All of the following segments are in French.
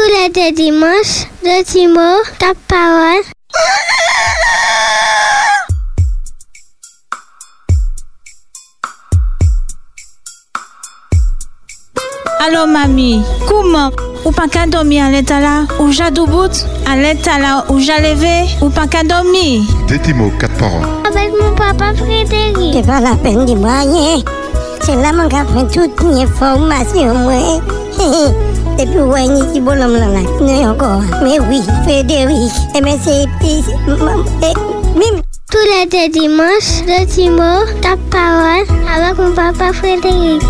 Tous les deux dimanches, le Timo, ta parole. Allô mamie, comment? Ou pas qu'à dormir à l'état là Ou j'ai bout? À l'état là Ou j'ai levé Ou pas qu'à dormir? Détimo, quatre paroles. Avec mon papa Frédéric. C'est pas la peine de moyen. C'est là mon gars prend toute une information, Et bonhomme là, là. Non, encore. Mais oui, Frédéric. Eh bien, c'est. c'est- Mime. Tous les deux dimanches, le Timo, ta parole. Avec mon papa Frédéric.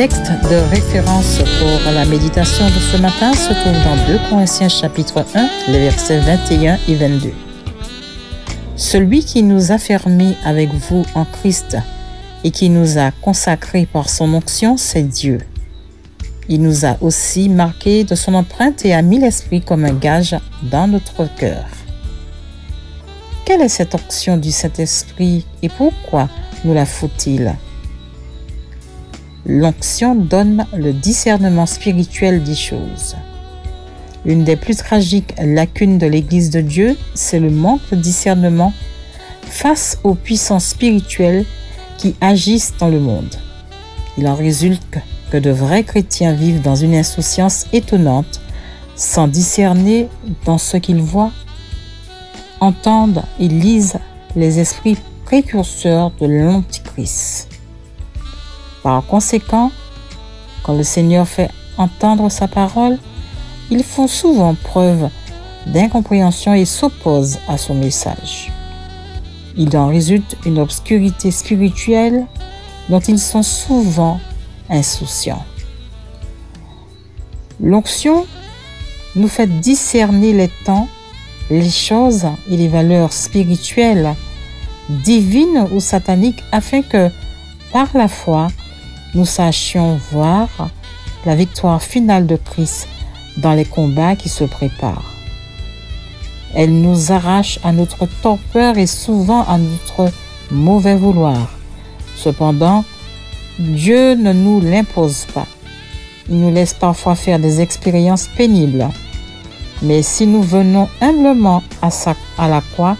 Texte de référence pour la méditation de ce matin se trouve dans 2 Corinthiens chapitre 1, les versets 21 et 22. Celui qui nous a fermés avec vous en Christ et qui nous a consacrés par son onction, c'est Dieu. Il nous a aussi marqués de son empreinte et a mis l'Esprit comme un gage dans notre cœur. Quelle est cette onction du Saint-Esprit et pourquoi nous la faut-il? L'onction donne le discernement spirituel des choses. Une des plus tragiques lacunes de l'Église de Dieu, c'est le manque de discernement face aux puissances spirituelles qui agissent dans le monde. Il en résulte que- de vrais chrétiens vivent dans une insouciance étonnante, sans discerner dans ce qu'ils voient, entendent et lisent les esprits précurseurs de l'Antichrist. Par conséquent, quand le Seigneur fait entendre sa parole, ils font souvent preuve d'incompréhension et s'opposent à son message. Il en résulte une obscurité spirituelle dont ils sont souvent insouciants. L'onction nous fait discerner les temps, les choses et les valeurs spirituelles, divines ou sataniques, afin que, par la foi, nous sachions voir la victoire finale de Christ dans les combats qui se préparent. Elle nous arrache à notre torpeur et souvent à notre mauvais vouloir. Cependant, Dieu ne nous l'impose pas. Il nous laisse parfois faire des expériences pénibles. Mais si nous venons humblement à, à la croix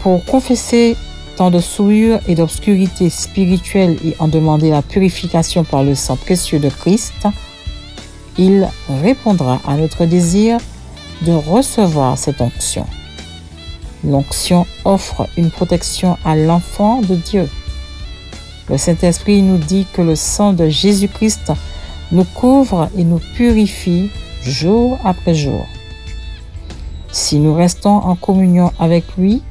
pour confesser tant de souillures et d'obscurité spirituelle et en demander la purification par le sang précieux de Christ, il répondra à notre désir de recevoir cette onction. L'onction offre une protection à l'enfant de Dieu. Le Saint-Esprit nous dit que le sang de Jésus-Christ nous couvre et nous purifie jour après jour. Si nous restons en communion avec lui,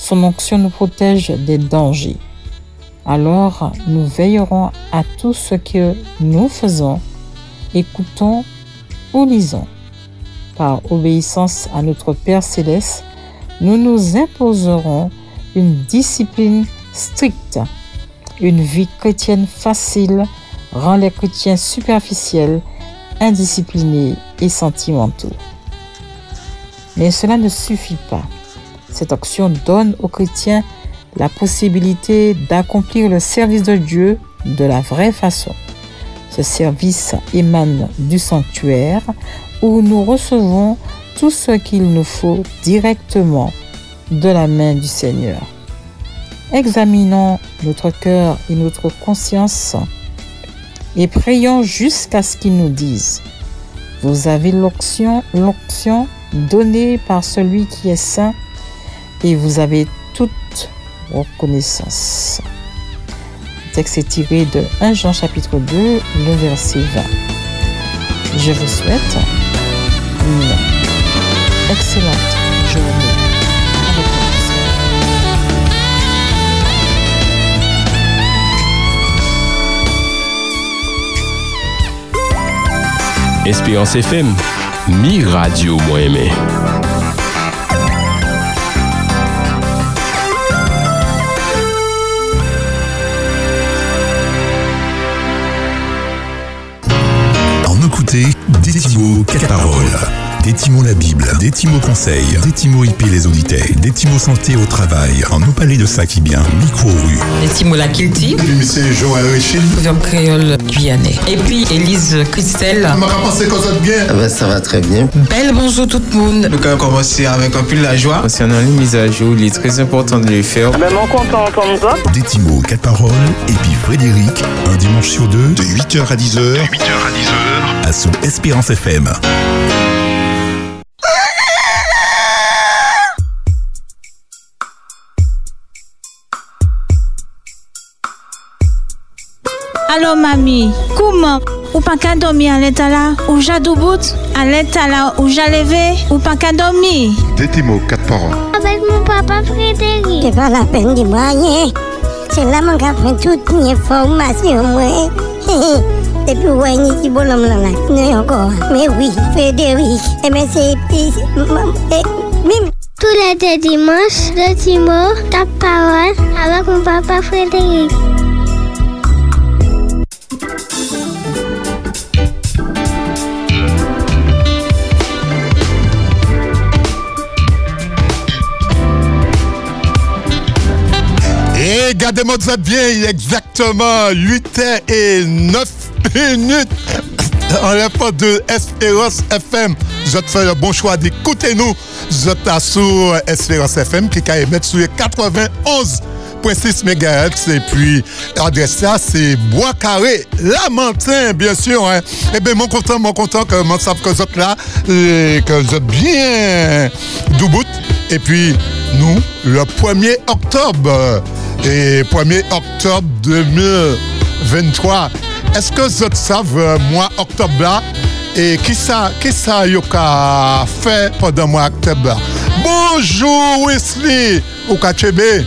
son onction nous protège des dangers. Alors nous veillerons à tout ce que nous faisons, écoutons ou lisons. Par obéissance à notre Père céleste, nous nous imposerons une discipline stricte. Une vie chrétienne facile rend les chrétiens superficiels, indisciplinés et sentimentaux. Mais cela ne suffit pas. Cette action donne aux chrétiens la possibilité d'accomplir le service de Dieu de la vraie façon. Ce service émane du sanctuaire où nous recevons tout ce qu'il nous faut directement de la main du Seigneur. Examinons notre cœur et notre conscience et prions jusqu'à ce qu'il nous dise, vous avez l'onction, donnée par celui qui est saint et vous avez toute reconnaissance. texte est tiré de 1 Jean chapitre 2, le verset 20. Je vous souhaite une excellente journée. Espérance FM, mi radio moi aimé. Détimo 4 paroles. Détimo la Bible, Détimo conseil, Détimo IP les auditeurs, Détimo santé au travail, en nous parler de ça qui bien, micro-rue. Détimo la Kilti. C'est Joël Richil. Gouvernement créole guyanais. Et puis Élise Christelle. On m'a pensé qu'on ça bien. Ah ben, ça va très bien. Belle bonjour tout le monde. Nous allons commencer avec un peu la joie. Concernant les mises à jour, il est très important de les faire. Ben, mon content entendre ça. Détimo 4 paroles, et puis Frédéric, un dimanche sur deux, de 8h à 10h. De 8h à 10h. Son Espérance FM. Allô, mamie, comment? Ou pas qu'à dormir à l'état là? Ou j'ai bout? À l'état là Ou j'ai levé? Ou pas qu'à dormir? Détimo, quatre paroles. Avec mon papa Frédéric. C'est pas la peine de moyen. C'est là mon gars prend toute l'information, moi. L'homme là, non encore. Mais oui, Frédéric. Et mais c'est... Tous les dimanches, le Timo, ta parole avec mon papa Frédéric. Et gardez-moi ça bien, exactement 8h et 9 minutes. N'est pas de Espérance FM. Je te fais le bon choix d'écouter nous. Je t'assure Espérance FM qui est émettre sur 91.6 MHz. Et puis, l'adresse là, c'est Bois Carré, Lamentin, bien sûr. Hein. Eh bien, mon content, mon content que moi, savent que êtes là, et que vous bien doubout. Et puis, nous, le 1er octobre, et 1er octobre 2023, est-ce que vous savez, mois octobre là, et qui ça, qui yoka fait pendant mois octobre? Bonjour Wesley, au Kachebe.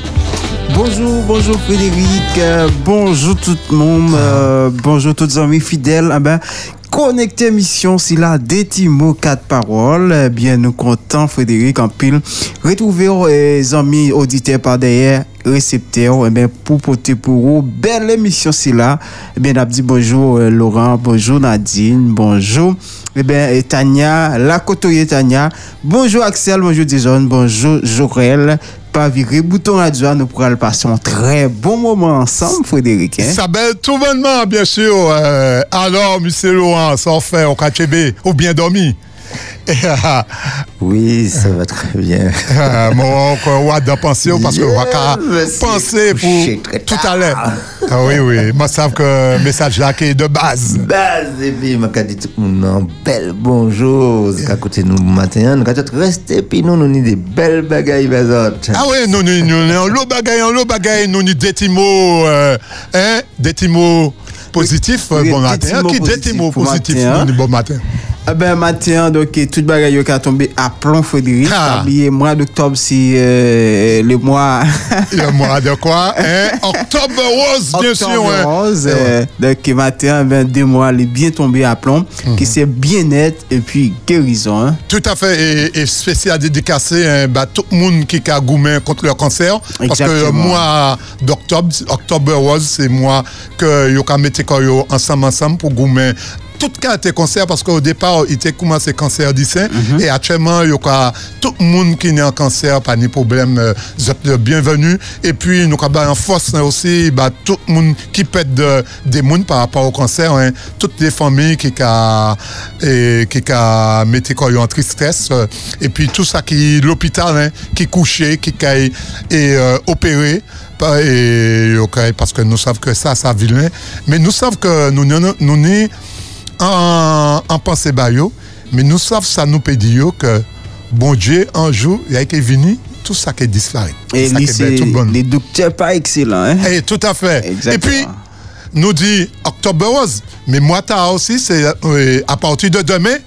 Bonjour, bonjour Frédéric, euh, bonjour tout le monde, euh, bonjour tous les amis fidèles. Ah ben, connecté mission, c'est là des mots, quatre paroles. Eh bien, nous comptons Frédéric en pile. Retrouver les amis auditeurs par derrière, récepteurs, eh bien, pour porter pour vous, belle émission, c'est là. Eh bien, on dit bonjour euh, Laurent, bonjour Nadine, bonjour. Eh bien, et Tania, la Tania. Bonjour Axel, bonjour Dijon, bonjour Jorel pas virer bouton radio, nous pourrons passer un très bon moment ensemble, Frédéric. Hein? Ça belle tout monde, bien sûr. Euh, alors, monsieur Laurent, sans faire au KTB, ou bien dormi oui, ça va très bien. Moi, on va d'en penser parce que va penser pour tout à l'heure. Ah oui, oui. Moi, je sais que le message là qui est de base. Base, et puis, je dis tout le monde, bel bonjour. C'est qu'à côté nous matin, nous allons rester, puis nous, nous avons des belles bagailles, les autres. Ah oui, nous, nous, nous, avons l'eau bagaille, l'eau bagaille, nous, avons des petits mots, euh, hein, des petits mots positifs, bon matin. Qui des mots positifs, bon matin. Eh ben, matin, donc, tout le bagage qui a tombé à plomb, Frédéric. Ah. Le mois d'octobre, c'est euh, le mois. le mois de quoi hein? Octobre rose, bien sûr. Octobre hein? rose. Euh, donc, matin, ben, deux mois, il est bien tombé à plomb, mm -hmm. qui c'est bien-être et puis guérison. Hein? Tout à fait. Et, et spécial dédicacé hein, bah, tout le monde qui a goumé contre le cancer. Exactement. Parce que le mois d'octobre, octobre rose, c'est moi que yo ka mette ensemble, ensemble pour goumer tout cas était cancer parce qu'au départ il était commencé cancer du sein. Mm -hmm. et actuellement il y a tout le monde qui est en cancer pas de problème vous êtes le bienvenu et puis nous avons en force aussi bah, tout le monde qui pète de, des mondes par rapport au cancer hein, toutes les familles qui a et, qui a mis en tristesse. Et puis tout ça qui l'hôpital hein, qui couché qui a et, euh, opéré. Et, okay, parce que nous savons que ça ça vilain mais nous savons que nous nous, nous, nous en, en pensée bayo, mais nous savons ça nous peut dire que bon Dieu un jour il a été venu tout ça qui. Et lui, est c'est tout bon. les docteurs pas excellents. Hein? Et tout à fait. Exactement. Et puis, nous dit Octobre Rose. Mais moi, t'as aussi, c'est euh, à partir de demain.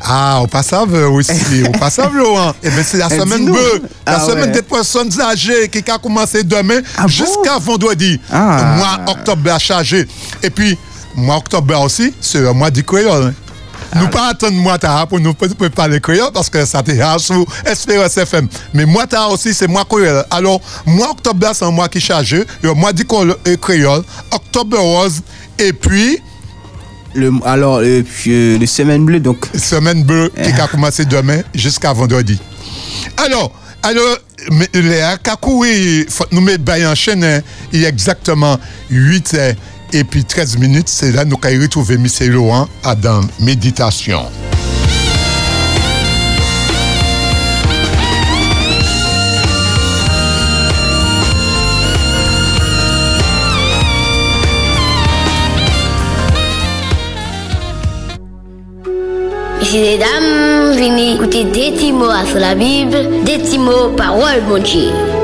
Ah, au passage aussi, au passage, Laurent. Eh bien, c'est la Eh, semaine bleue, la Ah semaine ouais. des personnes âgées qui a commencé demain jusqu'à vendredi. Ah. Moi, octobre a chargé. Et puis, moi, octobre aussi, c'est le mois du créole. hein. Ah Nous pas attendre moi tard pour nous pour parler créole parce que ça rare sur Espérance FM. Mais moi tard aussi c'est moi créole. Alors moi octobre c'est un mois qui charge. Le mois du créole, euh, créole, octobre rose et puis Le, alors, euh, puis, euh, le semaine bleue, donc. semaine bleue qui a commencé demain jusqu'à vendredi. Alors, alors, les Akakou, oui, faut nous mettre en chaîne, hein. il y a exactement 8 heures et puis 13 minutes, c'est là nous allons retrouver M. Laurent à dans Méditation. Ici les dames, venez écouter des petits mots sur la Bible, des petits mots parole mon Dieu.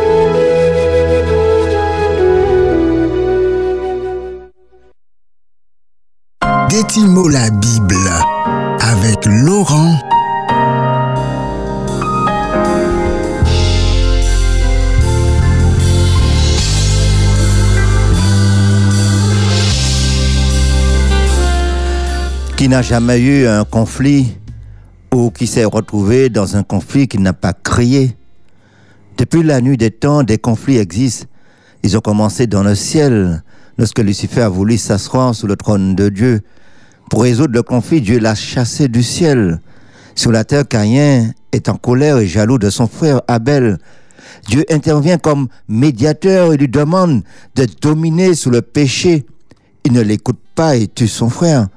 Détimo la Bible avec Laurent Qui n'a jamais eu un conflit ou qui s'est retrouvé dans un conflit qu'il n'a pas créé. Depuis la nuit des temps, des conflits existent. Ils ont commencé dans le ciel, lorsque Lucifer a voulu s'asseoir sous le trône de Dieu. Pour résoudre le conflit, Dieu l'a chassé du ciel. Sur la terre, Caïn est en colère et jaloux de son frère Abel. Dieu intervient comme médiateur et lui demande de dominer sous le péché. Il ne l'écoute pas et tue son frère.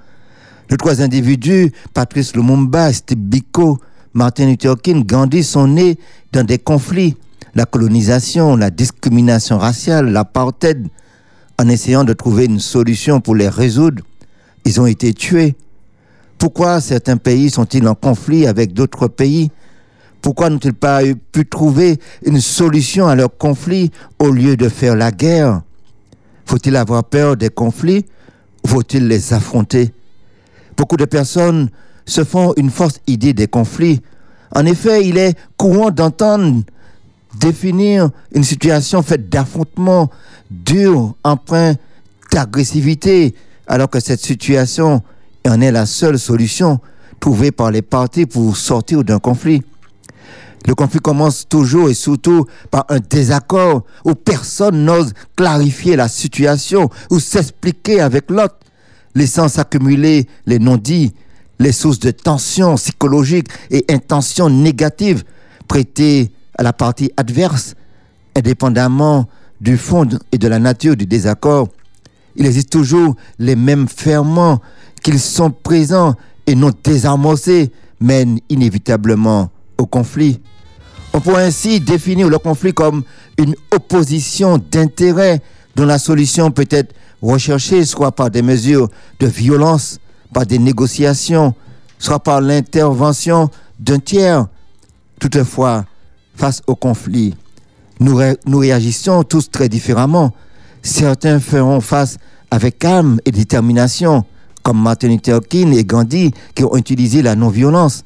Les trois individus, Patrice Lumumba, Steve Biko, Martin Luther King, Gandhi, sont nés dans des conflits. La colonisation, la discrimination raciale, l'apartheid. En essayant de trouver une solution pour les résoudre, ils ont été tués. Pourquoi certains pays sont-ils en conflit avec d'autres pays? Pourquoi n'ont-ils pas pu trouver une solution à leurs conflits au lieu de faire la guerre? Faut-il avoir peur des conflits? Ou faut-il les affronter? Beaucoup de personnes se font une fausse idée des conflits. En effet, il est courant d'entendre définir une situation faite d'affrontements durs, empreints d'agressivité, alors que cette situation en est la seule solution trouvée par les parties pour sortir d'un conflit. Le conflit commence toujours et surtout par un désaccord où personne n'ose clarifier la situation ou s'expliquer avec l'autre, laissant s'accumuler les non-dits, les sources de tensions psychologiques et intentions négatives prêtées à la partie adverse, indépendamment du fond et de la nature du désaccord. Il existe toujours les mêmes ferments qu'ils sont présents et non désamorcés mènent inévitablement au conflit. On pourrait ainsi définir le conflit comme une opposition d'intérêts dont la solution peut être recherchée soit par des mesures de violence, par des négociations, soit par l'intervention d'un tiers. Toutefois, face au conflit, nous, nous réagissons tous très différemment. Certains feront face avec calme et détermination, comme Martin Luther King et Gandhi qui ont utilisé la non-violence.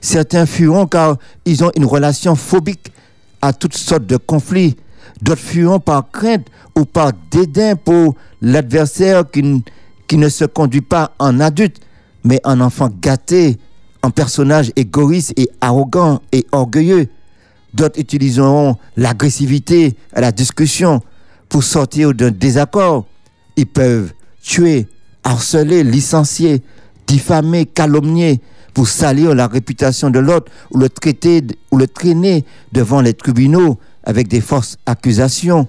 Certains fuiront car ils ont une relation phobique à toutes sortes de conflits. D'autres fuiront par crainte ou par dédain pour l'adversaire qui, ne se conduit pas en adulte, mais en enfant gâté, en personnage égoïste et arrogant et orgueilleux. D'autres utiliseront l'agressivité à la discussion pour sortir d'un désaccord. Ils peuvent tuer, harceler, licencier, diffamer, calomnier pour salir la réputation de l'autre ou le traiter ou le traîner devant les tribunaux avec des fausses accusations.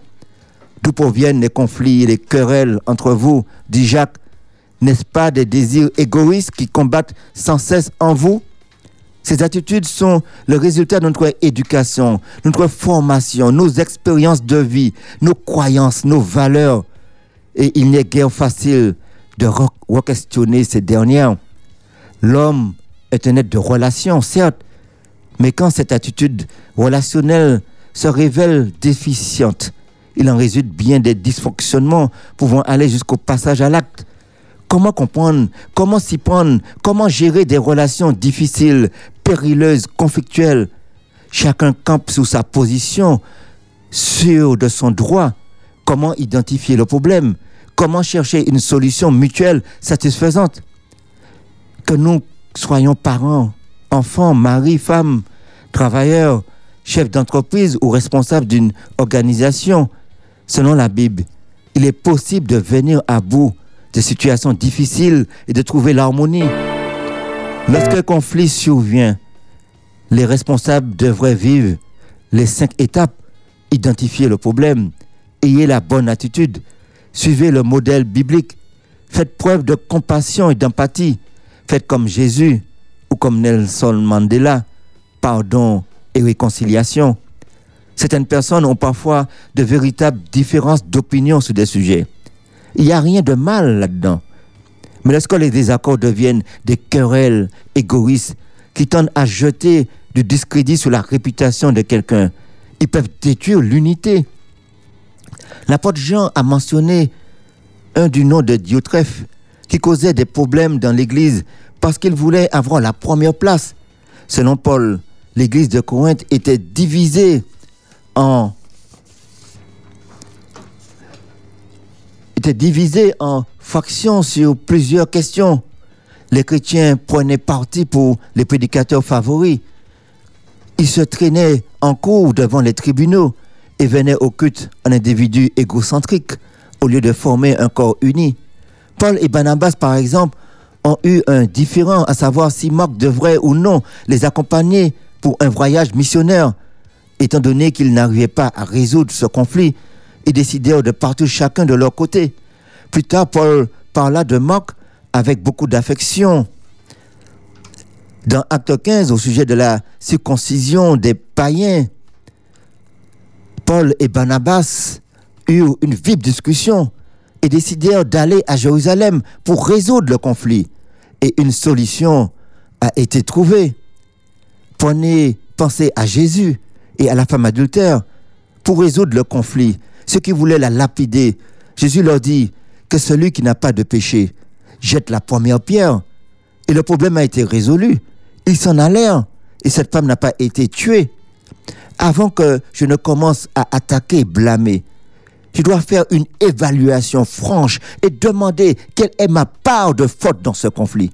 D'où proviennent les conflits et les querelles entre vous, dit Jacques? N'est-ce pas des désirs égoïstes qui combattent sans cesse en vous? Ces attitudes sont le résultat de notre éducation, notre formation, nos expériences de vie, nos croyances, nos valeurs. Et il n'est guère facile de re- re-questionner ces dernières. L'homme est un être de relation, certes, Mais quand cette attitude relationnelle se révèle déficiente, il en résulte bien des dysfonctionnements pouvant aller jusqu'au passage à l'acte. Comment comprendre, comment s'y prendre, comment gérer des relations difficiles, périlleuses, conflictuelles Chacun campe sous sa position, sûr de son droit. Comment identifier le problème? Comment chercher une solution mutuelle satisfaisante? Que nous soyons parents, enfants, maris, femmes, travailleurs, chefs d'entreprise ou responsables d'une organisation, selon la Bible, il est possible de venir à bout de situations difficiles et de trouver l'harmonie. Lorsqu'un conflit survient, les responsables devraient vivre les cinq étapes, identifier le problème, ayez la bonne attitude, suivez le modèle biblique, faites preuve de compassion et d'empathie, faites comme Jésus ou comme Nelson Mandela, pardon et réconciliation. Certaines personnes ont parfois de véritables différences d'opinion sur des sujets. Il n'y a rien de mal là-dedans. Mais lorsque les désaccords deviennent des querelles égoïstes qui tendent à jeter du discrédit sur la réputation de quelqu'un, ils peuvent détruire l'unité. L'apôtre Jean a mentionné un du nom de Diotrephe qui causait des problèmes dans l'église parce qu'il voulait avoir la première place. Selon Paul, l'église de Corinthe était divisée en était divisée en factions sur plusieurs questions. Les chrétiens prenaient parti pour les prédicateurs favoris. Ils se traînaient en cours devant les tribunaux et venaient au culte en individus égocentriques au lieu de former un corps uni. Paul et Barnabas, par exemple, ont eu un différent, à savoir si Marc devrait ou non les accompagner pour un voyage missionnaire. Étant donné qu'ils n'arrivaient pas à résoudre ce conflit, ils décidèrent de partir chacun de leur côté. Plus tard, Paul parla de Marc avec beaucoup d'affection. Dans Acte 15, au sujet de la circoncision des païens, Paul et Barnabas eurent une vive discussion et décidèrent d'aller à Jérusalem pour résoudre le conflit. Et une solution a été trouvée. Prenez, pensez à Jésus et à la femme adultère pour résoudre le conflit. Ceux qui voulaient la lapider, Jésus leur dit que celui qui n'a pas de péché jette la première pierre. Et le problème a été résolu. Ils s'en allèrent et cette femme n'a pas été tuée. Avant que je ne commence à attaquer, blâmer, je dois faire une évaluation franche et demander quelle est ma part de faute dans ce conflit.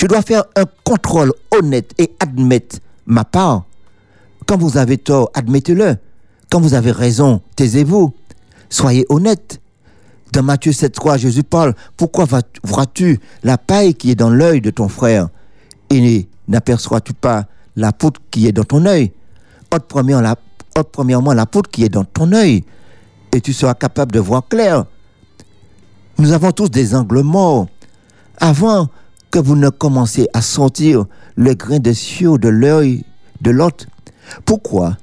Je dois faire un contrôle honnête et admettre ma part. Quand vous avez tort, admettez-le. Quand vous avez raison, taisez-vous. Soyez honnête. Dans Matthieu 7,3, Jésus parle Pourquoi vois-tu la paille qui est dans l'œil de ton frère et n'aperçois-tu pas la poudre qui est dans ton œil? Ôte premièrement la, poudre qui est dans ton œil et tu seras capable de voir clair. Nous avons tous des angles morts. Avant que vous ne commenciez à sentir le grain de cieux de l'œil de l'autre, pourquoi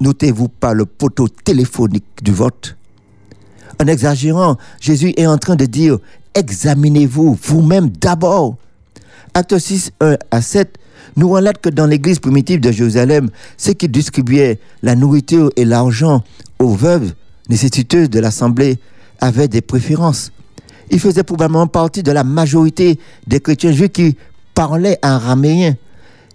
notez-vous pas le poteau téléphonique du vote? En exagérant, Jésus est en train de dire examinez-vous vous-même d'abord. Acte 6, 1 à 7 nous relate que dans l'église primitive de Jérusalem, ceux qui distribuaient la nourriture et l'argent aux veuves nécessiteuses de l'assemblée avaient des préférences. Ils faisaient probablement partie de la majorité des chrétiens juifs qui parlaient araméen.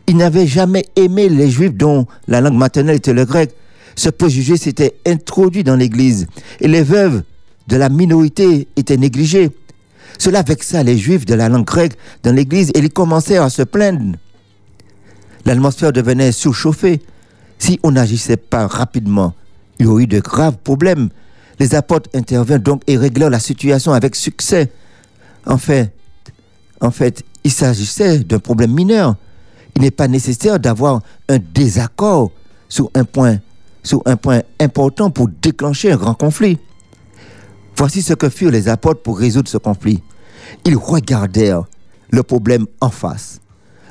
Ils n'avaient jamais aimé les juifs dont la langue maternelle était le grec. Ce préjugé s'était introduit dans l'église et les veuves de la minorité étaient négligées. Cela vexa les juifs de la langue grecque dans l'église et ils commencèrent à se plaindre. L'atmosphère devenait surchauffée. Si on n'agissait pas rapidement, il y aurait eu de graves problèmes. Les apôtres intervinrent donc et réglèrent la situation avec succès. En fait, en fait il s'agissait d'un problème mineur. Il n'est pas nécessaire d'avoir un désaccord sur un point, sur un point important pour déclencher un grand conflit. Voici ce que firent les apôtres pour résoudre ce conflit. Ils regardèrent le problème en face.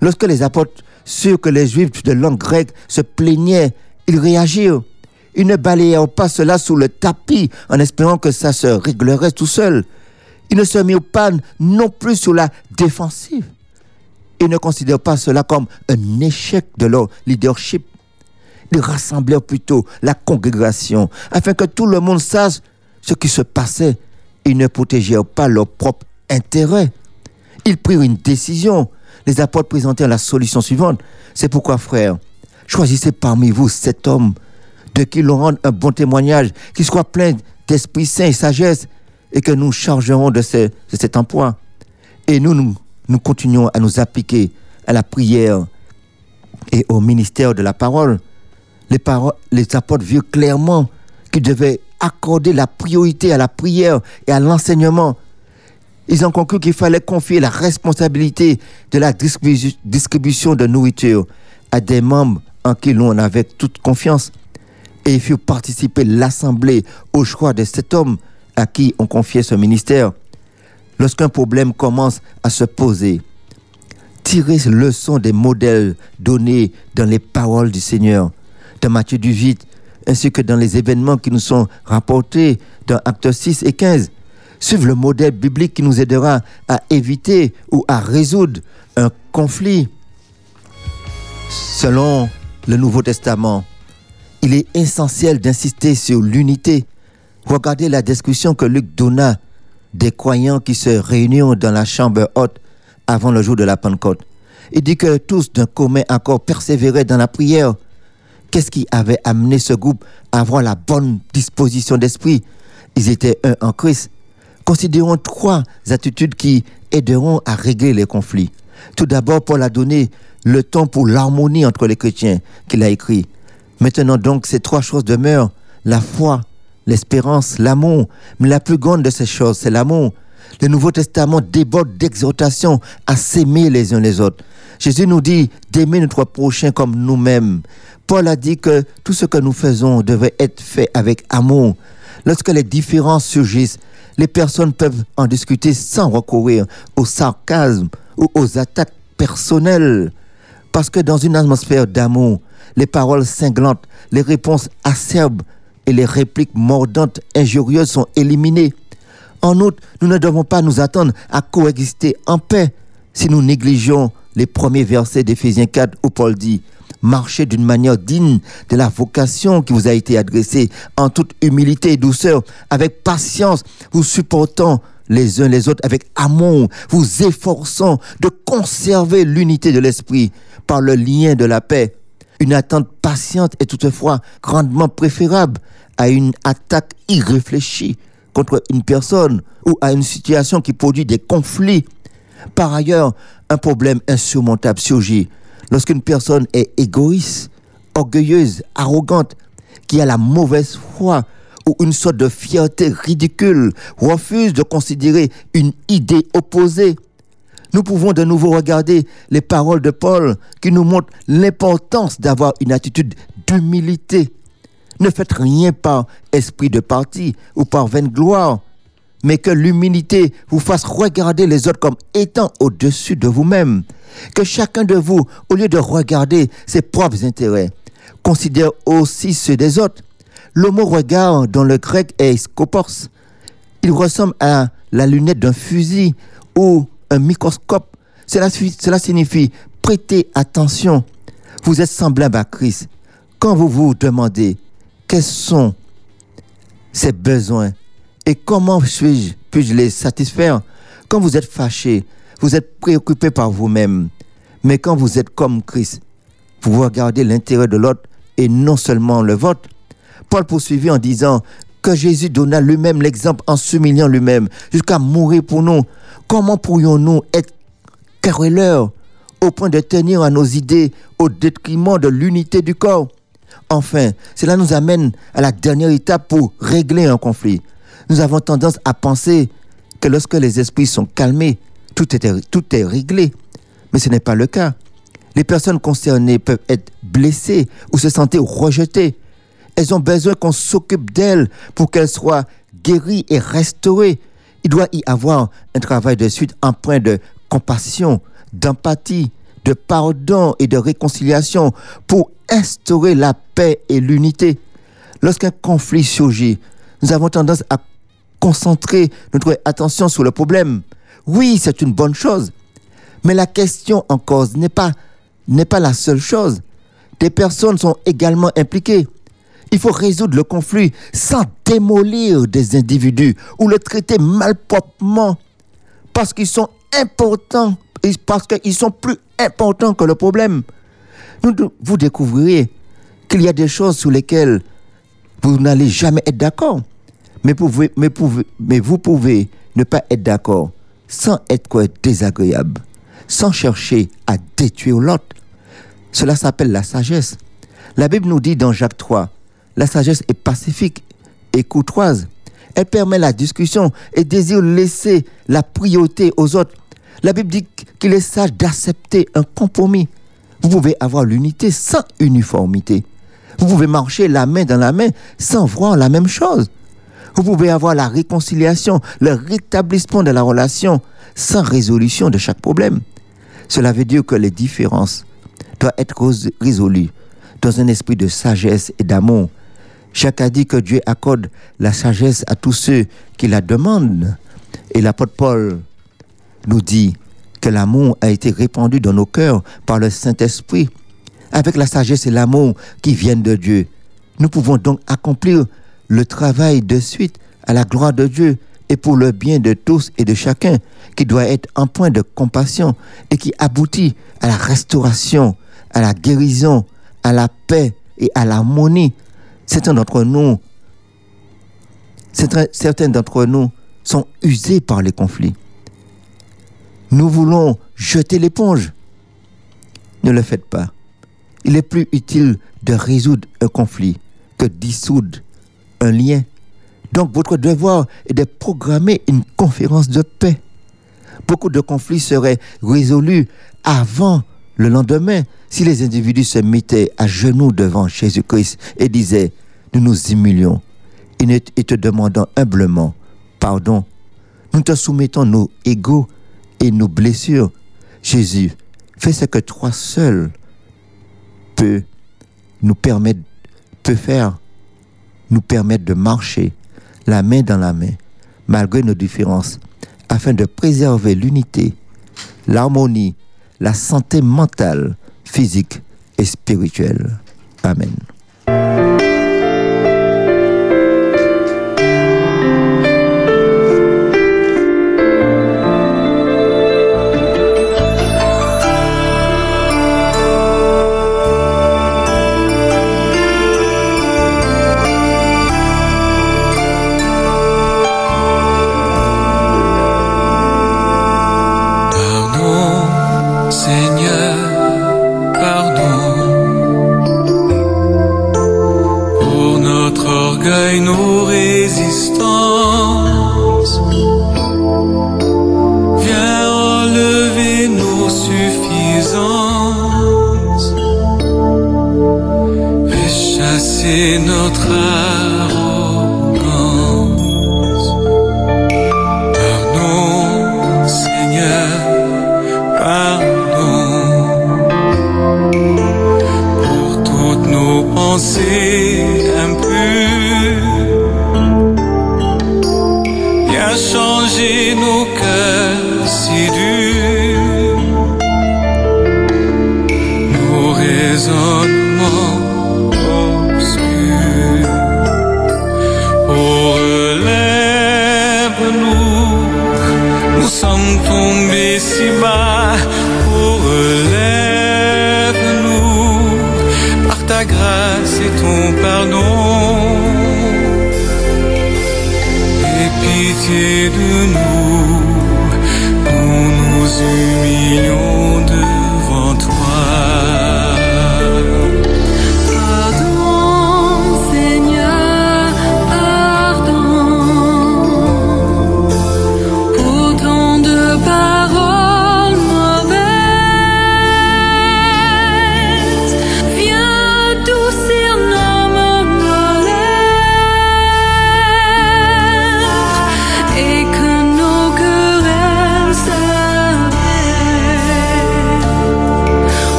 Lorsque les apôtres surent que les juifs de langue grecque se plaignaient, ils réagirent. Ils ne balayèrent pas cela sous le tapis en espérant que ça se réglerait tout seul. Ils ne se mirent pas non plus sur la défensive. Ils ne considèrent pas cela comme un échec de leur leadership. Ils rassemblèrent plutôt la congrégation afin que tout le monde sache ce qui se passait. Ils ne protégèrent pas leur propre intérêt. Ils prirent une décision. Les apôtres présentèrent la solution suivante. C'est pourquoi, frères, choisissez parmi vous cet homme de qui l'on rende un bon témoignage, qui soit plein d'Esprit Saint et sagesse, et que nous chargerons de, ce- de cet emploi. Et nous, nous, continuons à nous appliquer à la prière et au ministère de la parole. Les, les apôtres virent clairement qu'ils devaient accorder la priorité à la prière et à l'enseignement. Ils ont conclu qu'il fallait confier la responsabilité de la distribu- distribution de nourriture à des membres en qui l'on avait toute confiance. Et il fut participer l'Assemblée au choix de cet homme à qui on confiait ce ministère. Lorsqu'un problème commence à se poser, tirez leçon des modèles donnés dans les paroles du Seigneur, dans Matthieu du 8, ainsi que dans les événements qui nous sont rapportés dans Actes 6 et 15. Suivre le modèle biblique qui nous aidera à éviter ou à résoudre un conflit. Selon le Nouveau Testament, il est essentiel d'insister sur l'unité. Regardez la description que Luc donna des croyants qui se réunirent dans la chambre haute avant le jour de la Pentecôte. Il dit que tous d'un commun accord persévéraient dans la prière. Qu'est-ce qui avait amené ce groupe à avoir la bonne disposition d'esprit? Ils étaient un en Christ. Considérons trois attitudes qui aideront à régler les conflits. Tout d'abord, Paul a donné le temps pour l'harmonie entre les chrétiens qu'il a écrit. Maintenant donc, ces trois choses demeurent. La foi, l'espérance, l'amour. Mais la plus grande de ces choses, c'est l'amour. Le Nouveau Testament déborde d'exhortations à s'aimer les uns les autres. Jésus nous dit d'aimer notre prochain comme nous-mêmes. Paul a dit que tout ce que nous faisons devrait être fait avec amour. Lorsque les différences surgissent, les personnes peuvent en discuter sans recourir au sarcasme ou aux attaques personnelles. Parce que dans une atmosphère d'amour, les paroles cinglantes, les réponses acerbes et les répliques mordantes, injurieuses sont éliminées. En outre, nous ne devons pas nous attendre à coexister en paix si nous négligeons les premiers versets d'Éphésiens 4 où Paul dit Marchez d'une manière digne de la vocation qui vous a été adressée en toute humilité et douceur, avec patience, vous supportant les uns les autres avec amour, vous efforçant de conserver l'unité de l'esprit par le lien de la paix. Une attente patiente est toutefois grandement préférable à une attaque irréfléchie contre une personne ou à une situation qui produit des conflits. Par ailleurs, un problème insurmontable surgit lorsqu'une personne est égoïste, orgueilleuse, arrogante, qui a la mauvaise foi ou une sorte de fierté ridicule, refuse de considérer une idée opposée. Nous pouvons de nouveau regarder les paroles de Paul qui nous montrent l'importance d'avoir une attitude d'humilité. Ne faites rien par esprit de parti ou par vaine gloire, mais que l'humilité vous fasse regarder les autres comme étant au-dessus de vous-même. Que chacun de vous, au lieu de regarder ses propres intérêts, considère aussi ceux des autres. Le mot regard dans le grec est skopos. Il ressemble à la lunette d'un fusil ou un microscope. Cela, cela signifie prêter attention. Vous êtes semblable à Christ. Quand vous vous demandez quels sont ses besoins et comment puis-je les satisfaire? Quand vous êtes fâché, vous êtes préoccupé par vous-même. Mais quand vous êtes comme Christ, vous regardez l'intérêt de l'autre et non seulement le vôtre. Paul poursuivit en disant que Jésus donna lui-même l'exemple en s'humiliant lui-même jusqu'à mourir pour nous. Comment pourrions-nous être querelleurs au point de tenir à nos idées au détriment de l'unité du corps? Enfin, cela nous amène à la dernière étape pour régler un conflit. Nous avons tendance à penser que lorsque les esprits sont calmés, tout est, tout est réglé. Mais ce n'est pas le cas. Les personnes concernées peuvent être blessées ou se sentir rejetées. Elles ont besoin qu'on s'occupe d'elles pour qu'elles soient guéries et restaurées. Il doit y avoir un travail de suite empreint de compassion, d'empathie, de pardon et de réconciliation pour instaurer la paix et l'unité. Lorsqu'un conflit surgit, nous avons tendance à concentrer notre attention sur le problème. Oui, c'est une bonne chose. Mais la question en cause n'est pas, la seule chose. Des personnes sont également impliquées. Il faut résoudre le conflit sans démolir des individus ou le traiter malproprement parce qu'ils sont importants, parce qu'ils sont plus importants que le problème. Vous découvrirez qu'il y a des choses sur lesquelles vous n'allez jamais être d'accord. Mais, pouvez- mais, pouvez- mais vous pouvez ne pas être d'accord sans être quoi, désagréable, sans chercher à détruire l'autre. Cela s'appelle la sagesse. La Bible nous dit dans Jacques 3, la sagesse est pacifique et courtoise. Elle permet la discussion et désire laisser la priorité aux autres. La Bible dit qu'il est sage d'accepter un compromis. Vous pouvez avoir l'unité sans uniformité. Vous pouvez marcher la main dans la main sans voir la même chose. Vous pouvez avoir la réconciliation, le rétablissement de la relation sans résolution de chaque problème. Cela veut dire que les différences doivent être rés- résolues dans un esprit de sagesse et d'amour. A dit que Dieu accorde la sagesse à tous ceux qui la demandent. Et l'apôtre Paul nous dit que l'amour a été répandu dans nos cœurs par le Saint-Esprit. Avec la sagesse et l'amour qui viennent de Dieu, nous pouvons donc accomplir le travail de suite à la gloire de Dieu et pour le bien de tous et de chacun, qui doit être un point de compassion et qui aboutit à la restauration, à la guérison, à la paix et à l'harmonie. Certains d'entre nous, certains d'entre nous sont usés par les conflits. Nous voulons jeter l'éponge. Ne le faites pas. Il est plus utile de résoudre un conflit que dissoudre un lien. Donc votre devoir est de programmer une conférence de paix. Beaucoup de conflits seraient résolus avant le lendemain si les individus se mettaient à genoux devant Jésus-Christ et disaient, nous nous humilions et te demandons humblement pardon. Nous te soumettons nos égaux et nos blessures. Jésus, fais ce que toi seul peut nous permettre, peut faire, nous permettre de marcher la main dans la main, malgré nos différences, afin de préserver l'unité, l'harmonie, la santé mentale, physique et spirituelle. Amen.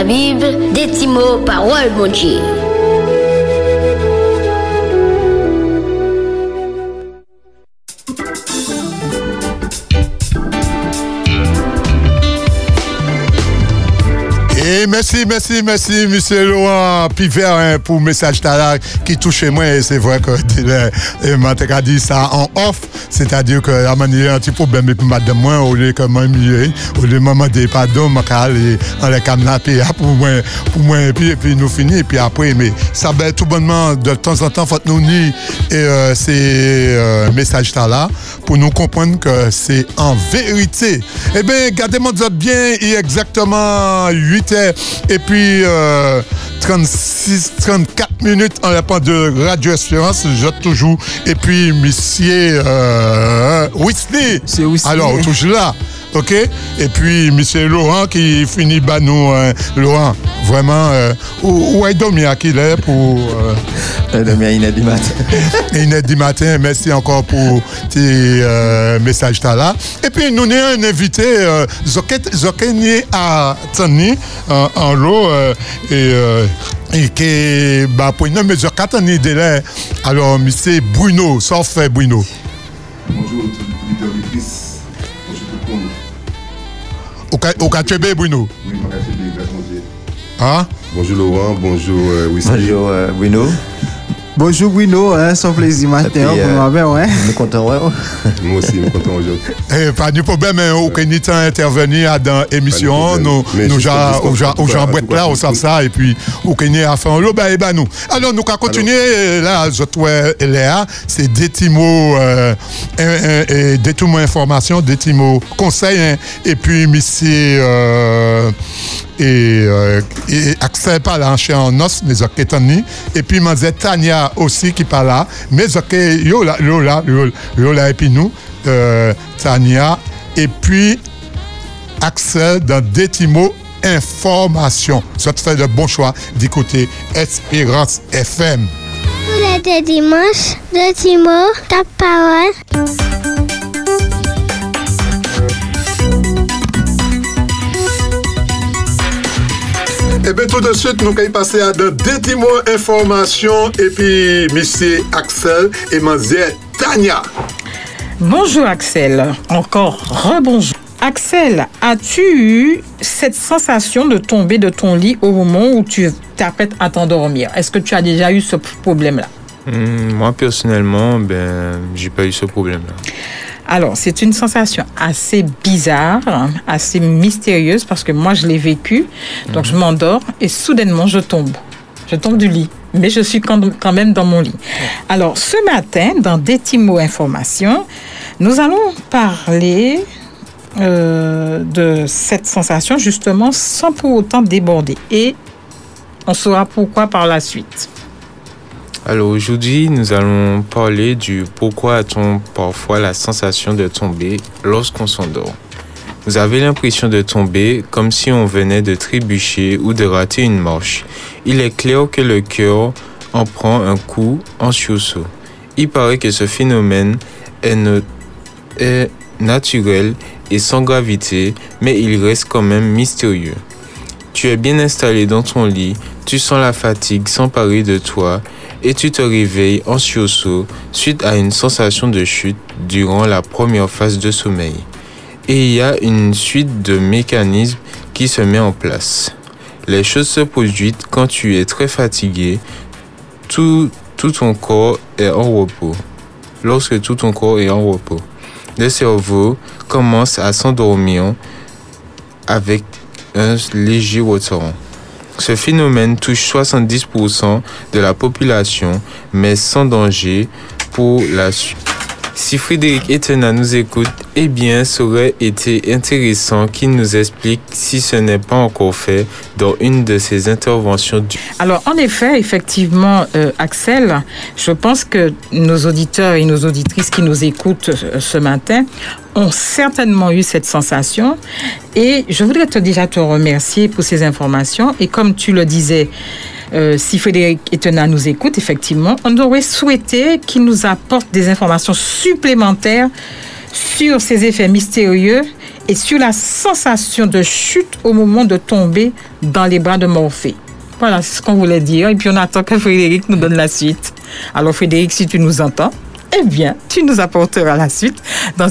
la Bib, deti mou parol moun je. Merci, merci, merci, monsieur Laurent. Pivert, hein, pour le message là qui touche moi. Et c'est vrai que m'as dit ça en off, c'est-à-dire que la manière un petit problème puis madame moi, au lieu que moi, au lieu de demander pardon, je aller en les kidnapper pour moi, pour moi, et puis, puis nous finir, et puis après, mais ça va tout bonnement, de temps en temps, faut nous nier. Et euh, ces euh, messages là pour nous comprendre que c'est en vérité. Eh bien, gardez-moi bien, il est exactement 8 heures et puis euh, 36, 34 minutes en la part de Radio Espérance, je toujours. Et puis, monsieur euh. C'est Whitney. Alors, toujours là. OK? Et puis, monsieur Laurent qui finit bah nous. euh, Laurent, vraiment, euh, où, où est Domia qu'il est pour. Euh, est du matin. est du matin. Merci encore pour tes euh, messages là. Et puis, nous avons un invité, euh, Zokeni à Tani, en, en l'eau. euh, et. euh, et qui bah, pour une mesure 4 années de délai. Alors, monsieur Bruno, fait Bruno. Bonjour. Bonjour tout le monde. Au Au Bruno? Oui, mon Dieu. Hein? Bonjour Laurent, bonjour euh. Bonjour euh, Bruno. Bonjour Bruno, hein, son plaisir matin, euh, moi, ben, ouais. Nous comptons, ouais. Moi aussi, je suis content aujourd'hui. Eh, pas de problème, hein, aucun temps intervenir dans l'émission. Nous, nous, Brett cas, là, on savent ça, et puis, aucun à faire l'eau, bah, eh ben, nous. Alors, nous, qu'à continuer, euh, là, je trouve, Léa, c'est des petits mots, euh, un- un- et des petits mots informations, des petits mots conseils, hein, et puis, monsieur, euh, et, euh, et Axel parle en os, mais ok. Et puis, c'est Tania aussi qui parle là. Mais ok, yo là, yo là, là, et puis nous, euh, Tania. Et puis, Axel dans des mots information. Ça te fait de bons choix d'écouter Espérance FM. Tous les dimanches, de Timo, ta parole. Eh bien, tout de suite, nous allons passer à de des petits mots information. Et puis, monsieur Axel et Mazière Tania. Bonjour Axel, encore rebonjour. Axel, as-tu eu cette sensation de tomber de ton lit au moment où tu t'apprêtes à t'endormir? Est-ce que tu as déjà eu ce problème-là? Hmm, moi, personnellement, ben, j'ai pas eu ce problème-là. Alors, c'est une sensation assez bizarre, assez mystérieuse, parce que moi, je l'ai vécu. Donc, je m'endors et soudainement, je tombe. Je tombe du lit, mais je suis quand quand même dans mon lit. Alors, ce matin, dans Détimo Information, nous allons parler euh, de cette sensation, justement, sans pour autant déborder. Et on saura pourquoi par la suite. Alors aujourd'hui, nous allons parler du pourquoi a-t-on parfois la sensation de tomber lorsqu'on s'endort. Vous avez l'impression de tomber comme si on venait de trébucher ou de rater une marche. Il est clair que le cœur en prend un coup en sursaut. Il paraît que ce phénomène est, est naturel et sans gravité, mais il reste quand même mystérieux. Tu es bien installé dans ton lit, tu sens la fatigue s'emparer de toi et tu te réveilles en sursaut suite à une sensation de chute durant la première phase de sommeil. Et il y a une suite de mécanismes qui se met en place. Les choses se produisent quand tu es très fatigué, tout, ton corps est en repos. Lorsque tout ton corps est en repos, le cerveau commence à s'endormir avec un léger retard. Ce phénomène touche 70% de la population, mais sans danger pour la. Si Frédéric Etena nous écoute, eh bien, ça aurait été intéressant qu'il nous explique si ce n'est pas encore fait dans une de ses interventions du Alors, en effet, effectivement, euh, Axel, je pense que nos auditeurs et nos auditrices qui nous écoutent euh, ce matin ont certainement eu cette sensation. Et je voudrais te déjà te remercier pour ces informations. Et comme tu le disais, euh, si Frédéric Etena nous écoute, effectivement, on aurait souhaité qu'il nous apporte des informations supplémentaires sur ces effets mystérieux et sur la sensation de chute au moment de tomber dans les bras de Morphée. Voilà, c'est ce qu'on voulait dire. Et puis on attend que Frédéric nous donne la suite. Alors Frédéric, si tu nous entends, eh bien, tu nous apporteras la suite dans,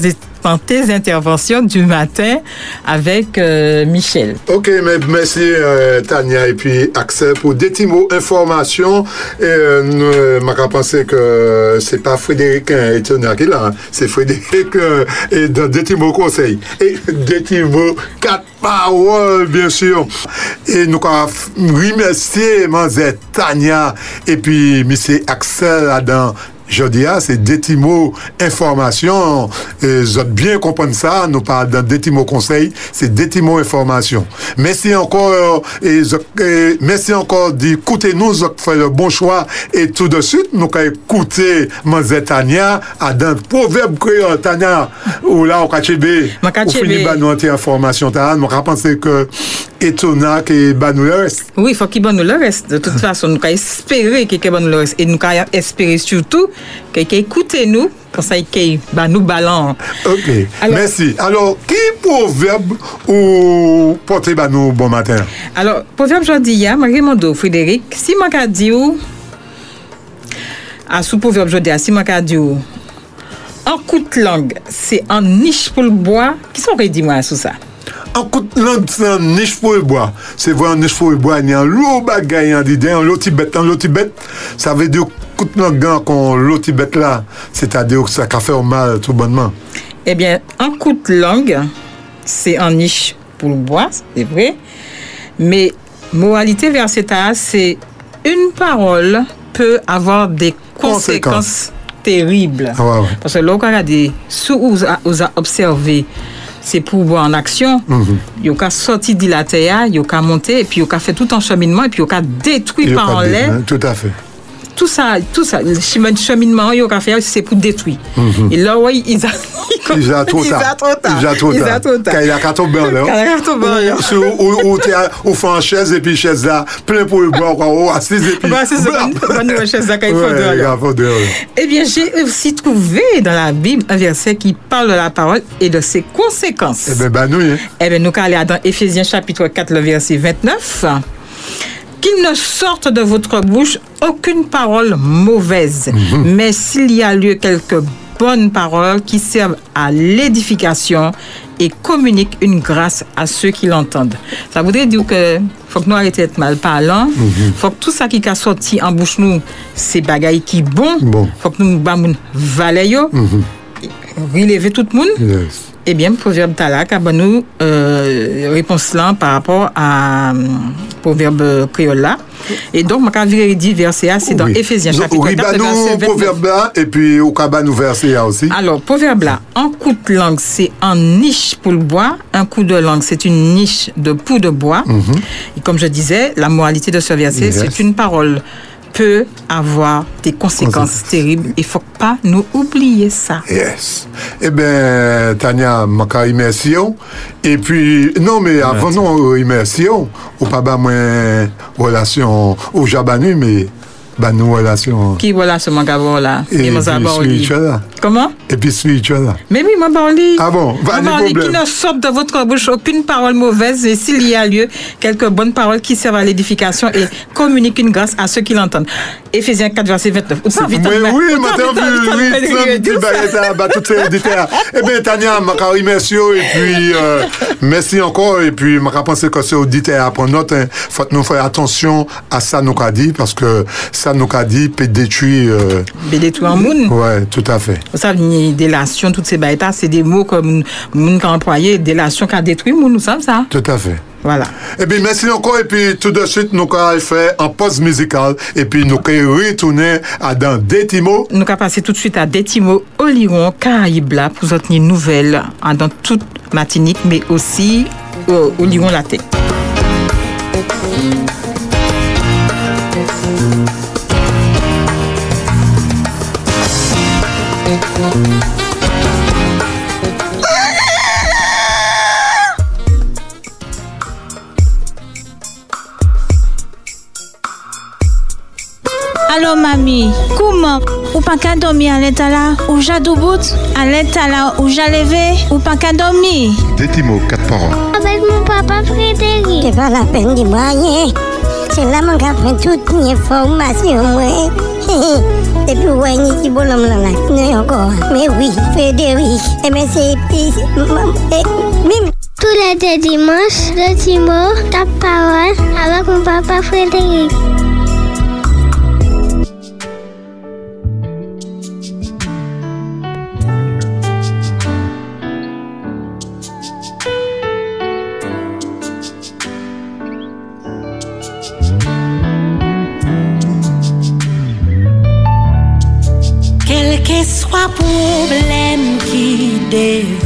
tes interventions du matin avec euh, Michel. Ok, mais merci euh, Tania et puis Axel pour des petits mots information. Et euh, euh, m'a penser que c'est pas Frédéric hein, étonnant qui là, hein. c'est Frédéric et dans des petits mots conseils. Et des petits mots quatre paroles bien sûr. Et nous remercier Tania et puis Monsieur Axel Adam. jodi a, se deti mou informasyon, e, zot bien kompon sa, nou pa dan deti mou konsey, se deti mou informasyon. Mèsi ankor, e, e, mèsi ankor di koute nou zot fè le bon chwa, et tout de suite nou ka koute manzè Tanya, a dan proverb kreyo Tanya, ou la ou kachebe, ou fini ba nou an te informasyon ta an, mou ka panse ke etona ke ba nou le rest. Oui, fò ki ba nou le rest. De tout fason, nou ka espere ki ke ba nou le rest, et nou ka espere surtout que écoutez nous conseil qui bah, nous balan. OK. Alors, Merci. Alors, qui proverbe ou portez bah, nous bon matin Alors, proverbe jodi ya, Raymond Frédéric, si man ka di ou à sous proverbe jodi si man ka di ou en coûte langue, c'est en niche pour le bois, qui sont rédits moi sous ça An kout lang, c'est un niche pour le bois. C'est vrai, un niche pour le bois, il y a un lot bagay, un d'idée, un lot tibet, un lot tibet, ça veut dire kout lang gan qu'on lot tibet là, c'est-à-dire que ça a fait mal tout bonnement. Eh bien, un coup de langue, c'est un niche pour le bois, c'est vrai. Mais moralité versatile, c'est une parole peut avoir des conséquences, Conséquences. terribles. Ah ouais, ouais. Parce que là, on a vous a observé c'est pouvoir en action. Mhm. Il y a sorti de la terre, il y a monté, et puis il y a fait tout un cheminement, et puis il y a détruit par en l'air hein, Tout à fait. Tout ça, tout ça, le chemin- cheminement, il y a fait, c'est pour détruire. Mhm. Et là, oui, ils a, Il a trop tard. Il a trop tard. Quand il a tomber en l'air. Quand il a tomber en l'air. Ou- fait en chaise et puis chaise là, plein pour le bois, quoi. Ou assise et puis. Bah, c'est ça, bonne- chaise là, quand il faut dehors. Eh bien, j'ai aussi trouvé dans la Bible un verset qui parle de la parole et de ses conséquences. Eh ben, bah, nous, hein. Eh bien, nous allons aller dans Éphésiens chapitre 4, le verset 29. Qu'il ne sorte de votre bouche aucune parole mauvaise, mais s'il y a lieu quelques bonnes paroles qui servent à l'édification et communiquent une grâce à ceux qui l'entendent. Ça voudrait dire que faut que nous arrêtions d'être mal parlant. faut que tout ça qui a sorti en bouche nous, c'est bagaille qui bon. faut que nous bamoun valéyo, relever tout le monde. Yes. Eh bien, proverbe talak, a ban nous euh, réponse là par rapport à euh, proverbe créole là. Et donc, ma virer dit verset A, c'est dans Oui. Éphésiens chapitre oui, 4, bah, le verset nous, 29. proverbe là, et puis au cabas nous verser là aussi. Alors, proverbe là, un coup de langue, c'est un niche pour le bois. Un coup de langue, c'est une niche de pou de bois. Mhm. Et comme je disais, la moralité de ce verset, Yes. c'est une parole peut avoir des conséquences terribles. Il faut pas nous oublier ça. Yes. Eh bien, Tania, je remercie. Et puis, non, mais avant non, remercie. Ou pas bah, moi, relation au Jabanu, mais bah, nous, relation. Qui voilà ce mangabo là? Et Et puis, va au lit. spirituel, là. Comment? Et puis, spirituel, là. Mais oui, moi, parle. Ah bon, pas de qui ne sorte de votre bouche aucune parole mauvaise, et s'il y a lieu, quelques bonnes paroles qui servent à l'édification et communiquent une grâce à ceux qui l'entendent. Éphésiens 4, verset 29. Ou ça, vite, Oui, oui, maintenant, oui, vite, Trump, vite, petit vite, baguette toutes ces auditeurs. Eh bien, Tania, je remercie et puis, euh, merci encore. Et puis, je pense que c'est auditeur à prendre note. Il faut que nous faire attention à ça, nous qu'a dit, parce que ça, nous qu'a dit, peut détruire. Euh, Mais détruire un monde. ouais, tout à fait. Savez, ni délation, toutes ces bêtes c'est des mots comme moun qui a employé, délation qui a détruit, moun, nous savons ça. Tout à fait. Voilà. Eh bien, merci encore. Et puis, tout de suite, nous allons faire un pause musicale. Et puis, nous allons retourner à dans mots. Nous allons passer tout de suite à Détimo, Oliron, Caraïbes, pour vous tenir nouvelles hein, dans toute Martinique, mais aussi euh, au Liron Laté. Comment Ou pas qu'à dormir à l'état là Ou j'ai À l'état là Ou j'ai levé Ou pas qu'à dormir Des mots, quatre paroles. Avec mon papa Frédéric. C'est pas la peine de moyen. C'est là mon gars prend toute l'information, moi. Et puis, ouais, ni qui bon homme là, là. Non, encore. Mais oui, Frédéric. Eh bien, c'est. c'est- Mime. Tous les deux dimanches, le Timo, ta parole avec mon papa Frédéric. Qui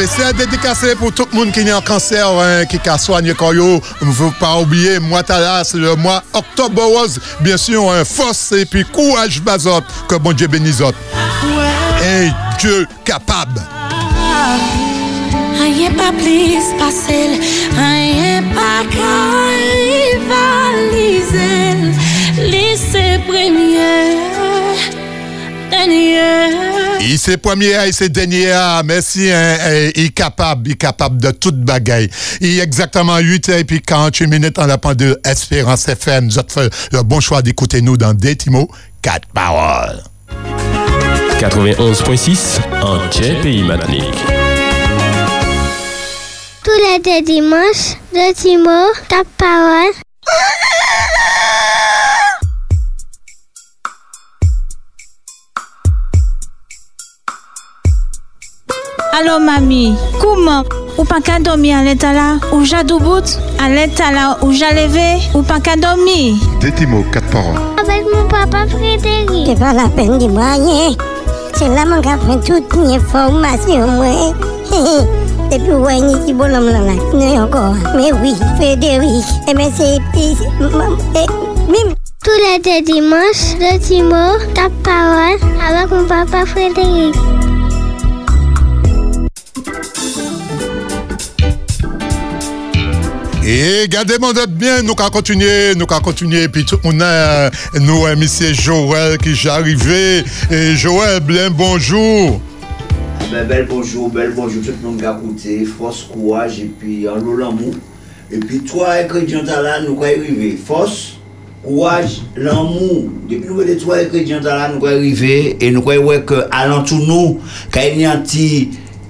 Spécial dédicacé pour tout le monde qui est en cancer, hein, qui a soigné quand yo. Il ne faut pas oublier, mois c'est le mois octobre rose. Bien sûr, un force et puis courage bazot. Que bon Dieu bénisse. Et Dieu capable. Rien pas plus passer, rien pas rivaliser. Premier, dernier. Il c'est premier, il c'est dernier. ah, Merci, hein, eh, il est capable, il est capable de toute bagaille. Il est exactement 8 h et puis 48 minutes en la de Espérance FM. Nous avons fait le bon choix d'écouter nous dans Détimo, 4 paroles. 91.6 en Pays Matinique. Tous les deux dimanches, de Timo, ta parole. Allô, mamie, comment Ou pas qu'à dormir à l'état là Ou j'ai debout À l'état là Ou j'ai levé Ou pas qu'à dormir? Détimo, quatre paroles. Avec mon papa Frédéric. C'est pas la peine de moi rien. C'est là mon gars prend toute l'information moi. Depuis ouais ni qui bonhomme là là? Non encore. Mais oui, Frédéric. Eh mais c'est c'est- maman, eh, mime. Tous les deux dimanches, de Timo, ta parole. Avec mon papa Frédéric. E gade mandat bien, nou ka kontinye, nou ka kontinye, pi tout moun an nou emisye Joël ki j'arrive. E Joël, blen bonjou. Ah, ben bel bonjou, bel bonjou, tout moun kakoute, fos kouaj, epi an lou l'amou. Epi 3 ekredyantan la nou ka arrive, fos, kouaj, l'amou. Depi nou ve de 3 ekredyantan la nou ka arrive, e nou ka wek alantou nou, ka enyanti,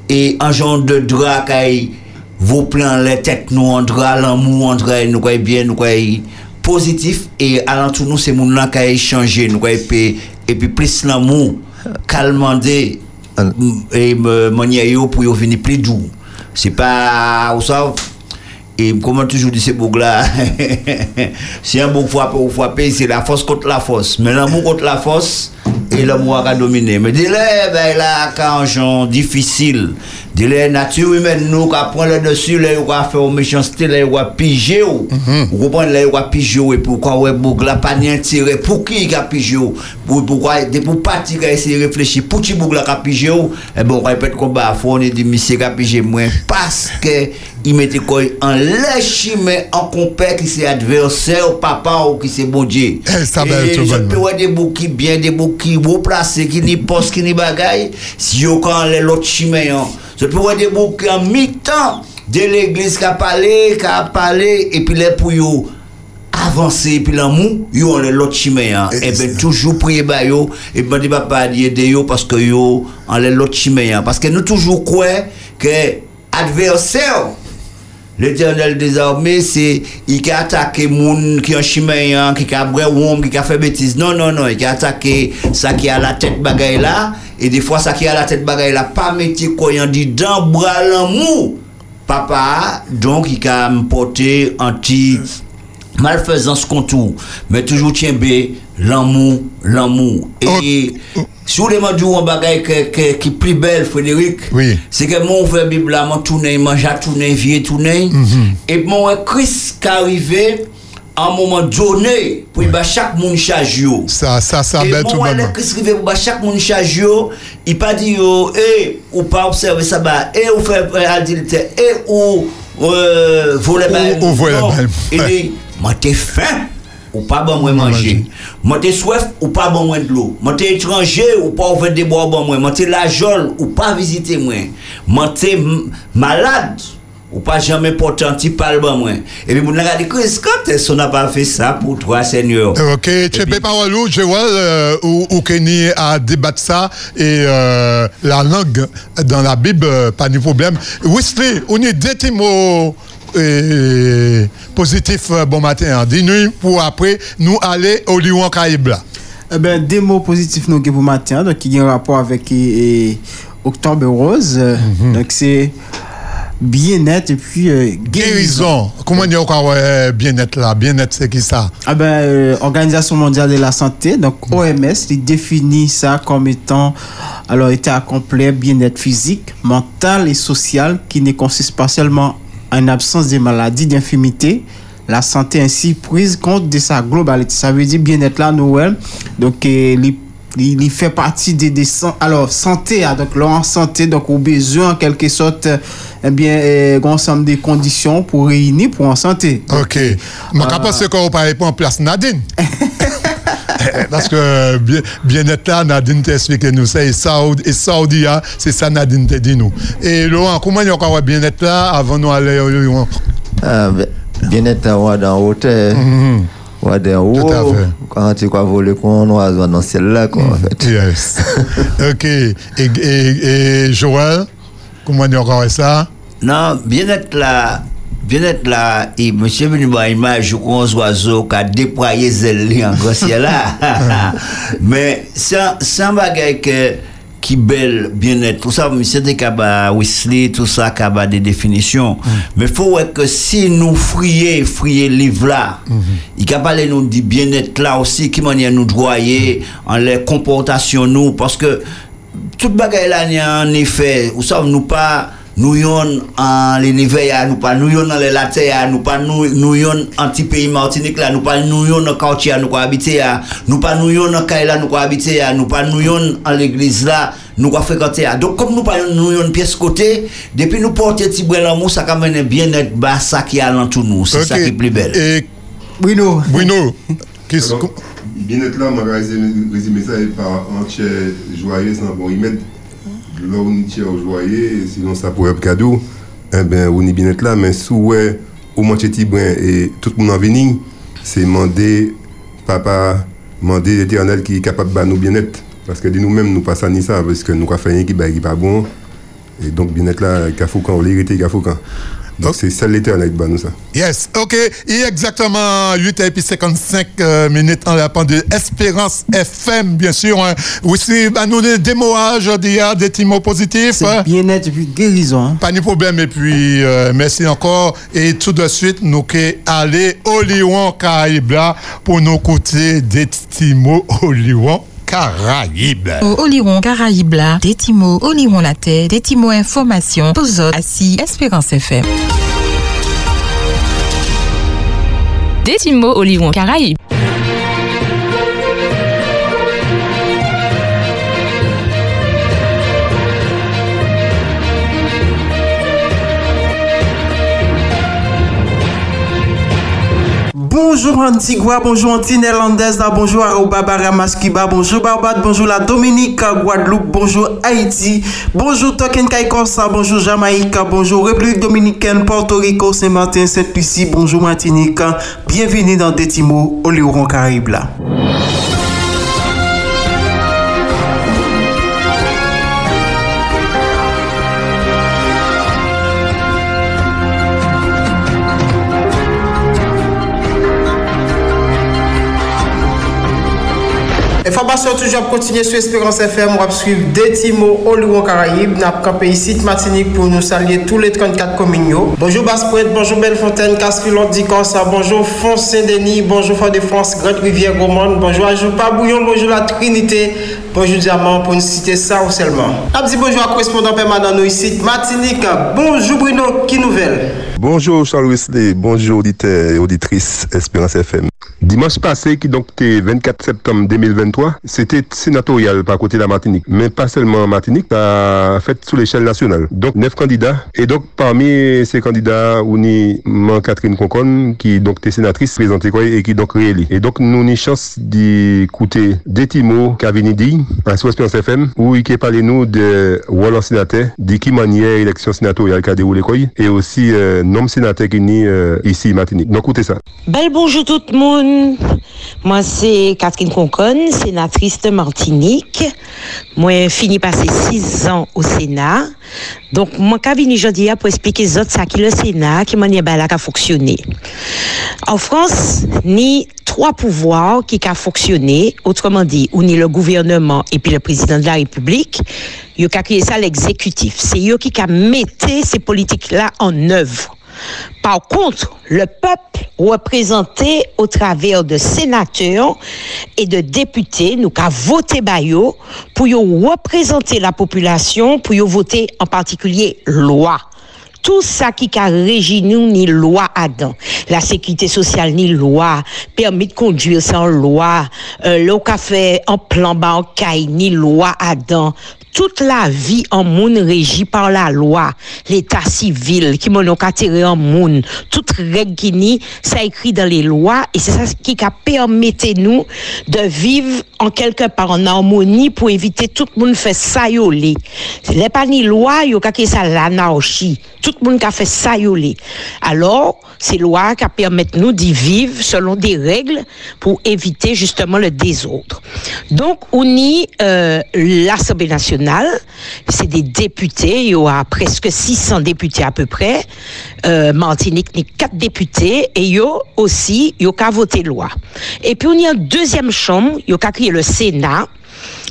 e anjan de dra, ka enyanti. Vos plans, les têtes nous, en drap, l'amour, en drap, nous allons bien, nous allons positif. Et alentour nous, c'est mon là qui a échangé, nous allons et puis plus l'amour, calmander et yo pour venir plus doux. C'est pas ou ça et comment toujours dit ces boucs là si un bouc frappe ou frapper c'est la force contre la force mais l'amour contre la force et l'amour a dominer mais dès là ben là quand genre difficile dès la nature humaine nous qui prend le dessus là on va faire méchanceté là on va piger ou vous comprenez là on va piger et pourquoi ouais bouc là pas ni intérêt pour qui il a piger ou pour pourquoi de pour partir qui essayer de réfléchir pour qui a piger ou et bon on répète combat à fond on dit monsieur qui a piger moins parce que il mettait quoi en lèche mais en compère qui c'est adversaire papa ou qui c'est bon Dieu. Ça va et je peux des boucs qui bien des boucs qui beau placés qui ni poste qui ni bagaille si yo quand l'autre chimé hein. Je boucs qui en mi-temps de l'église qui a parlé qui a parlé et puis les pour avancer puis l'amour yo on les l'autre chimé hein. et ben toujours prier ba yo et dit papa aider yo parce que yo on les l'autre chimé hein. parce que nous toujours croire que adversaire L'éternel des armées, c'est il a attaqué moun qui en chiméen, qui a bré qui a fait bêtise. Non, non, non, il a attaqué ça qui a la tête bagaille là. Et des fois, ça qui a la tête bagaille là, pas quoi, il dit dans bras l'amour. Papa, donc il a porté anti malfaisance contour. Mais toujours tient l'amour, l'amour. Et si vous demandez un bagage que- que- qui est plus belle, Frédéric, c'est que mon frère Bible m'a tourné, m'a déjà tourné, vieux tourné. Et mon Christ qui arrivé à un moment donné, pour bah, chaque monde charge. Ça, ça, ça, bête tout mon le Christ arrivé pour chaque monde charge il pas dit eh, ou pas observer ça, bah, eh, ou faire adultère, eh, ou euh, voler bah, ou voler bah, Il dit, moi t'es faim ou pas bon moi manger. Moi t'es soif ou pas bon moi de l'eau. Moi t'es étranger ou pas ouvrir des bois bon moi. Moi t'es la jole ou pas visiter moi. Moi t'es malade ou pas jamais porter un petit parle bon moi. Et puis mon a dit Chris quand est-ce qu'on n'a pas fait ça pour toi Seigneur? Ok, tu peux parole où, Joël, euh, ou, Kenny a débattu ça et euh, la langue dans la Bible, euh, pas de problème. Wesley, on est deux mots euh, positifs euh, bon matin. hein. Dis-nous pour après nous aller au Lyon Caraïbe là. Eh ben, des mots positifs nous pour matin, donc qui ont un rapport avec eh, eh, Octobre Rose. euh, Donc c'est bien-être et puis euh, Guérison. Comment dire encore bien-être là? Bien-être, c'est qui ça? Ah ben, euh, Organisation mondiale de la santé, donc OMS, il définit ça comme étant alors état complet, bien-être physique, mental et social qui ne consiste pas seulement en absence de maladies, d'infirmité, la santé ainsi prise compte de sa globalité. Ça veut dire bien-être là, Noël. Donc, euh, il, il, fait partie des, des alors santé, ah, donc en santé, donc au besoin en quelque sorte, euh, eh bien, euh, un ensemble de conditions pour réunir pour en santé. Ok. Je Ah. pense qu'on va pas en place Nadine? Parce que bien- bien-être là, Nadine t'a expliqué nous. Et Saoudi, et Saoudi hein, c'est ça Nadine t'a dit nous. Et Laurent, comment il y a encore bien-être là avant nous aller au Lyon Ah, ben, bien-être à voir dans hauteur. Ouais, d'en haut. Tout à fait. Quand tu crois voler con, on oiseau dans le ciel là, quoi, en fait. Yes. ok. Et, et, et Joël, comment a encore ça? Non, bien-être là, bien-être là, et monsieur venu voir image qu'on oiseau qui a déployé zèle en gros ciel là. Mais c'est un bagage que, qui belle bien-être. Tout ça, monsieur de Kaba Wesley, tout ça, Kaba des définitions. Mais faut ouais que si nous frier, frier livre là, il y a parlé nous dit bien-être là aussi, qui manière nous droyer en les comportations nous, parce que tout bagay là en effet ou savez nous pas nous yon en l'univers nous pas nous yon dans les latés nous pas nous nous yon anti pays Martinique là nous pas nous yon dans quartier nous quoi habiter nous pas nous yon dans là nous quoi habiter nous pas nous yon en l'église là nous quoi fréquenter donc comme nous pas nous yon pièce côté depuis nous porter petit l'amour ça quand même bien être bas ça qui a tout nous c'est ça qui est plus belle Et Bruno. Bruno, qu'est-ce que. Bien-être là, je vais résumer ça par un tiers joyeux sans bon remède. Là, on est tiers joyeux, sinon ça pourrait être cadeau. Eh bien, on est bien-être là, mais sous ouais, au brin et tout le monde en venir, c'est demander, papa, demander l'éternel qui est capable de nous bien-être. Parce que de nous-mêmes, nous pas ça ni ça, parce que nous avons fait rien qui n'est pas bon. Et donc, bien-être là, il faut qu'on l'hérité, il faut qu'on. Donc, c'est l'éternel qui va nous ça. Yes, ok. Il est exactement 8 et puis 55 euh, minutes en la de Espérance FM, bien sûr. Hein. Aussi, bah, nous, des, des mots hein, aujourd'hui, des petits mots positifs. hein. Bien-être et puis guérison. hein. Pas de problème. Et puis, euh, merci encore. Et tout de suite, nous allons aller au Lyon Caraïbes pour nous écouter des petits mots au Lyon Caraïbes. Au Oliron Caraïbes là, des Timo, Oliron la tête, des Timo information, Pozo, assis, Espérance FM. Des Timo Oliron Caraïbes. Bonjour Antigua, bonjour Anti-Néerlandaise, là, bonjour Aruba, Baramaskiba, bonjour Barbade, bonjour la Dominique, Guadeloupe, bonjour Haïti, bonjour Token Kaikorsa, bonjour Jamaïque, bonjour République Dominicaine, Porto Rico, Saint-Martin, Sainte-Lucie, bonjour Martinique, bienvenue dans Détimo, Oléoron Caraïbes là. Information toujours continuer sur Espérance FM. On va suivre des Timo Oliwon Caraïbes. N'a campé ici de Martinique pour nous saluer tous les 34 communes. Bonjour Basse-Pointe, bonjour Bellefontaine, Casfilon, Dicorsa, bonjour Fons Saint-Denis, bonjour Fort de France, Grande Rivière Gourmande, bonjour Ajoupa Bouillon, bonjour la Trinité, bonjour Diamant pour nous citer ça ou seulement. Un petit bonjour à correspondant permanent nous ici de Martinique. Bonjour Bruno, qui nouvelle? Bonjour Charles Wesley, bonjour auditeurs et auditrices Espérance FM. Dimanche passé, qui donc était 24 septembre 2023, c'était sénatorial par côté de la Martinique. Mais pas seulement en Martinique, ça fait sous l'échelle nationale. Donc neuf candidats. Et donc parmi ces candidats, on y Catherine Concon, qui donc était sénatrice présentée quoi, et qui donc réélie. Et donc nous avons chance d'écouter des Timo Kavinidi à sous FM, où il parlé nous de Wallon sénateur, de qui manière élection sénatoriale qui a déroulé quoi, et aussi euh, nom sénateur qui est euh, ici Martinique. Donc écoutez ça. Bel bonjour tout le monde. Moi, c'est Catherine Concon, sénatrice de Martinique. Moi, fini passer six ans au Sénat. Donc, moi, venu aujourd'hui pour expliquer aux autres ça qui le Sénat, qui manière là qu'a fonctionné. En France, ni trois pouvoirs qui a fonctionné, autrement dit, ou ni le gouvernement et puis le président de la République, il a créé ça l'exécutif. C'est eux qui a mettre ces politiques-là en œuvre. Par contre, le peuple représenté au travers de sénateurs et de députés, nous avons voté Bayo pour représenter la population, pour voter en particulier loi. Tout ça qui a régi nous, ni loi Adam. La sécurité sociale, ni loi. Permis de conduire sans loi. Euh, le café en plan caille, ni loi Adam toute la vie en monde régie par la loi, l'état civil qui m'ont tiré en monde, toute règle qui ni, ça écrit dans les lois et c'est ça qui a permis nous de vivre en quelque part en harmonie pour éviter tout le monde fait ça yolé. C'est pas ni loi, yo ka ça l'anarchie. Tout le monde a fait ça yolé. Alors, ces lois qui permettent nous d'y vivre selon des règles pour éviter justement le désordre. Donc, on y euh, l'Assemblée nationale C'est des députés. Il y aura presque 600 députés à peu près. Euh, Martinique ni quatre députés. Et il y a aussi, il y a qu'à voter loi. Et puis, on y a une deuxième chambre. Il y a qu'à créer le Sénat.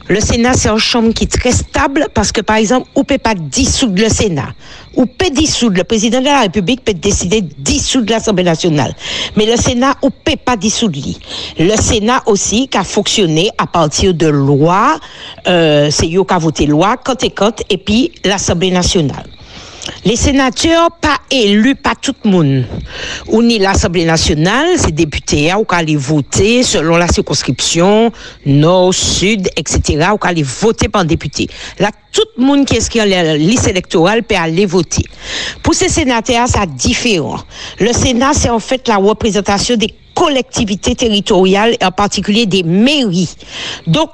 Le Sénat, c'est une chambre qui est très stable parce que, par exemple, on ne peut pas dissoudre le Sénat. On peut dissoudre, le président de la République peut décider de dissoudre l'Assemblée nationale. Mais le Sénat, ne peut pas dissoudre lui. Le Sénat aussi, qui a fonctionné à partir de lois, euh, c'est eux qui a voté loi, quand et quand, et puis l'Assemblée nationale. Les sénateurs pas élus pas tout le monde. Ou ni l'Assemblée nationale, c'est députés ou aller voter selon la circonscription, nord, sud, etc. ou aller voter par député. Là, tout le monde qui est dans la liste électorale peut aller voter. Pour ces sénateurs, c'est différent. Le Sénat, c'est en fait la représentation des collectivités territoriales, et en particulier des mairies. Donc,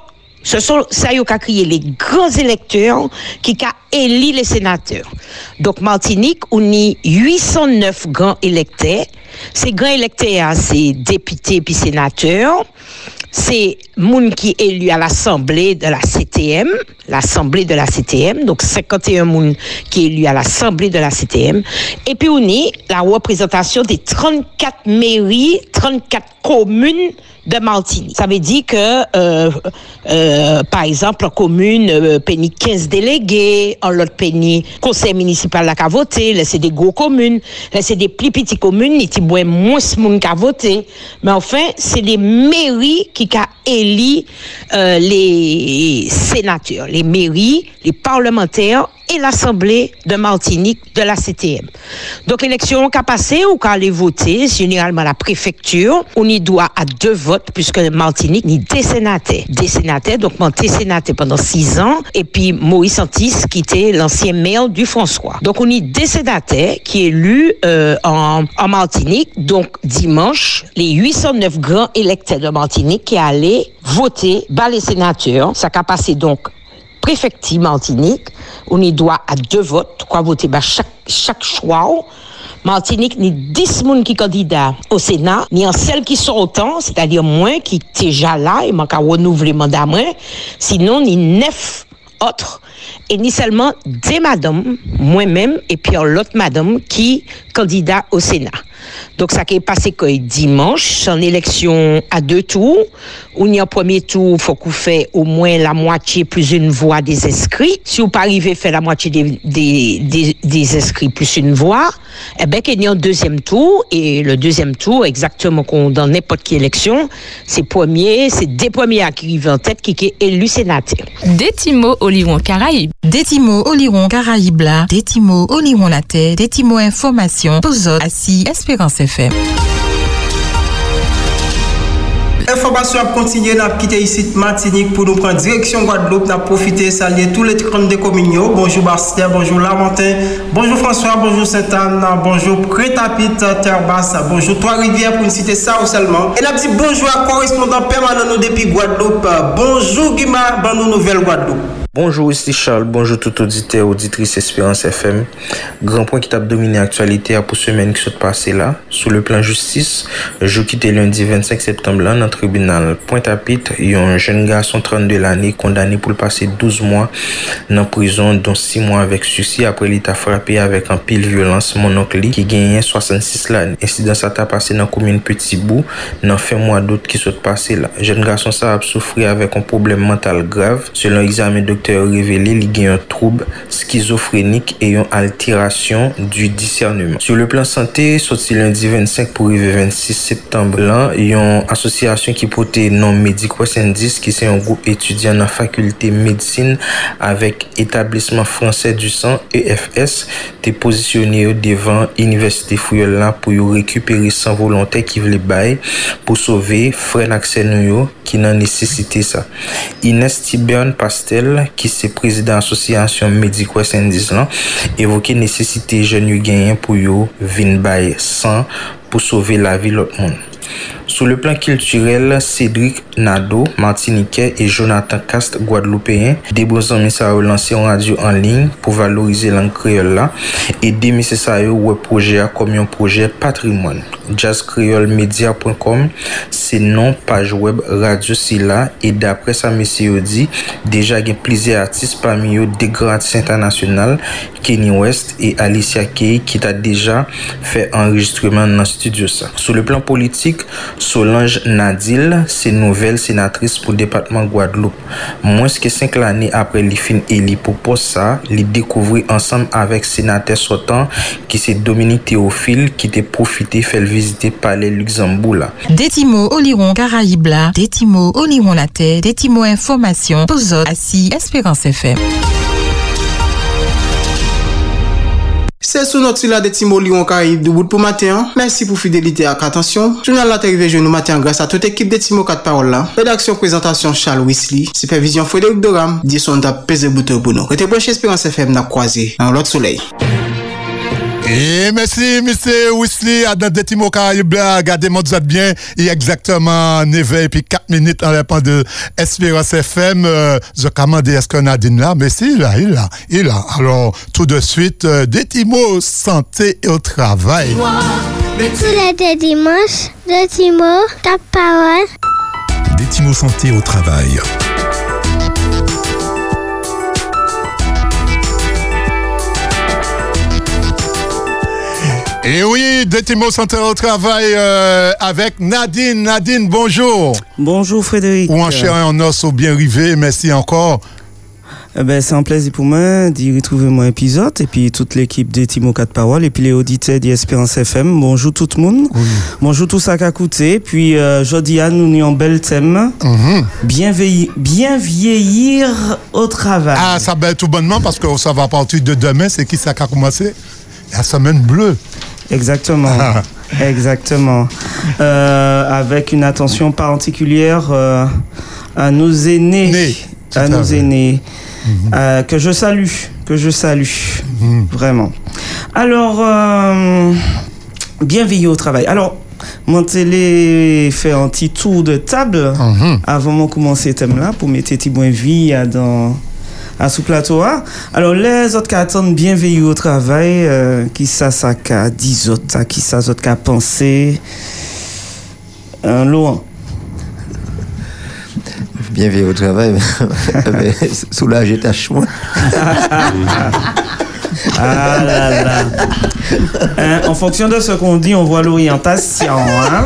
ce sont ça qui a créé les grands électeurs qui a élu les sénateurs. Donc Martinique, on a 809 grands électeurs. Ces grands électeurs, c'est députés puis sénateurs. C'est moun qui est élu à l'Assemblée de la CTM, l'Assemblée de la CTM, donc 51 moun qui est élu à l'Assemblée de la CTM. Et puis on est la représentation des 34 mairies, 34 communes de Martinique. Ça veut dire que, euh, euh, par exemple, en commune, euh, péni 15 délégués, en l'autre péni conseil municipal là qu'a voté, là c'est des gros communes, là c'est des plus petites communes, il y a moins de monde qui a voté. Mais enfin, c'est les mairies qui ont élu euh, les sénateurs, les mairies, les parlementaires et l'Assemblée de Martinique de la CTM. Donc, élection qu'a passé ou qu'a aller voter, généralement la préfecture, on y doit à deux votes, puisque Martinique ni des sénateurs. Des donc mon sénateur pendant six ans, et puis Maurice Santis, qui était l'ancien maire du François. Donc, on y des sénateurs qui est élu euh, en, en Martinique. Donc, dimanche, les 809 grands électeurs de Martinique qui allaient voter, bas les sénateurs. Ça qu'a passé donc préfecture Martinique, on y doit à deux votes, quoi voter bah, chaque, chaque choix. Martinique, ni 10 personnes qui candidats au Sénat, ni en celles qui sont autant, c'est-à-dire moins qui déjà là, et manque à renouveler mandat moins, sinon ni 9 autres, et ni seulement des madames, moi-même, et puis l'autre madame qui candidat au Sénat. Donc, ça qui est passé que dimanche, en élection à deux tours, où il y a un premier tour, il faut qu'on fait au moins la moitié plus une voix des inscrits. Si vous pas arrivé à faire la moitié des, des, des, des inscrits plus une voix, eh bien, qu'il y a un deuxième tour, et le deuxième tour, exactement comme dans n'importe quelle élection, c'est premier, c'est des premiers qui arrivent en tête qui est élu sénateur. Détimo Oliron Caraïbes. Détimo Oliron Caraïbes là, Détimo Oliron la tête, Détimo Information, Pozo, Assis, Espérance FM. Information a continué, n'a quitté ici Martinique pour nous prendre direction Guadeloupe, n'a profité saluer tous les 32 communes. Bonjour Bastien, bonjour Lamentin, bonjour François, bonjour Sainte-Anne, bonjour Crétapit, Terre Basse, bonjour Trois-Rivières pour une citer ça ou seulement. Et n'a petit bonjour à correspondant permanent depuis Guadeloupe. Bonjour Guimard, dans nos nouvelles Guadeloupe. Bonjour, ici Charles. Bonjour tout auditeur, auditrice Espérance FM. Grand point qui t'a dominé l'actualité à pour semaine qui s'est passé là. Sous le plan justice, je quitte lundi 25 septembre là, dans le tribunal Pointe-à-Pitre. Il y a un jeune garçon 32 l'année condamné pour le passer 12 mois dans prison, dont 6 mois avec sursis. Après, il a frappé avec un pile violence mon oncle qui gagnait 66 l'année. Incident ça t'a passé dans la commune Petit Bout, dans fin mois d'août qui s'est passé là. Jeune garçon ça a souffert avec un problème mental grave. Selon l'examen docteur doktor revele li gen yon troub skizofrenik e yon alterasyon du discernement. Sur le plan sante, soti lundi 25 pou rive 26 septembre lan, yon asosyasyon ki pote non medik wasendis ki se yon group etudyan nan fakulte medisin avek etablisman franse du san EFS te posisyone yo devan Universite Fouyol la pou yo rekupere san volontè ki vle bay pou sove fren aksen yo ki nan nesesite sa. Ines Tibern Pastel ki se prezident asosyasyon Medikwe Sendis lan, evoke nesesite jen yu genyen pou yo vin baye san pou sove la vi lot moun. Sou le plan kilturel, Cédric Nado, Martiniquais et Jonathan Cast, Guadeloupéen, debo zanmi sa yo lanse yon radio en ligne pou valorize lang kreol la e demise sa yo wè proje a kom yon proje patrimoine. jazzkreolmedia.com se non page web radio si la e dapre sa mese yo di, deja gen plize artist pami yo de grand artist internasyonal, Kenny West e Alicia Kay ki ta deja fè enregistreman nan studio sa. Sou le plan politik, Solange Nadil, c'est nouvelle sénatrice pour le département Guadeloupe. Moins que cinq années après les fin poste ça, les découvrir ensemble avec sénateur sortant qui c'est Dominique Théophile qui t'a profité faire visiter palais Luxembourg. Détimo Oliron Caraïbes là, Détimo Oliron la tête, Détimo Information, Pozo, Assis, Espérance FM. Se sou not sila de Timo Lyon Karib de bout pou maten, mersi pou fidelite ak atensyon. Jounal la terive jounou maten grasa tout ekip de Timo 4 parol la. Redaksyon prezentasyon Charles Weasley, Supervision Frédéric Doram, di son da peze bouteur pou nou. Rete breche Espérance FM na kwaze nan lot soley. Et merci, monsieur Wesley, à Détimo Caraïbes, là, regardez moi vous êtes bien, il y a exactement 9 et puis 4 minutes en répondant de Espérance FM, euh, je commande est-ce qu'on a dit là, mais si, il là, il là, il là. Alors, tout de suite, euh, Détimo Santé au Travail. Tous les dimanches, de Timo, ta parole. Détimo Santé au travail. Et oui, Détimo Santé au Travail euh, avec Nadine. Nadine, bonjour. Bonjour Frédéric. Ou en chair et en os au bien arrivé, merci encore. Eh ben, c'est un plaisir pour moi d'y retrouver mon épisode et puis toute l'équipe de Timo 4 Paroles et puis les auditeurs d'Espérance FM. Bonjour tout le monde. Bonjour tout ça qui a écouté. Puis euh, jeudi, nous avons un bel thème. bien, veiller- bien vieillir au travail. Ah, ça va tout bonnement parce que ça va partir de demain, c'est qui ça qui a commencé? La semaine bleue. Exactement. Exactement. Euh, avec une attention particulière euh, à nos aînés. à à nos aînés. Euh, que je salue. Que je salue. Vraiment. Alors, bien veiller au travail. Alors, mon télé fait un petit tour de table avant de commencer ce thème-là pour mettre petit moins vie dans à sous plateau là. Alors les autres qui attendent bien veiller au travail, euh, qui ça ça qu'a dit autres, qui ça autres qui a pensé? Un Laurent. Bien vu au travail, mais soulager tâche moi. Ah là là. Hein, en fonction de ce qu'on dit, on voit l'orientation. hein.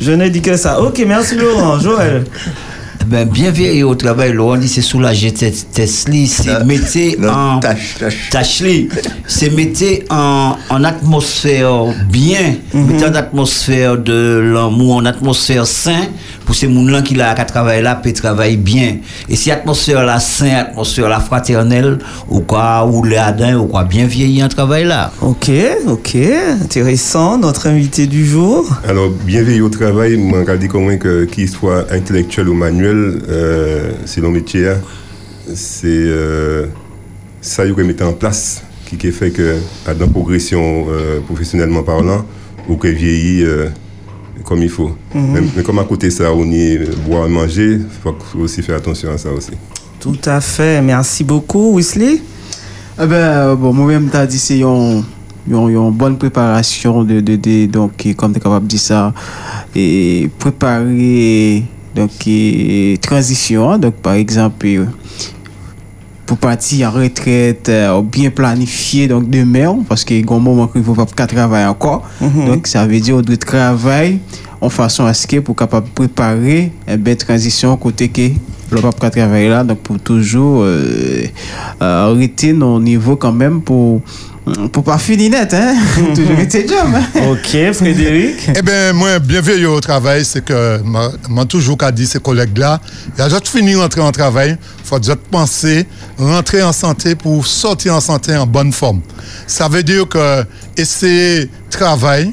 Je ne dis que ça. Ok, merci Laurent. Joël. Ben, bien veiller au travail, Laurent dit c'est soulager Tesli, c'est mettre en tâche-li. c'est mettre en, en atmosphère bien, mettre en atmosphère de l'amour, en atmosphère sain pour ces gens-là qui là qui travaillent là, peut travailler bien. Et si atmosphère là sain, atmosphère là fraternelle, ou quoi, ou les adins, ou quoi, bien vieillir en travail là. Ok, ok, intéressant. Notre invité du jour. Alors, bien veiller au travail, je dis comment que qu'il soit intellectuel ou manuel, euh, c'est le métier, hein. c'est euh, ça qu'il faut mettre en place qui, qui fait que, à dans progression euh, professionnellement parlant, ou que vieillit euh, comme il faut. Mhm. Mais comme à côté de ça, on y est boire, manger, il faut aussi faire attention à ça aussi. Tout à fait. Merci beaucoup, Wesley. Eh ben, euh, bon, moi-même, t'as dit, c'est une, bonne préparation de, de, de- donc, et comme tu es capable de dire ça, et préparer, donc, et transition, hein. donc, par exemple, euh, pour partir en retraite, euh, bien planifié, donc, demain, parce qu'il y a un moment qu'il ne faut pas travailler encore. Mhm. Donc, ça veut dire, doit travailler en façon à ce que pour capable préparer une belle transition côté que le pas travailler là donc pour toujours euh, euh, arrêter nos niveaux quand même pour pour pas finir net hein toujours rester job. Ok, Frédéric. Eh bien, moi, bienvenue au travail, c'est que, moi, toujours qu'a dit ces collègues-là, il y a juste fini rentrer en travail, il faut juste penser, rentrer en santé pour sortir en santé en bonne forme. Ça veut dire que essayer travail,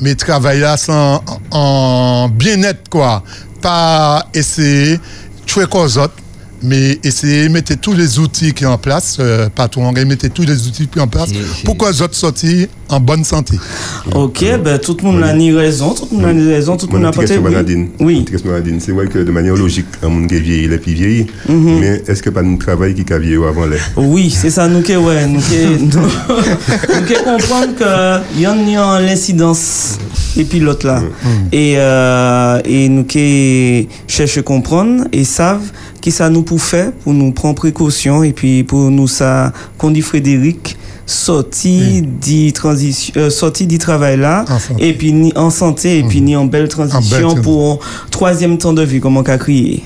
mais travail là sans, en bien-être, quoi. Pas essayer tuer qu'aux autres, mais essayer de mettre tous les outils qui sont en place, euh, patron, mettre tous les outils qui sont en place pour que les autres sortent en bonne santé? Ok, ben, tout le monde a ni raison, tout le monde a ni raison, tout le monde a porté. question, oui. C'est vrai que de manière logique, un monde qui vieillit, il est plus vieilli. Mhm. Mais est-ce que pas nous travail qui a vieilli avant l'air Oui, c'est ça, nous qui ouais, nous qui nous, nous qui comprendre que y en a l'incidence et puis l'autre là. Et, euh, et nous qui cherchons à comprendre et savent qui ça nous pour faire, pour nous prendre précaution et puis pour nous ça, qu'on dit Frédéric, sorti du transition euh, sorti travail là et puis ni en santé et puis ni en belle transition belle pour troisième temps de vie comme on a crié.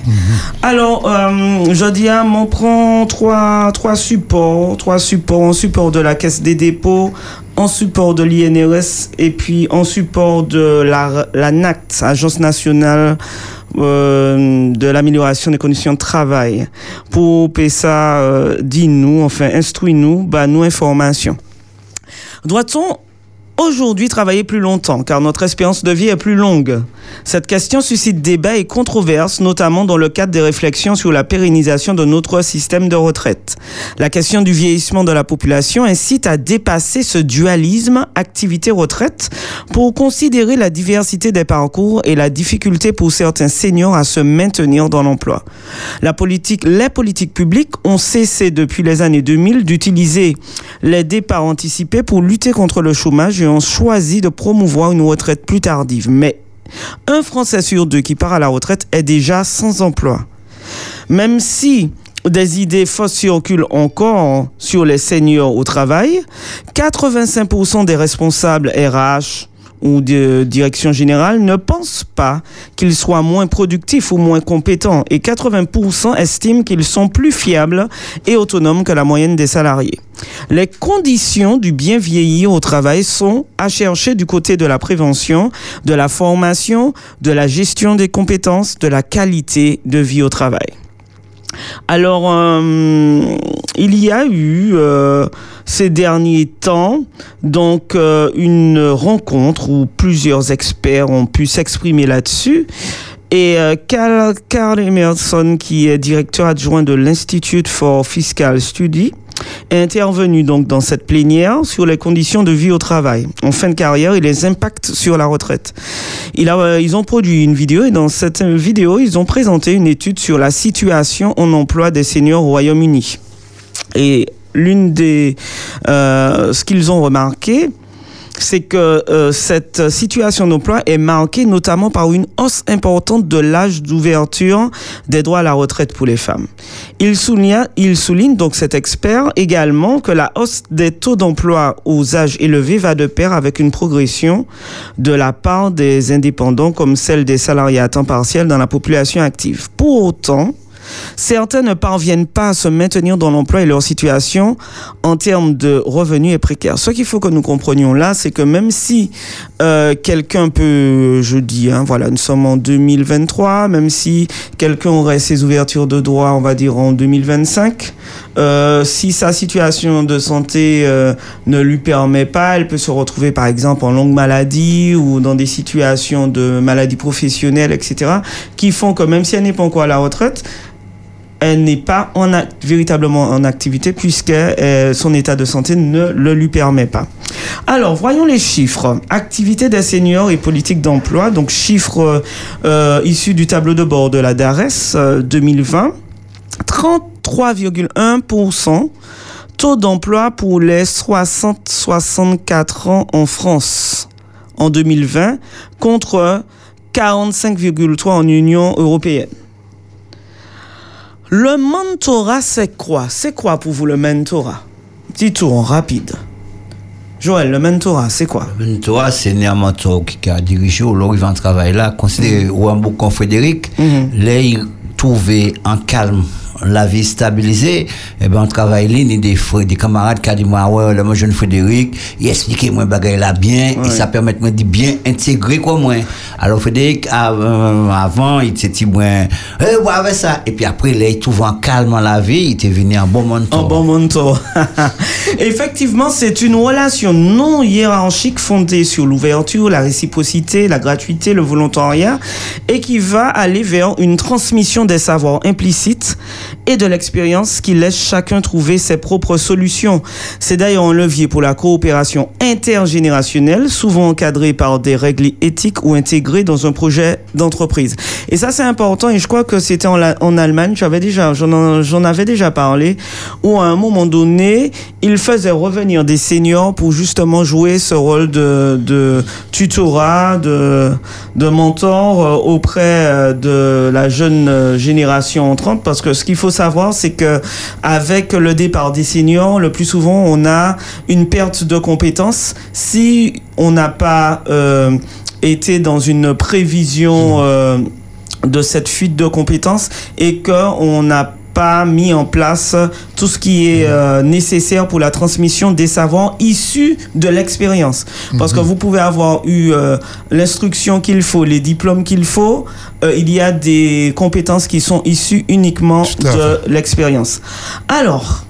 Alors euh, je dis à mon prend trois trois supports trois supports en support de la caisse des dépôts en support de l'INRS et puis en support de la, NACT, Agence nationale euh, de l'amélioration des conditions de travail. Pour PESA, euh, dis-nous, enfin, instruis-nous, bah, nous informations. Doit-on aujourd'hui travailler plus longtemps car notre espérance de vie est plus longue Cette question suscite débat et controverse, notamment dans le cadre des réflexions sur la pérennisation de notre système de retraite. La question du vieillissement de la population incite à dépasser ce dualisme activité-retraite pour considérer la diversité des parcours et la difficulté pour certains seniors à se maintenir dans l'emploi. Les politiques publiques ont cessé depuis les années 2000 d'utiliser les départs anticipés pour lutter contre le chômage et ont choisi de promouvoir une retraite plus tardive. Mais un Français sur deux qui part à la retraite est déjà sans emploi. Même si des idées fausses circulent encore sur les seniors au travail, 85% des responsables RH ou de direction générale ne pensent pas qu'ils soient moins productifs ou moins compétents et 80% estiment qu'ils sont plus fiables et autonomes que la moyenne des salariés. Les conditions du bien vieillir au travail sont à chercher du côté de la prévention, de la formation, de la gestion des compétences, de la qualité de vie au travail. Alors, euh, il y a eu euh, ces derniers temps donc euh, une rencontre où plusieurs experts ont pu s'exprimer là-dessus. Et Carl, Emerson, qui est directeur adjoint de l'Institute for Fiscal Study, est intervenu donc dans cette plénière sur les conditions de vie au travail en fin de carrière et les impacts sur la retraite. Euh, ils ont produit une vidéo et dans cette vidéo, ils ont présenté une étude sur la situation en emploi des seniors au Royaume-Uni. Et l'une des euh, ce qu'ils ont remarqué, c'est que euh, cette situation d'emploi est marquée notamment par une hausse importante de l'âge d'ouverture des droits à la retraite pour les femmes. Il souligne, il souligne donc cet expert également que la hausse des taux d'emploi aux âges élevés va de pair avec une progression de la part des indépendants comme celle des salariés à temps partiel dans la population active. Pour autant, Certains ne parviennent pas à se maintenir dans l'emploi et leur situation en termes de revenus est précaire. Ce qu'il faut que nous comprenions là, c'est que même si euh, quelqu'un peut, je dis, hein, voilà, nous sommes en 2023, même si quelqu'un aurait ses ouvertures de droit, on va dire en 2025, euh, si sa situation de santé euh, ne lui permet pas, elle peut se retrouver par exemple en longue maladie ou dans des situations de maladie professionnelle, etc., qui font que même si elle n'est pas encore à la retraite, elle n'est pas en véritablement en activité puisque euh, son état de santé ne le lui permet pas. Alors, voyons les chiffres. Activité des seniors et politique d'emploi, donc chiffres euh, issus du tableau de bord de la DARES euh, 2020. 33,1% taux d'emploi pour les 60-64 ans en France en 2020 contre 45,3% en Union européenne. Le mentorat, c'est quoi? C'est quoi pour vous le mentorat? Petit tour en rapide. Joël, le mentorat, c'est quoi? Le mentorat, c'est un mentor qui a dirigé au long travail là, considéré ou un bon comme Frédéric, là, il trouvait en calme la vie stabilisée, et ben on travaille a des, frères, des camarades qui ont dit moi, ouais, le jeune Frédéric, il expliquait moi bagaille là bien, et ça permet moi de bien intégrer quoi moi. Alors Frédéric, euh, avant, il était dit moi, eh, ouais, avec ça, et puis après, là, il trouve en calme la vie, il était venu en bon mentor. Un bon mentor. Effectivement, c'est une relation non hiérarchique fondée sur l'ouverture, la réciprocité, la gratuité, le volontariat et qui va aller vers une transmission des savoirs implicites et de l'expérience qui laisse chacun trouver ses propres solutions. C'est d'ailleurs un levier pour la coopération intergénérationnelle, souvent encadrée par des règles éthiques ou intégrée dans un projet d'entreprise. Et ça, c'est important et je crois que c'était en, Allemagne, déjà, j'en en- j'en avais déjà parlé, où à un moment donné, ils faisaient revenir des seniors pour justement jouer ce rôle de, de tutorat, de, de mentor euh, auprès euh, de la jeune euh, génération entrante. Parce que ce qu'il faut savoir, c'est que avec le départ des seniors, le plus souvent, on a une perte de compétences. Si on n'a pas euh, été dans une prévision euh, de cette fuite de compétences et qu'on n'a pas mis en place tout ce qui est euh, nécessaire pour la transmission des savoirs issus de l'expérience. Parce que vous pouvez avoir eu euh, l'instruction qu'il faut, les diplômes qu'il faut, euh, il y a des compétences qui sont issues uniquement de l'expérience. Alors,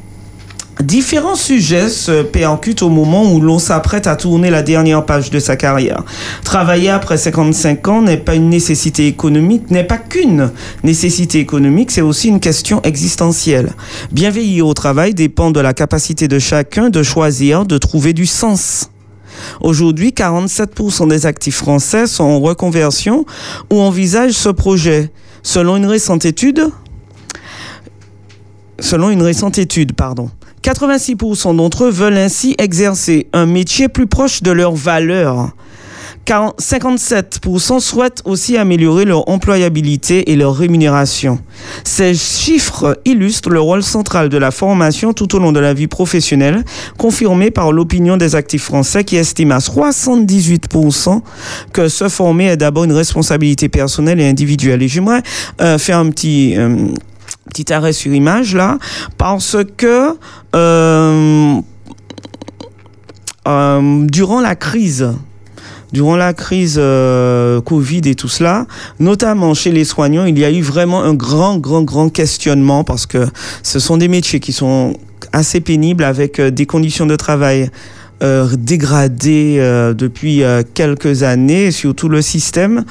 Différents sujets se percutent au moment où l'on s'apprête à tourner la dernière page de sa carrière. Travailler après 55 ans n'est pas une nécessité économique, n'est pas qu'une nécessité économique, c'est aussi une question existentielle. Bien veiller au travail dépend de la capacité de chacun de choisir, de trouver du sens. Aujourd'hui, 47% des actifs français sont en reconversion ou envisagent ce projet. Selon une récente étude, selon une récente étude, pardon. 86% d'entre eux veulent ainsi exercer un métier plus proche de leurs valeurs. 40 57% souhaitent aussi améliorer leur employabilité et leur rémunération. Ces chiffres illustrent le rôle central de la formation tout au long de la vie professionnelle, confirmé par l'opinion des actifs français qui estiment à 78% que se former est d'abord une responsabilité personnelle et individuelle. Et j'aimerais euh, faire un petit... euh, petit arrêt sur image là, parce que euh, euh, durant la crise, durant la crise euh, Covid et tout cela, notamment chez les soignants, il y a eu vraiment un grand, grand, grand questionnement parce que ce sont des métiers qui sont assez pénibles avec des conditions de travail euh, dégradées euh, depuis quelques années, surtout le système.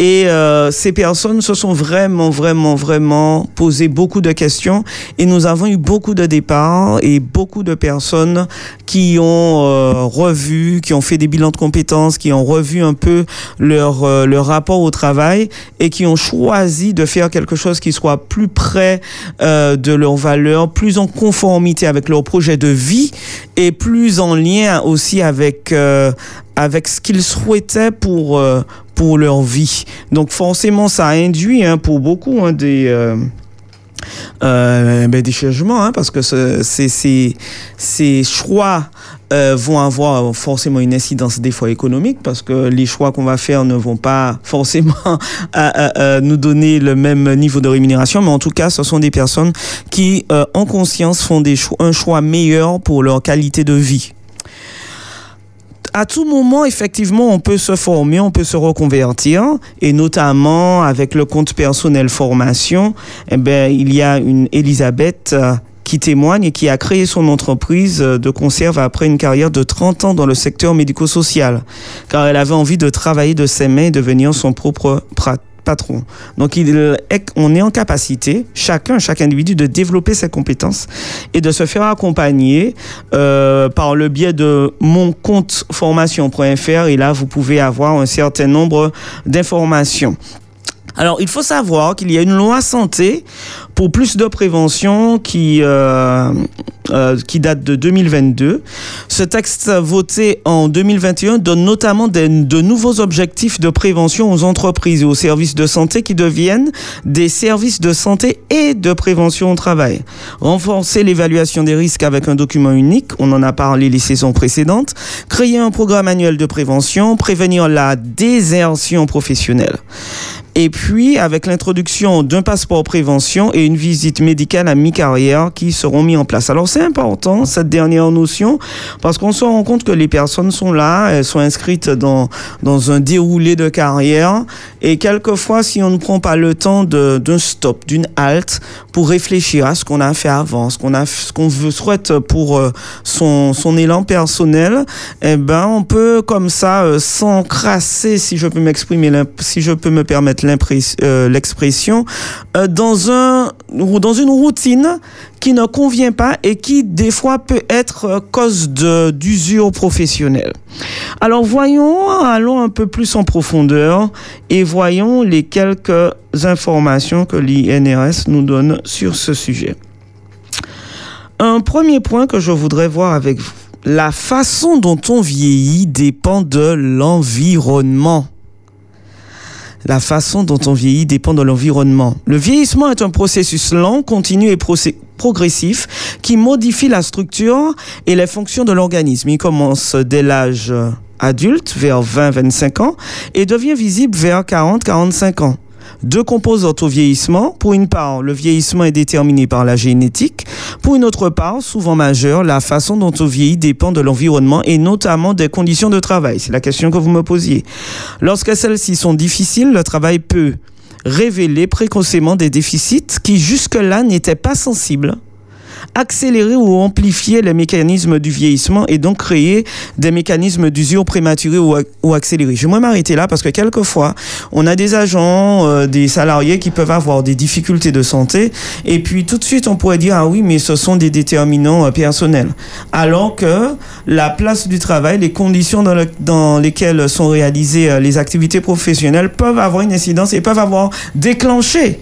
Et euh, ces personnes se sont vraiment, vraiment, vraiment posé beaucoup de questions. Et nous avons eu beaucoup de départs et beaucoup de personnes qui ont euh, revu, qui ont fait des bilans de compétences, qui ont revu un peu leur, euh, leur rapport au travail et qui ont choisi de faire quelque chose qui soit plus près euh, de leurs valeurs, plus en conformité avec leur projet de vie et plus en lien aussi avec, euh, avec ce qu'ils souhaitaient pour, euh, pour leur vie. Donc forcément, ça induit hein, pour beaucoup hein, des... euh, euh, ben, des changements, hein, parce que ce- ces, ces, ces choix euh, vont avoir forcément une incidence des fois économique, parce que les choix qu'on va faire ne vont pas forcément nous donner le même niveau de rémunération, mais en tout cas, ce sont des personnes qui, en conscience, font des cho- un choix meilleur pour leur qualité de vie à tout moment, effectivement, on peut se former, on peut se reconvertir, et notamment avec le compte personnel formation, eh ben, il y a une Elisabeth euh, qui témoigne et qui a créé son entreprise euh, de conserve après une carrière de 30 ans dans le secteur médico-social, car elle avait envie de travailler de ses mains et devenir son propre patron. Donc, on est en capacité, chacun, chaque individu, de développer ses compétences et de se faire accompagner euh, par le biais de mon compte formation.fr. Et là, vous pouvez avoir un certain nombre d'informations. Alors, il faut savoir qu'il y a une loi santé pour plus de prévention qui, euh, euh, qui date de 2022. Ce texte voté en 2021 donne notamment de nouveaux objectifs de prévention aux entreprises et aux services de santé qui deviennent des services de santé et de prévention au travail. Renforcer l'évaluation des risques avec un document unique, on en a parlé les saisons précédentes. Créer un programme annuel de prévention, prévenir la désertion professionnelle. Et puis, avec l'introduction d'un passeport prévention et une visite médicale à mi-carrière qui seront mis en place. Alors, c'est important, cette dernière notion, parce qu'on se rend compte que les personnes sont là, elles sont inscrites dans, dans un déroulé de carrière. Et quelquefois, si on ne prend pas le temps d'un stop, d'une halte, pour réfléchir à ce qu'on a fait avant, ce qu'on a, ce qu'on souhaite pour euh, son, son élan personnel, eh ben, on peut comme ça euh, s'encrasser, si je peux m'exprimer, si je peux me permettre euh, l'expression, euh, dans, un, dans une routine qui ne convient pas et qui, des fois, peut être euh, cause d'usure professionnelle. Alors, voyons, allons un peu plus en profondeur et voyons les quelques informations que l'INRS nous donne sur ce sujet. Un premier point que je voudrais voir avec vous. La façon dont on vieillit dépend de l'environnement. La façon dont on vieillit dépend de l'environnement. Le vieillissement est un processus lent, continu et progressif qui modifie la structure et les fonctions de l'organisme. Il commence dès l'âge adulte, vers 20-25 ans, et devient visible vers 40-45 ans. Deux composantes au vieillissement. Pour une part, le vieillissement est déterminé par la génétique. Pour une autre part, souvent majeure, la façon dont on vieillit dépend de l'environnement et notamment des conditions de travail. C'est la question que vous me posiez. Lorsque celles-ci sont difficiles, le travail peut révéler précocement des déficits qui jusque-là n'étaient pas sensibles accélérer ou amplifier les mécanismes du vieillissement et donc créer des mécanismes d'usure prématurée ou, ac- ou accélérée. Je vais m'arrêter là parce que quelquefois, on a des agents, euh, des salariés qui peuvent avoir des difficultés de santé et puis tout de suite on pourrait dire ah oui mais ce sont des déterminants euh, personnels. Alors que la place du travail, les conditions dans lesquelles sont réalisées euh, les activités professionnelles peuvent avoir une incidence et peuvent avoir déclenché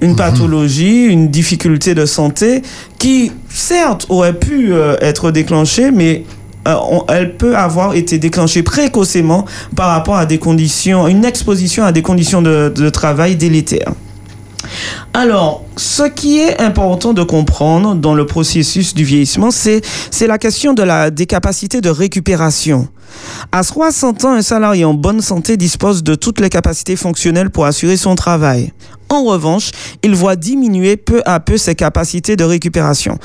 une pathologie, une difficulté de santé qui, certes, aurait pu euh, être déclenchée, mais euh, on- elle peut avoir été déclenchée précocement par rapport à des conditions, une exposition à des conditions de, de travail délétères. Alors, ce qui est important de comprendre dans le processus du vieillissement, c'est c'est la question de la des capacités de récupération. À 60 ans, un salarié en bonne santé dispose de toutes les capacités fonctionnelles pour assurer son travail. En revanche, il voit diminuer peu à peu ses capacités de récupération.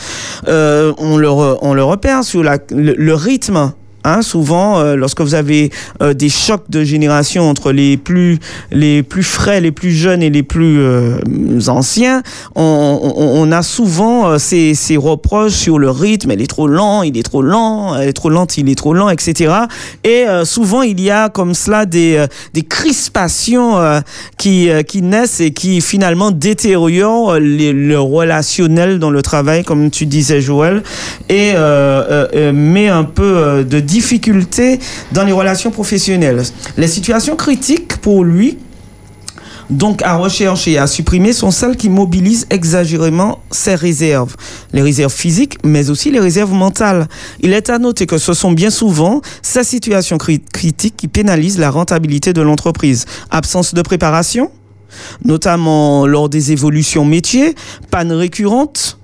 Euh, on, le re- on le repère sur la- le, le rythme Hein, souvent, euh, lorsque vous avez euh, des chocs de génération entre les plus, les plus frais, les plus jeunes et les plus euh, anciens, on, a souvent ces, reproches sur le rythme. Elle est trop lent, il est trop lent, elle est trop lente, il est trop lent, etc. Et souvent, il y a comme cela des, crispations qui, naissent et qui finalement détériorent les- le relationnel dans le travail, comme tu disais, Joël, et met un peu de difficulté dans les relations professionnelles. Les situations critiques pour lui, donc à rechercher et à supprimer, sont celles qui mobilisent exagérément ses réserves. Les réserves physiques, mais aussi les réserves mentales. Il est à noter que ce sont bien souvent ces situations cri- critiques qui pénalisent la rentabilité de l'entreprise. Absence de préparation, notamment lors des évolutions métiers, panne récurrente,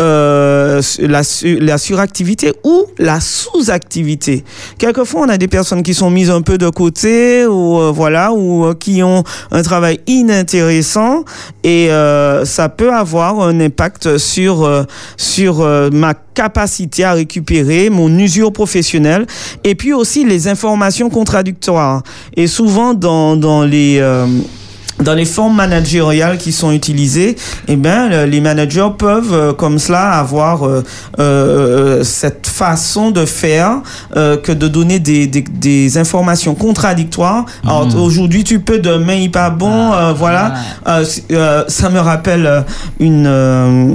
euh, la, la suractivité ou la sous-activité. Quelquefois, on a des personnes qui sont mises un peu de côté ou euh, voilà ou euh, qui ont un travail inintéressant et euh, ça peut avoir un impact sur sur ma capacité à récupérer mon usure professionnelle et puis aussi les informations contradictoires. Et souvent dans dans les dans les formes managériales qui sont utilisées, eh ben, le- les managers peuvent, euh, comme cela, avoir euh, euh, cette façon de faire euh, que de donner des, des, des informations contradictoires. Alors, aujourd'hui, tu peux, demain, il pas bon, euh, voilà. Euh, c- euh, ça me rappelle une, euh,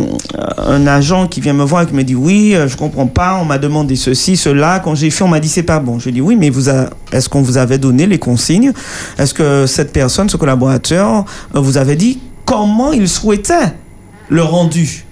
un agent qui vient me voir et qui me dit, oui, je comprends pas, on m'a demandé ceci, cela. Quand j'ai fait, on m'a dit, c'est pas bon. Je dis, oui, mais vous a- est-ce qu'on vous avait donné les consignes? Est-ce que cette personne, ce collaborateur, vous avait dit comment il souhaitait le rendu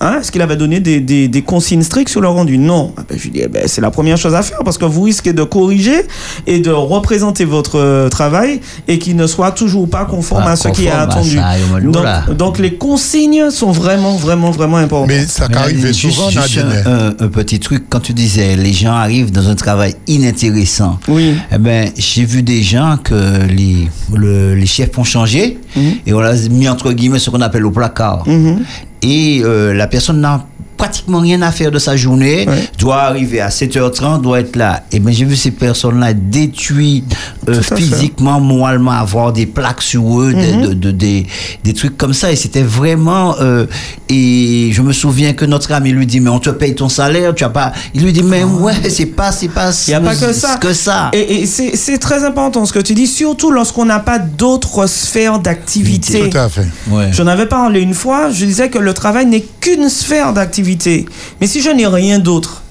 Hein, Est-ce qu'il avait donné des, des, des consignes strictes sur le rendu Non. Ah ben, je lui dis, eh ben, c'est la première chose à faire parce que vous risquez de corriger et de représenter votre euh, travail et qu'il ne soit toujours pas conforme Pas à ce qui est attendu. ça. Donc, donc les consignes sont vraiment, vraiment, vraiment importantes. Mais ça Mais arrive juste- souvent, juste Nadine. un, un- un petit truc, quand tu disais les gens arrivent dans un travail inintéressant. Oui. Eh ben, j'ai vu des gens que les, le- les chefs ont changé Mhm. et on l'a mis entre guillemets ce qu'on appelle au placard. Et euh, la personne n'a pratiquement rien à faire de sa journée, doit arriver à 7h30, doit être là. Et bien, j'ai vu ces personnes-là détruites euh, physiquement, moralement, avoir des plaques sur eux, des- Mhm. de, de- des, des trucs comme ça. Et c'était vraiment. euh, et je me souviens que notre ami lui dit Mais on te paye ton salaire, tu as pas. Il lui dit Mais ouais, c'est pas, c'est pas, Il n'y a pas que ça. que ça. Et, et c'est très important ce que tu dis, surtout lorsqu'on n'a pas d'autres sphères d'activité. Tout à fait. J'en avais parlé une fois, je disais que le travail n'est qu'une sphère d'activité. Mais si je n'ai rien d'autre,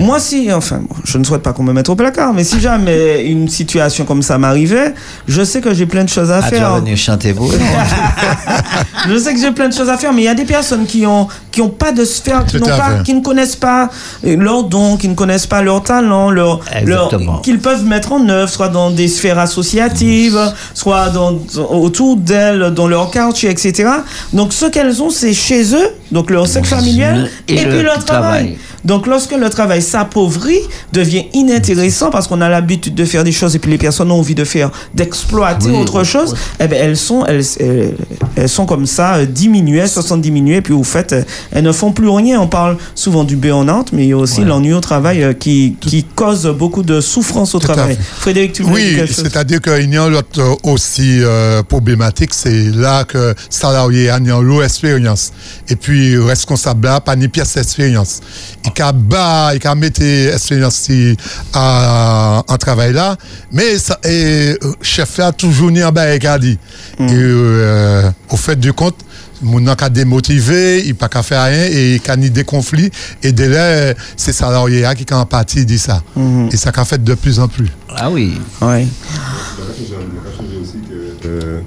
moi si, enfin, bon, je ne souhaite pas qu'on me mette au placard, mais si jamais une situation comme ça m'arrivait, je sais que j'ai plein de choses à Ah, tu faire. venir chanter eux. Je sais que j'ai plein de choses à faire, mais il y a des personnes qui ont qui ont pas de sphère, qui n'ont pas, ne connaissent pas leurs dons, qui ne connaissent pas leurs talents, leur, leur- qu'ils peuvent mettre en œuvre, soit dans des sphères associatives, soit dans, autour d'elles, dans leur quartier, etc. Donc ce qu'elles ont, c'est chez eux, donc leur cercle familial, Et et, le puis leur travail. travail. Donc lorsque le travail s'appauvrit, devient inintéressant parce qu'on a l'habitude de faire des choses et puis les personnes ont envie de faire, d'exploiter Oui, autre chose, eh ben elles sont, elles, elles, sont comme ça euh, diminuées, elles se sont diminuées, puis au fait, euh, elles ne font plus rien. On parle souvent du burn-out, mais il y a aussi l'ennui au travail euh, qui, qui cause beaucoup de souffrance au Tout travail. Frédéric, tu voulais dire Oui, c'est-à-dire qu'il y a l'autre aussi euh, problématique, c'est là que salarié a une low expérience. Et puis, responsable là, pas ni pièce d'expérience. Il a bas, il a mettre expérience en travail là, mais ça, et, euh, chef a toujours ni en bas, a dit. Et euh, au fait du compte, mon n'a qu'à démotiver, il n'a pas qu'à faire rien et il a ni des conflits. Et dès là, c'est salarié qui en partie dit ça. Et ça qu'a fait de plus en plus. Ah oui. Ouais. Euh,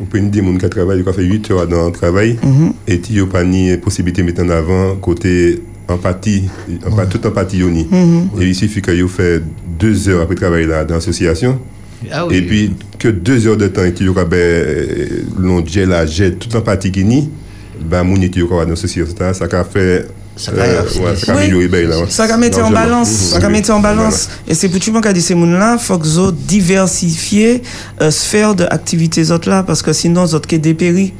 on peut dire que qui travaille, qui fait 8 heures dans le travail, Mhm. et il n'y a pas ni possibilité de mettre en avant côté empathie, empa- toute empathie. Mhm. Et il suffit que vous fait 2 heures après travail là, dans l'association. Ah oui. Et puis que 2 heures de temps, et qu'il y a ben, l'on jet la jet, toute empathie qui ni, ben, mon équipe dans l'association. Ça, ça a fait. Ça euh, ouais, ça a Oui. amélioré ben, va mettre en balance, Mhm. ça va mettre en balance. Et c'est pour tout le monde qui a dit ces là faut que vous diversifiez euh, sphère d'activités autres là, parce que sinon, autres dépéri.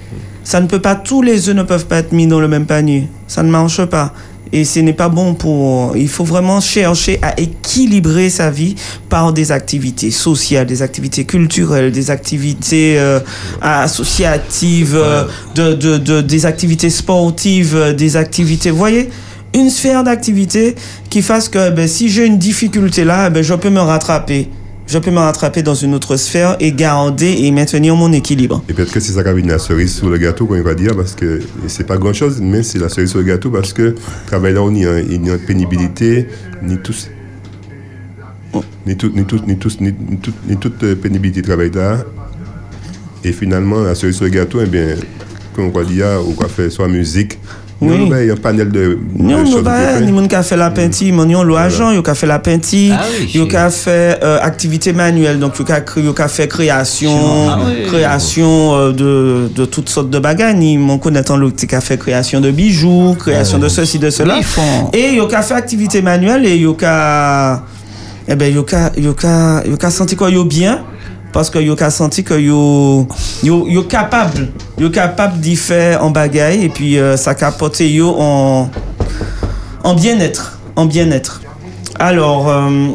Ça ne peut pas, tous les œufs ne peuvent pas être mis dans le même panier. Ça ne marche pas. Et ce n'est pas bon pour. Il faut vraiment chercher à équilibrer sa vie par des activités sociales, des activités culturelles, des activités euh, associatives, euh, de, de, de- des activités sportives, euh, des activités. Vous voyez? Une sphère d'activité qui fasse que ben, si j'ai une difficulté là, ben, je peux me rattraper. Je peux me rattraper dans une autre sphère et garder et maintenir mon équilibre. Et peut-être que c'est ça qui la cerise sur le gâteau, qu'on va dire, parce que c'est pas grand chose, mais c'est la cerise sur le gâteau, parce que travail là, on a, il y a pénibilité, ni tous. Ni, tout, ni, tout, ni, tous, ni, ni toute, ni euh, pénibilité de travail là. Et finalement, la cerise sur le gâteau, eh bien, qu'on va dire, ou quoi faire soit musique, Oui. non, il y a un panel de, Non, bah, faire. ni moun ka fait la peinture, yon lo agent, yo ka fait la peinture, Ah oui, yo ka fait euh, activité manuelle, donc yo ka fait création, Ah oui. création euh, de, de toutes sortes de bagages. Mon connaissant l'autre qui a fait création de bijoux, création de ceci, de cela. Oui, ils font- Et yo ka fait activité manuelle et yo ka, eh ben, yo ka senti quoi yo bien. Parce que yo ka senti que yo, yo, capable, yo capable d'y faire en bagaille et puis euh, ça capote yo en, en bien-être, en bien-être. Alors, euh,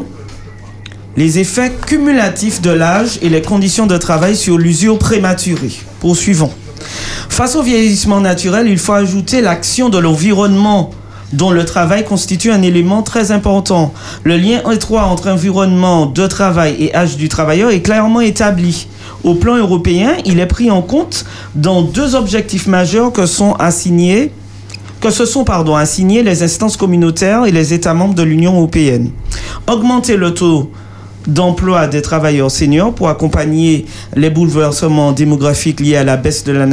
les effets cumulatifs de l'âge et les conditions de travail sur l'usure prématurée. Poursuivons. Face au vieillissement naturel, il faut ajouter l'action de l'environnement dont le travail constitue un élément très important. Le lien étroit entre environnement de travail et âge du travailleur est clairement établi. Au plan européen, il est pris en compte dans deux objectifs majeurs que sont assignés sont assignés les instances communautaires et les États membres de l'Union européenne. Augmenter le taux d'emploi des travailleurs seniors pour accompagner les bouleversements démographiques liés à la baisse de la,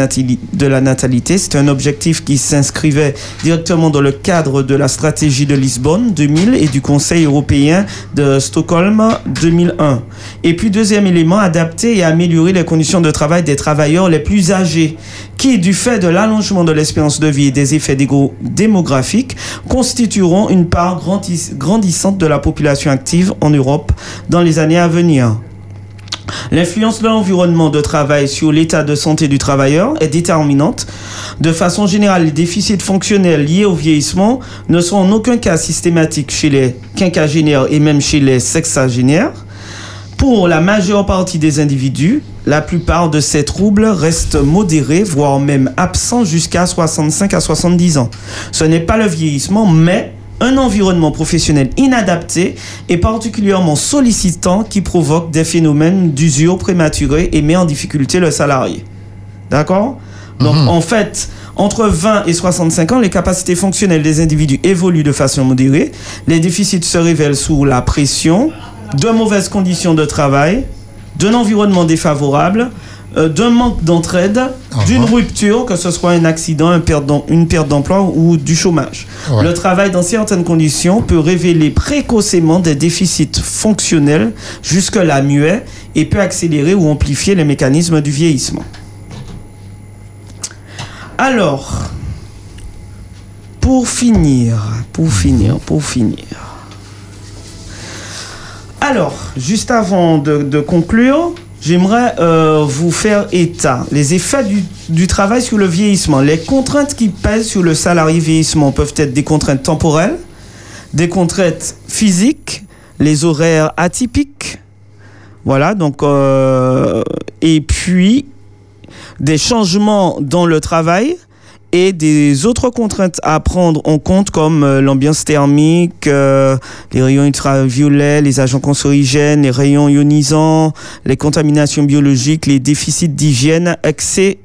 natalité. C'est un objectif qui s'inscrivait directement dans le cadre de la stratégie de Lisbonne 2000 et du Conseil européen de Stockholm 2001. Et puis deuxième élément, adapter et améliorer les conditions de travail des travailleurs les plus âgés qui, du fait de l'allongement de l'espérance de vie et des effets démographiques, constitueront une part grandis- grandissante de la population active en Europe les années à venir. L'influence de l'environnement de travail sur l'état de santé du travailleur est déterminante. De façon générale, les déficits fonctionnels liés au vieillissement ne sont en aucun cas systématiques chez les quinquagénaires et même chez les sexagénaires. Pour la majeure partie des individus, la plupart de ces troubles restent modérés, voire même absents jusqu'à 65 à 70 ans. Ce n'est pas le vieillissement, mais un environnement professionnel inadapté et particulièrement sollicitant qui provoque des phénomènes d'usure prématurée et met en difficulté le salarié. D'accord? Donc en fait, entre 20 et 65 ans, les capacités fonctionnelles des individus évoluent de façon modérée. Les déficits se révèlent sous la pression de mauvaises conditions de travail, d'un environnement défavorable, euh, d'un manque d'entraide, d'une rupture, que ce soit un accident, un perte d'em- une perte d'emploi ou du chômage. Ouais. Le travail dans certaines conditions peut révéler précocement des déficits fonctionnels jusque-là muets et peut accélérer ou amplifier les mécanismes du vieillissement. Alors, pour finir, pour finir, pour finir. Alors, juste avant de, de conclure, j'aimerais euh, vous faire état les effets du, du travail sur le vieillissement. Les contraintes qui pèsent sur le salarié vieillissement peuvent être des contraintes temporelles, des contraintes physiques, les horaires atypiques, voilà, donc, euh, et puis des changements dans le travail et des autres contraintes à prendre en compte comme euh, l'ambiance thermique, euh, les rayons ultraviolets, les agents cancérigènes, les rayons ionisants, les contaminations biologiques, les déficits d'hygiène, etc.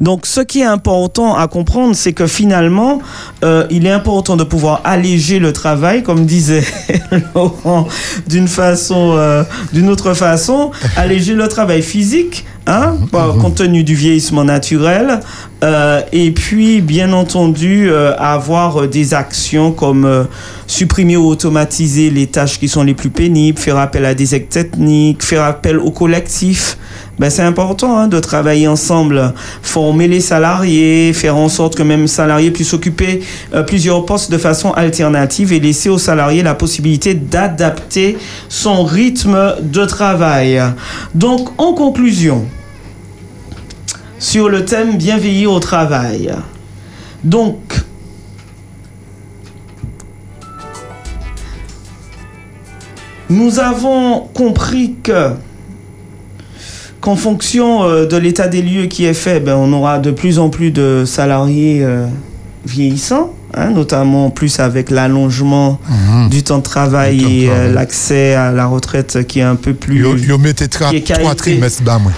Donc ce qui est important à comprendre, c'est que finalement, euh, il est important de pouvoir alléger le travail, comme disait Laurent, d'une façon, euh, d'une autre façon, alléger le travail physique, hein, par- compte tenu du vieillissement naturel, euh, et puis bien entendu euh, avoir euh, des actions comme euh, supprimer ou automatiser les tâches qui sont les plus pénibles, faire appel à des aides techniques, faire appel au collectif. Ben, c'est important hein, de travailler ensemble, former les salariés, faire en sorte que même salarié puisse occuper euh, plusieurs postes de façon alternative et laisser aux salariés la possibilité d'adapter son rythme de travail. Donc, en conclusion, sur le thème bien veiller au travail. Donc, nous avons compris que qu'en fonction euh, de l'état des lieux qui est fait, ben, on aura de plus en plus de salariés euh, vieillissants, hein, notamment plus avec l'allongement du temps de travail et euh, l'accès à la retraite qui est un peu plus... Yo, yo qui est- a trois été- trimestres bas, moi.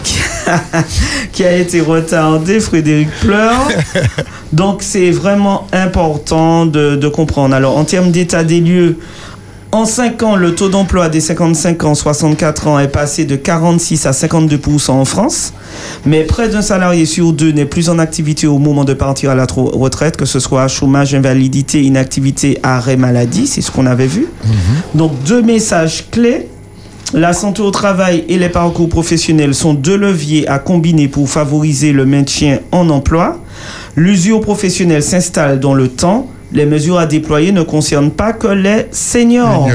qui a été retardé, Frédéric pleure. Donc c'est vraiment important de, de comprendre. Alors en termes d'état des lieux, en 5 ans, le taux d'emploi des 55 ans, 64 ans est passé de 46 à 52% en France. Mais près d'un salarié sur deux n'est plus en activité au moment de partir à la retraite, que ce soit chômage, invalidité, inactivité, arrêt maladie, c'est ce qu'on avait vu. Donc deux messages clés. La santé au travail et les parcours professionnels sont deux leviers à combiner pour favoriser le maintien en emploi. L'usure professionnelle s'installe dans le temps. Les mesures à déployer ne concernent pas que les seniors.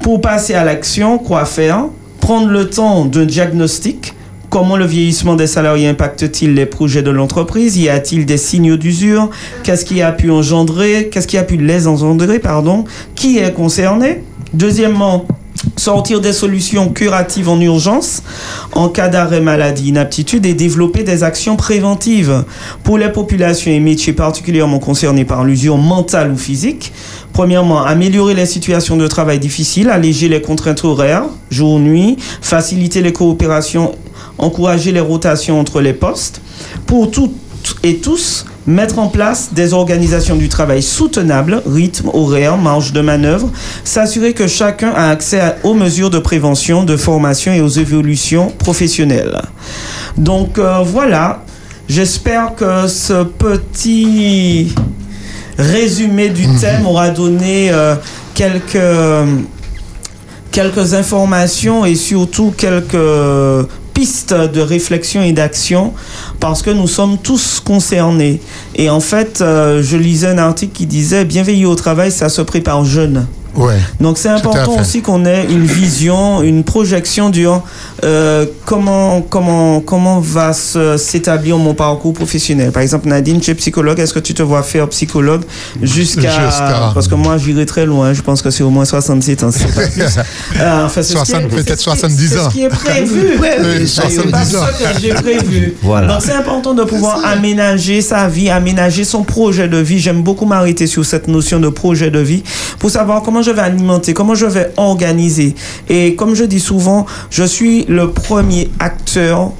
Pour passer à l'action, quoi faire? Prendre le temps d'un diagnostic? Comment le vieillissement des salariés impacte-t-il les projets de l'entreprise? Y a-t-il des signaux d'usure? Qu'est-ce qui a pu engendrer? Qu'est-ce qui a pu les engendrer Pardon? Qui est concerné? Deuxièmement, sortir des solutions curatives en urgence en cas d'arrêt maladie, inaptitude et développer des actions préventives pour les populations et métiers particulièrement concernés par l'usure mentale ou physique. Premièrement, améliorer les situations de travail difficiles, alléger les contraintes horaires, jour-nuit, faciliter les coopérations, encourager les rotations entre les postes. Pour toutes et tous, mettre en place des organisations du travail soutenables, rythme, horaire, marge de manœuvre, s'assurer que chacun a accès à- aux mesures de prévention, de formation et aux évolutions professionnelles. Donc euh, voilà, j'espère que ce petit résumé du thème aura donné euh, quelques quelques informations et surtout quelques pistes de réflexion et d'action parce que nous sommes tous concernés. Et en fait, euh, je lisais un article qui disait bien veiller au travail, ça se prépare jeune. Ouais. Donc c'est important aussi qu'on ait une vision, une projection du euh, comment comment comment va s'établir mon parcours professionnel. Par exemple, Nadine, tu es psychologue. Est-ce que tu te vois faire psychologue jusqu'à Jusqu'à- parce que moi j'irai très loin. Je pense que c'est au moins 67 ans. c'est pas plus. Euh, enfin, c'est ce qui est- 60, peut-être c'est ce qui est- 70 C'est ans. ce qui est prévu. Oui, C'est pas 70 ans. ça que j'ai prévu. Voilà. Donc c'est important de pouvoir aménager sa vie, aménager son projet de vie. J'aime beaucoup m'arrêter sur cette notion de projet de vie pour savoir comment je vais alimenter, comment je vais organiser. Et comme je dis souvent, je suis le premier acteur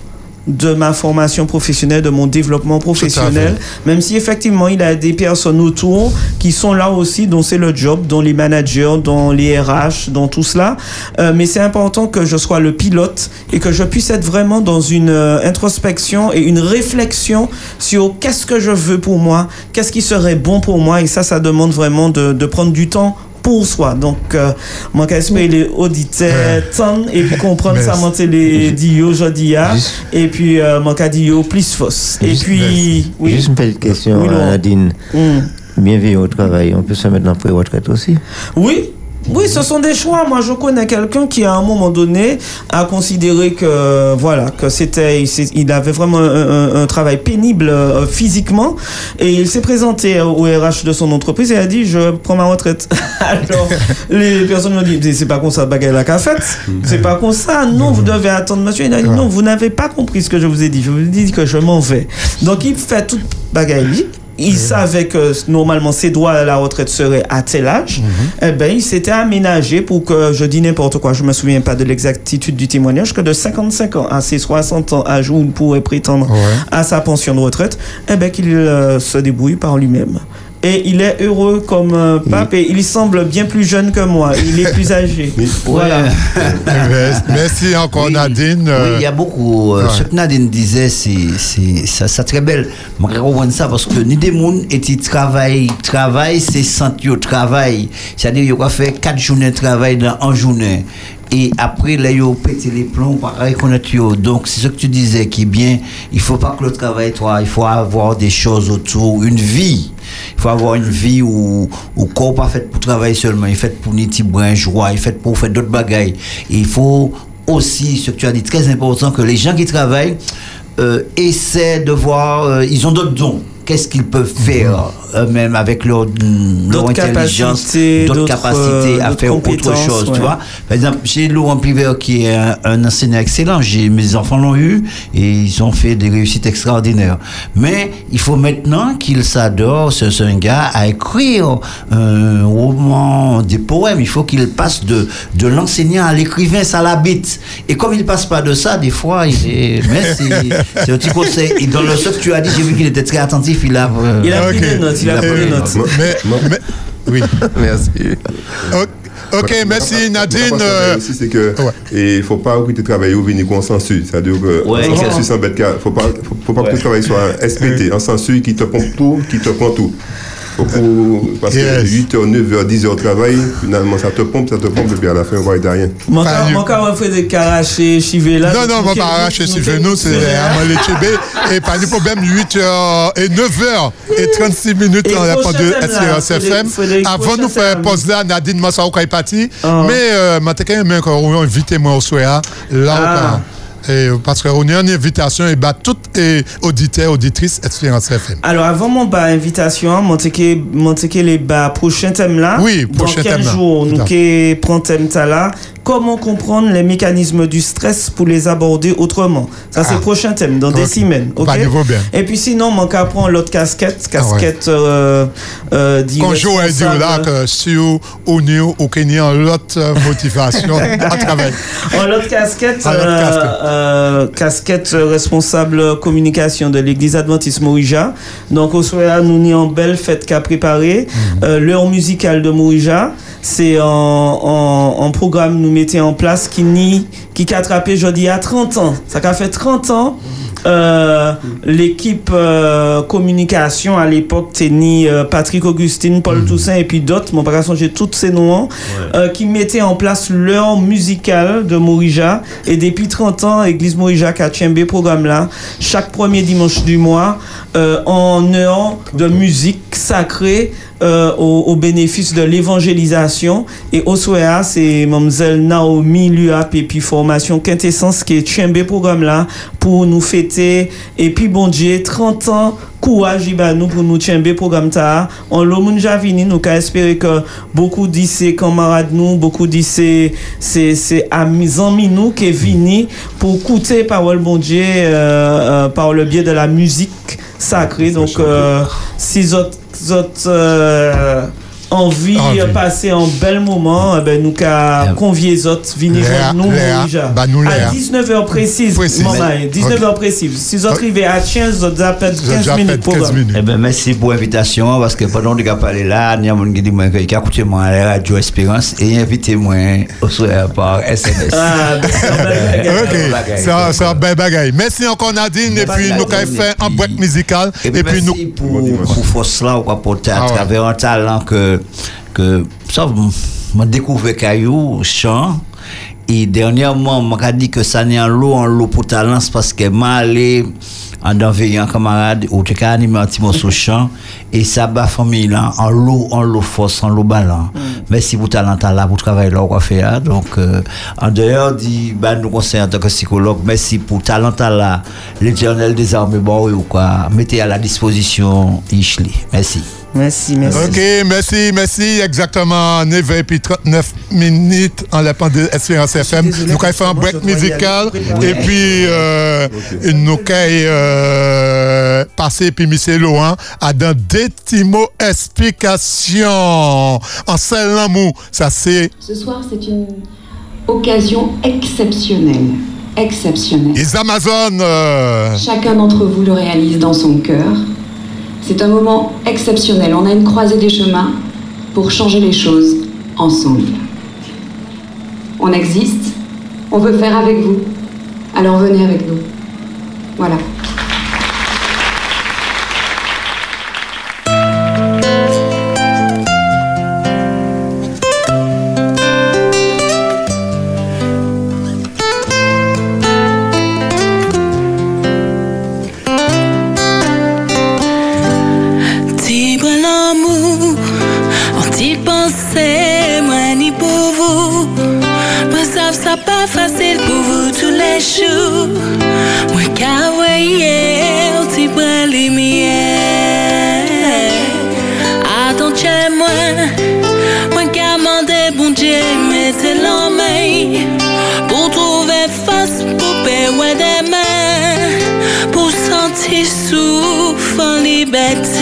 de ma formation professionnelle, de mon développement professionnel, même si effectivement il y a des personnes autour qui sont là aussi, dont c'est le job, dont les managers, dont les RH, dont tout cela. Euh, mais c'est important que je sois le pilote et que je puisse être vraiment dans une euh, introspection et une réflexion sur qu'est-ce que je veux pour moi, qu'est-ce qui serait bon pour moi. Et ça, ça demande vraiment de, de prendre du temps pour soi. Donc, euh, moi, j'espère les auditeurs et puis comprendre ça, moi, les dit aujourd'hui, hein. et puis, euh, moi, dit plus fausse. Et puis, oui. Juste une petite question, Oui. Nadine. Mm. Bienvenue au travail. On peut se mettre dans la retraite aussi? Oui. Oui, ce sont des choix. Moi, je connais quelqu'un qui, à un moment donné, a considéré que, voilà, que c'était, il, avait vraiment un, un- un travail pénible euh, physiquement, et il s'est présenté au RH de son entreprise et a dit, je prends ma retraite. Alors, les personnes m'ont dit, c'est pas comme ça, bagaille la fait. C'est pas comme ça. Non, vous devez attendre, monsieur. Il a dit, non, vous n'avez pas compris ce que je vous ai dit. Je vous ai dit que je m'en vais. Donc, il fait toute bagaille. Il savait que normalement ses droits à la retraite seraient à tel âge. Eh ben, il s'était aménagé pour que, je dis n'importe quoi, je me souviens pas de l'exactitude du témoignage, que de 55 ans à ses 60 ans, âge où il pourrait prétendre à sa pension de retraite, eh ben, qu'il euh, se débrouille par lui-même. Et il est heureux comme un pape et il semble bien plus jeune que moi. Il est plus âgé. Voilà. Merci encore, Nadine. Oui, il y a beaucoup. euh, ouais. Ce que Nadine disait, c'est c'est- ça, ça très belle. Je comprends ça parce que ni des gens et ils travaillent. Travail, c'est sentir au travail. C'est-à-dire, il y a fait quatre journées de travail dans en journée. Et après, là, ont pété les plombs pour reconnaître. yo. Donc, c'est ce que tu disais qui est bien. Il faut pas que le travail, toi, il faut avoir des choses autour, une vie. Il faut avoir une vie où, le corps pas fait pour travailler seulement, il fait pour ni petit brin joie, il fait pour faire d'autres bagailles. Il faut aussi, ce que tu as dit, très important, que les gens qui travaillent euh, essaient de voir, euh, ils ont d'autres dons. Qu'est-ce qu'ils peuvent faire eux-mêmes avec leur, leur intelligence, capacités, d'autres capacités à euh, faire d'autres autre chose, tu vois. Par exemple, chez Laurent Piver, qui est un, un enseignant excellent, j'ai, mes enfants l'ont eu et ils ont fait des réussites extraordinaires. Mais il faut maintenant qu'il s'adore, c'est c'est un gars, à écrire un roman, des poèmes. Il faut qu'il passe de, de l'enseignant à l'écrivain, ça l'habite. Et comme il passe pas de ça, des fois, il est. Mais c'est c'est un petit conseil. Et dans le ce que tu as dit, j'ai vu qu'il était très attentif. Il a. euh, Il a pris des notes, il a pris des notes. Mais, oui. Merci. Ok, merci Nadine. Euh, aussi, c'est que et il faut pas que tu travailles au venir consensus. C'est-à-dire que Ouais, le consensus en bête cas, faut pas, faut, pas que tu travailles sur un SPT, un sensus qui te pompe tout, qui te prend tout. Parce que 8h, 9h, 10h au travail, finalement ça te pompe, ça te pompe, et puis à la fin on voit rien. Mon cas, mon cas, on fait des caracher, chiver là. Non, non, on va pas arracher si nous, c'est à moi les chébé. Et pas de problème, 8h et 9h et 36 minutes dans la prochain de thème, là, SRS FM. Frédéric, Frédéric, Avant prochain nous faire pause là, Nadine Massa est parti. Ah. Mais, euh, je quand même encore invité moi au soir. Là, Ah. Et, parce qu'on a une invitation et bah, toutes les auditeurs, auditrices, Espérance FM. Alors, avant mon bas invitation, mon ticket, mon ticket les bas prochain thème là. Oui, prochain Dans quel thème jour nous prend thème ça là? Comment comprendre les mécanismes du stress pour les aborder autrement Ça, c'est Ah. le prochain thème, dans des semaines. ok? Pas de problème. Et puis sinon, mon cas prend l'autre casquette, casquette euh, euh, dit Quand je vais là que si au au Kenya, l'autre euh, motivation à travailler. En l'autre casquette, euh, casquette. euh, casquette euh, responsable communication de l'église adventiste Mourija. Donc, au soir, nous n'y en belle fête qu'a préparé. Mhm. Euh, L'heure musicale de Mourija, c'est en, en, en programme nous mettez en place qui ni qui qu'a attrapé jeudi à 30 ans. Ça qu'a fait 30 ans. Euh, l'équipe euh, communication à l'époque tenait euh, Patrick Augustine, Paul Mhm. Toussaint et puis d'autres, mon pas j'ai toutes ces noms qui mettaient en place l'heure musicale de Morija et depuis 30 ans Église Morija a tchembé programme là chaque premier dimanche du mois en heure de musique sacrée euh, au, au bénéfice de l'évangélisation. Et au soir, c'est Mlle Naomi Luap et puis formation Quintessence qui est chambé programme là pour nous fêter. Et puis bon Dieu, 30 ans courage nous pour nous tchembe programme ta on lo moun javini nous ka espérer que beaucoup d'ici camarades nous beaucoup d'ici c'est c'est amis amis nous qui vini pour écouter parole bon Dieu euh, euh, par le biais de la musique sacrée donc euh, si autres autres euh, envie de passer un bel moment, eh ben, nous qu'à convier les autres, venir nous, déjà. bah, à 19h précise, Précise. maman, Mais- 19h précise. Si vous arrivez à 15, vous avez 15 minutes pour Eh ben, merci pour l'invitation, parce que pendant que vous parlé là, il y a des gens qui disent moi, moi à la radio Espérance et invitez-moi au soir par SMS. Ah, Ok, ça, ça, ben bagaille. Merci encore Nadine, et puis nous avons fait un break musical, et puis nous. pour, pour force là, ou apporter à Ah ouais. travers un talent que, que ça, m'a découvert caillou, chant. Et dernièrement, m'a dit que ça n'est en l'eau, en l'eau pour talent, parce que m'a allé en enveillant camarade, ou tu as animé un petit morceau chant, et ça bat famille là, en l'eau, en l'eau force, en l'eau ballon. Merci pour talent là, pour travailler là, fait là. Donc, euh, en dehors du, bah, nous conseillons en tant que psychologue, merci pour talent là, l'éternel des armées, bon, ou quoi, mettez à la disposition Ishli. Merci. Merci, merci. Ok, merci, merci. Exactement 9 et puis 39 minutes en la de Espérance FM. Nous avons fait un break musical et puis euh, nous avons euh, passé puis Michel Laurent à dans des petits mots explications. En seul l'amour, ça c'est Ce soir, c'est une occasion exceptionnelle. Exceptionnelle. les Amazones. euh, Chacun d'entre vous le réalise dans son cœur. C'est un moment exceptionnel. On a une croisée des chemins pour changer les choses ensemble. On existe. On veut faire avec vous. Alors venez avec nous. Voilà. back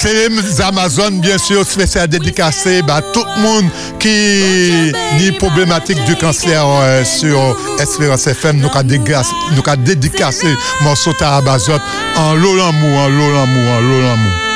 c'est les Amazones, bien sûr, spécial dédicacé à tout le monde qui ni problématique du cancer euh, sur Espérance FM. Nous avons dédicacé morceau à Amazon en l'Olamou, en l'Olamou, en l'Olamou. Mi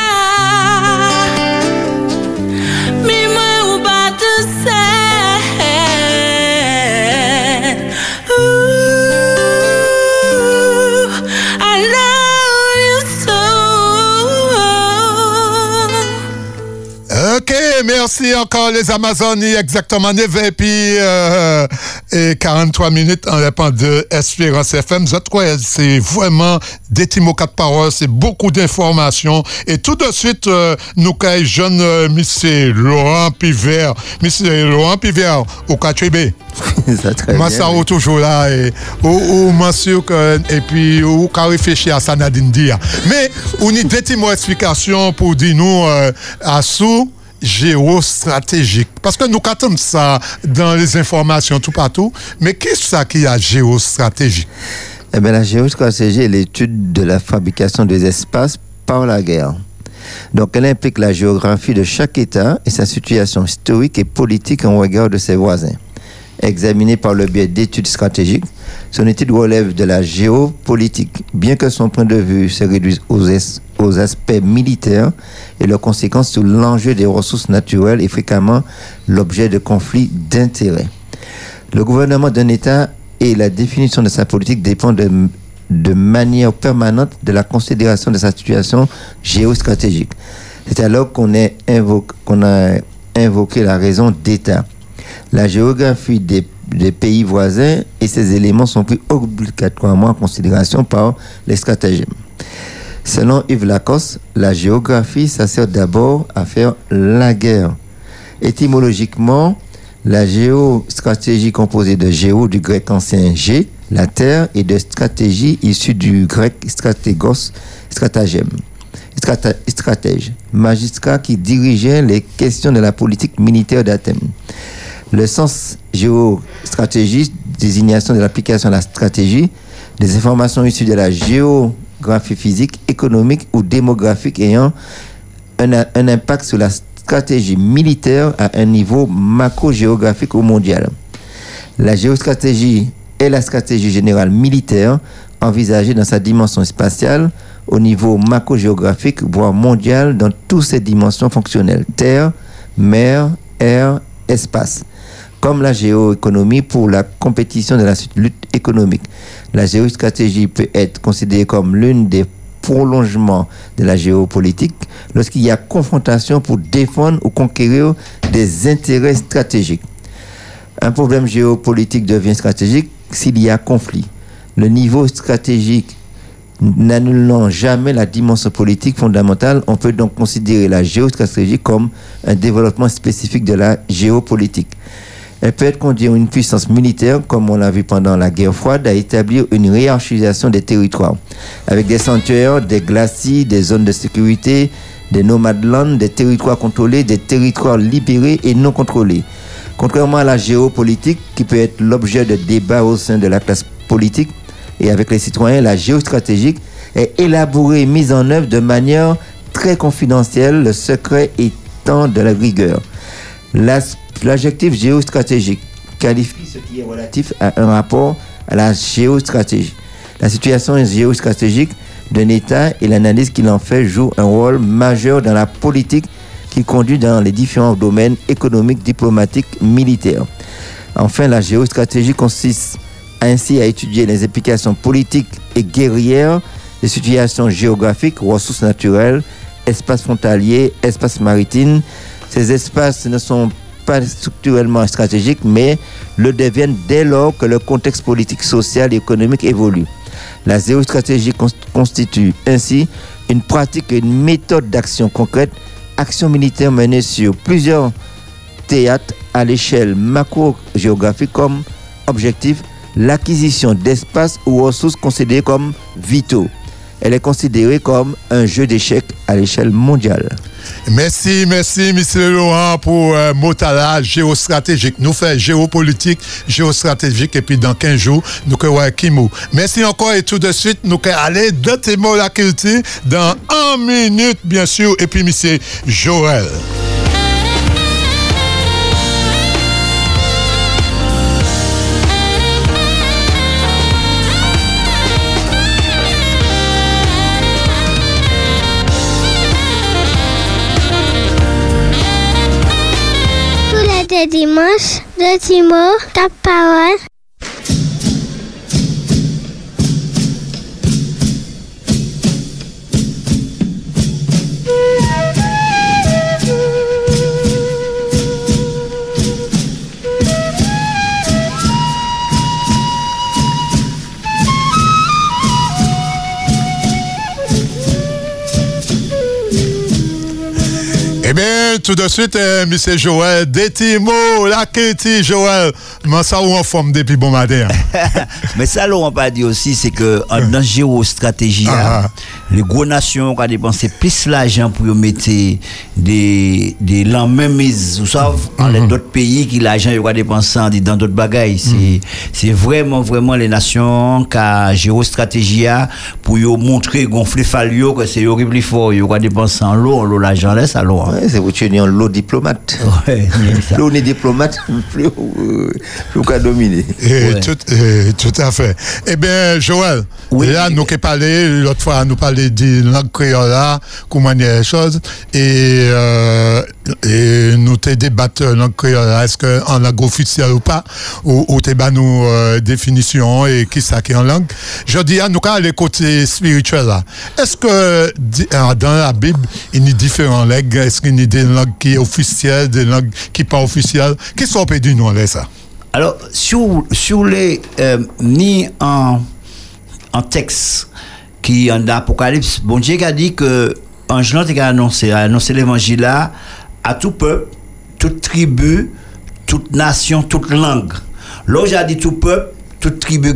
merci encore les Amazones, exactement 9 et puis euh, et 43 minutes en répondant de Espérance FM. Je que c'est vraiment des petits mots, quatre paroles, c'est beaucoup d'informations. Et tout de suite, euh, nous avons jeune euh, monsieur Laurent Pivert. Monsieur Laurent Pivert, au Katribe. Moi, ça bien, oui. toujours là. Et, ou, monsieur, et puis, ou, qu'à réfléchir à ça, Nadine. Mais, on des d'explication pour dire nous, euh, à sous géostratégique. Parce que nous attendons ça dans les informations tout partout. Mais qu'est-ce ça qui est géostratégique? Eh bien, la géostratégie est l'étude de la fabrication des espaces par la guerre. Donc, elle implique la géographie de chaque État et sa situation historique et politique en regard de ses voisins. Examinée par le biais d'études stratégiques, son étude relève de la géopolitique, bien que son point de vue se réduise aux, aspects militaires et leurs conséquences sur l'enjeu des ressources naturelles est fréquemment l'objet de conflits d'intérêts. Le gouvernement d'un État et la définition de sa politique dépendent de, manière permanente de la considération de sa situation géostratégique. C'est alors qu'on a invoqué la raison d'État. La géographie des, pays voisins et ces éléments sont pris obligatoirement en considération par les stratèges. Selon Yves Lacoste, la géographie, ça sert d'abord à faire la guerre. Étymologiquement, la géostratégie composée de géo du grec ancien G, la terre, et de stratégie issue du grec stratégos, stratagème, strata- stratège, magistrat qui dirigeait les questions de la politique militaire d'Athènes. Le sens géostratégie, désignation de l'application de la stratégie, des informations issues de la géographie physique, économique ou démographique ayant un, un impact sur la stratégie militaire à un niveau macro-géographique ou mondial. La géostratégie est la stratégie générale militaire envisagée dans sa dimension spatiale au niveau macro-géographique, voire mondial dans toutes ses dimensions fonctionnelles, terre, mer, air, espace comme la géoéconomie pour la compétition de la lutte économique. La géostratégie peut être considérée comme l'une des prolongements de la géopolitique lorsqu'il y a confrontation pour défendre ou conquérir des intérêts stratégiques. Un problème géopolitique devient stratégique s'il y a conflit. Le niveau stratégique n'annulant jamais la dimension politique fondamentale, on peut donc considérer la géostratégie comme un développement spécifique de la géopolitique. Elle peut être conduire une puissance militaire, comme on l'a vu pendant la guerre froide, à établir une hiérarchisation des territoires, avec des sanctuaires, des glacis, des zones de sécurité, des nomadlands, des territoires contrôlés, des territoires libérés et non contrôlés. Contrairement à la géopolitique, qui peut être l'objet de débats au sein de la classe politique et avec les citoyens, la géostratégique est élaborée et mise en œuvre de manière très confidentielle, le secret étant de la rigueur. L'adjectif géostratégique qualifie ce qui est relatif à un rapport à la géostratégie. La situation géostratégique d'un État et l'analyse qu'il en fait jouent un rôle majeur dans la politique qui conduit dans les différents domaines économiques, diplomatiques, militaires. Enfin, la géostratégie consiste ainsi à étudier les implications politiques et guerrières des situations géographiques, ressources naturelles, espaces frontaliers, espaces maritimes. Ces espaces ne sont pas structurellement stratégiques, mais le deviennent dès lors que le contexte politique, social et économique évolue. La géostratégie cons- constitue ainsi une pratique et une méthode d'action concrète, action militaire menée sur plusieurs théâtres à l'échelle macro-géographique comme objectif l'acquisition d'espaces ou ressources considérées comme vitaux. Elle est considérée comme un jeu d'échecs à l'échelle mondiale. Merci, merci, monsieur Laurent, pour euh, Motala géostratégique. Nous faisons géopolitique, géostratégique, et puis dans 15 jours, nous allons Kimou. Merci encore, et tout de suite, nous allons aller dans tes mots la culture dans un minute, bien sûr, et puis monsieur Joël. Dimanches, de Timo, ta parole. Tout de suite, euh, monsieur Joël, des petits mots, la critique, Joël. Mais ça, ou en forme depuis bon matin. Mais ça, on pas dit aussi, c'est que en dans la géostratégie, Ah, les gros nations ont dépensé plus l'argent pour mettre des, des lendemains mises, vous savez, en les d'autres pays qui l'argent ils ont dépensé en- dans d'autres bagailles. C'est, c'est vraiment, vraiment les nations qui ont géostratégie pour montrer, gonfler falio, que c'est horrible fort. Ils ont dépensé en l'eau, en l'eau, l'argent laisse à l'eau. hein. Ouais, c'est vous tenir l'eau diplomate. L'eau n'est diplomate, plus euh, plus qu'à dominer. Et tout, et tout à fait. Eh bien, Joël, là, nous qui parlé, l'autre fois, nous parlé de langue créole là, comment il y a les choses, et, euh, et nous te débattre langue créole est-ce qu'en langue officielle ou pas, ou, ou te bat nous euh, définition et qui ça qui est en langue? Je dis, à nous, quand les côtés spirituels là, est-ce que euh, dans la Bible, il y a différentes langues, est-ce qu'il y a des langues qui sont officielles, des langues qui pas officielles? Qu'est-ce qu'on peut dire nous là, ça? Alors, sur, sur les, euh, ni en, texte qui en Apocalypse, bon Dieu a dit que ange là, a annoncé, a annoncé l'évangile à tout peuple, toute tribu, toute nation, toute langue. Là, j'ai dit tout peuple, toute tribu,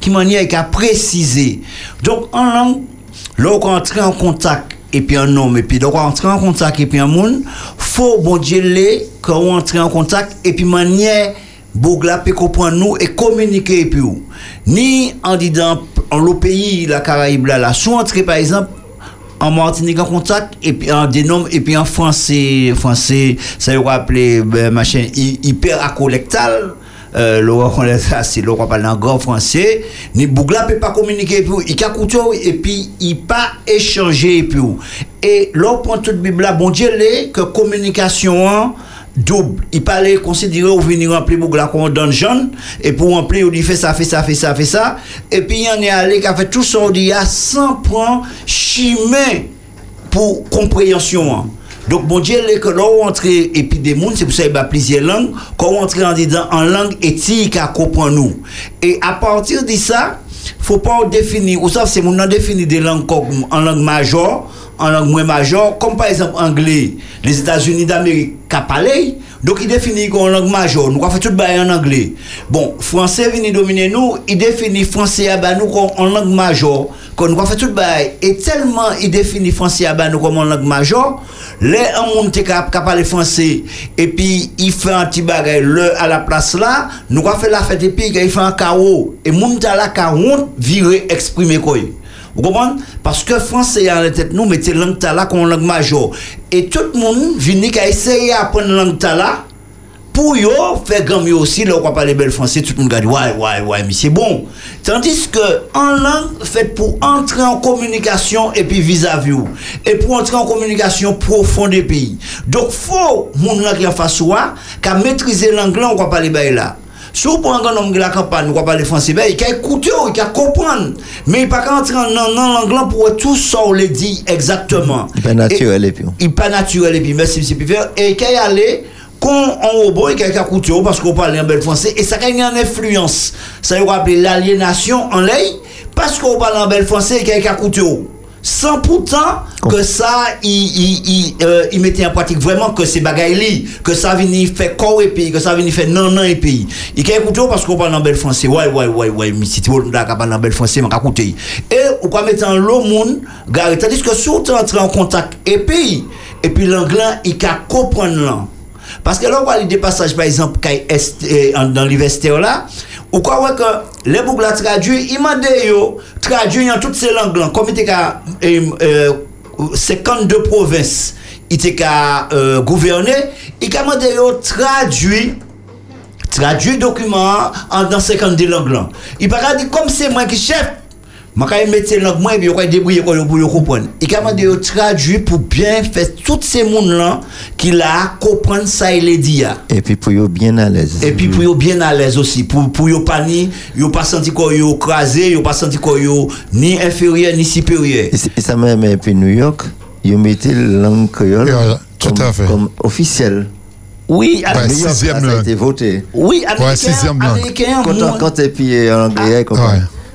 qui manière qu'à préciser. Donc, en langue, là, on entrer en contact et puis un homme, et puis donc on entrer en contact et puis un monde, faut bon Dieu les, quand on entre en contact et puis manière, Bougla peut comprendre nous et communiquer et puis. Ni en disant, en le pays, la Caraïbe là, là, soit entrer par exemple, en Martinique en contact et puis en dénomme et puis en français français ça y appeler ben, machin hy- hyper accollectal euh, le roi ça c'est le parle en grand français. Ni Bougla peut pas communiquer puis il a et puis il pas échanger puis et là prend toute bible bon Dieu les que communication hein, double. Il parlait considéré ou venir remplir Bougla comme un dungeon, et pour remplir, il fait ça, fait ça, fait ça, fait ça, et puis il en est allé, qui a fait tout ça, on dit, à 100 points, chimé pour compréhension. Donc, bon Dieu, que là, on entre, et puis des mondes, c'est pour ça qu'il y a plusieurs langues, quand on entre en disant en langue éthique à comprendre nous. Et à partir de ça, faut pas définir, ou ça, c'est mon nom définir des langues comme en langue majeure, en langue moins majeure, comme par exemple anglais, les États-Unis d'Amérique, qu'a parlé, Donc il définit qu'on langue majeure, nous avons fait tout bail en anglais. Bon, français vient dominer nous, il définit français à nous en langue majeure, qu'on nous fait tout bail. Et tellement il définit français à nous comme en langue majeure, les un monde qui parle français et puis il fait un petit bagage le à la place là, nous avons fait la fête et puis il fait un chaos et monde à la e honte virer exprimer quoi. Vous comprenez? Parce que français en la tête nous mettez langue tala comme langue majeure. Et tout le monde vient qu'à essayer d'apprendre langue pour faire comme yo aussi là on parler bel français tout le monde dit ouais ouais ouais mais c'est bon. Tandis que en langue faite pour entrer en communication et puis vis-à-vis et pour entrer en communication profonde des pays. Donc faut là qui en face soi qu'à maîtriser l'anglais on va parler bail là si vous prenez un homme de la campagne, vous parler français, ben, il a écouter, il a comprendre. Mais il ne peut pas entrer dans l'anglais pour tout ça, on le dit exactement. Il pas naturel et puis. Il n'est pas naturel et puis, merci, M. Pifer. Et il y aller quand on robot, il y a écouter parce qu'on parle en bel français. Et ça a une influence. Ça veut appeler l'aliénation en l'air parce qu'on parle en bel français, il y a écouter. Sans pourtant que ça, il, il, il, euh, il mettait en pratique vraiment que c'est bagaille li, que ça vini fait corps et pays, que ça vini fait non non et pays. Il a écouté parce qu'on parle en bel français. Ouais, ouais, ouais, ouais, mais si tu veux parler en bel français, mais écouter. Et ou quoi mettre en l'eau monde, tandis que si on entre en contact et pays, et puis l'anglais, il peut comprendre l'anglais. Parce que là, on voit des passages, par exemple, en- dans l'université là, ou quoi ouais que les boucles traduits, ils m'ont dit, traduit dans toutes ces langues là, comme il était qu'à, eh, euh, 52 provinces, il était euh, gouverner, il a traduit, traduit document en, dans 52 langues là. Il pas dire, comme c'est moi qui chef, je mets ces langues, moi, je vais débrouiller pour le comprendre. Et quand je de traduire pour bien faire tous ces mondes-là qui la comprendre ça et les dire. Et puis pour eux bien à l'aise. Et puis pour eux bien à l'aise aussi. Pour, pour eux pas ni, yo pas senti quoi yo crasé, yo pas senti quoi yo ni inférieur ni supérieur. Et, c'est- et ça même, et puis New York, mettaient la langue créole tout comme, à fait. comme officielle. Oui, à Ouais, sixième ça, ça a langue. été voté. Oui, américain, sixième langue. Quand, quand et puis en anglais,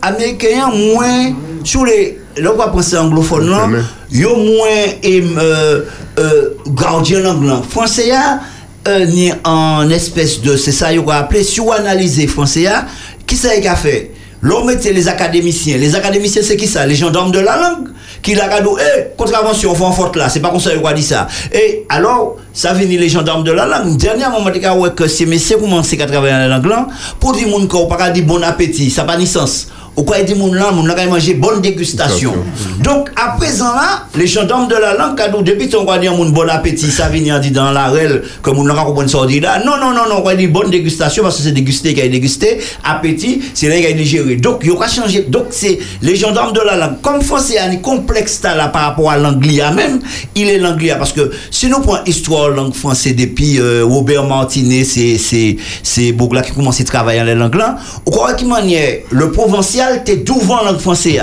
ils comprennent. américain moins sur les là on penser anglophone là. Yo moins euh, euh, gardien anglais français ya euh, ni en espèce de c'est ça yo va appeler sur analyser français ya. Qui ça y a fait? L'on mettait les académiciens. Les académiciens c'est qui ça? Les gendarmes de la langue qui la regardent eh contravention font faute là. C'est pas comme ça va dire ça. Et alors ça vient les gendarmes de la langue. Dernièrement on m'a ouais que ces messieurs commencent à travailler la langue pour dire qu'on pas dire bon appétit. Ça pas ni sens ou quoi dit moun là moun là manger bonne dégustation. Donc à présent là les gendarmes de la langue kadou depuis ton quoi dire moun bon appétit ça vient dit dans la règle que moun là comprendre ça on dit là. Non non non non quoi dit bonne dégustation parce que c'est déguster qui a dégusté. Appétit c'est là qui a digéré. Donc il y aura changé. Donc c'est les gendarmes de la langue. Comme français a un complexe là par rapport à l'anglais même il est l'anglais parce que si nous prenons histoire langue française depuis euh, Robert Martinet c'est c'est c'est Bougla qui commence à travailler en la langue là ou quoi qui manière le provincial t'es devant la langue française.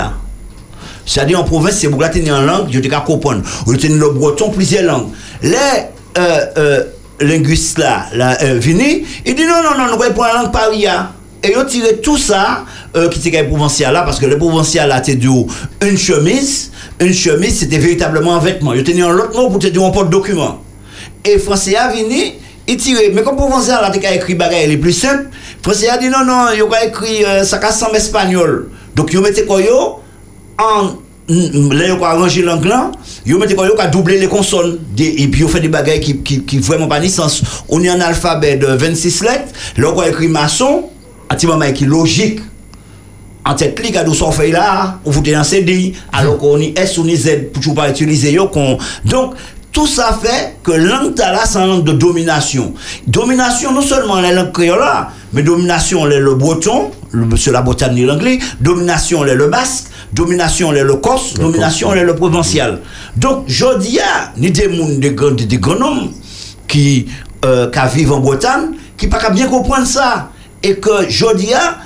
C'est-à-dire en province, c'est beaucoup tenir en langue, je te comprendre. Ou tenir le breton, plusieurs langues. Les euh, euh, linguistes là, là euh, vini, il dit non, non, non, nous prendre la langue paria. Et ils ont tiré tout ça, euh, qui était provincial là, parce que le provincial là, c'était une chemise, une chemise, c'était véritablement un vêtement. Ils ont tenu un autre mot pour te dire un porte document. Et français a vini, il tire. Mais comme tu as écrit bagaille les plus simple, français a dit non, non, il a écrit ça casse en espagnol. Donc, ils mettez quoi en là yo arranger l'angle là. Yo mettez quoi doubler les consonnes. Et puis yo fait des bagages qui qui vraiment pas ni sens on est un alphabet de 26 lettres. Là on écrit maçon. Un petit moment qui logique. En tête li kadou son feuille là on vous dans CD alors qu'on y S ou ni Z pour pas utiliser yo donc tout ça fait que langue là c'est une langue de domination. Domination non seulement la langue créole là mais domination le, le breton le monsieur la Bretagne ni l'anglais domination le, le basque domination le, le corse domination le, le provincial. Donc je dis à ni des des grands qui euh, qui vivent en Bretagne qui pas qu'à bien comprendre ça. Et que je dis à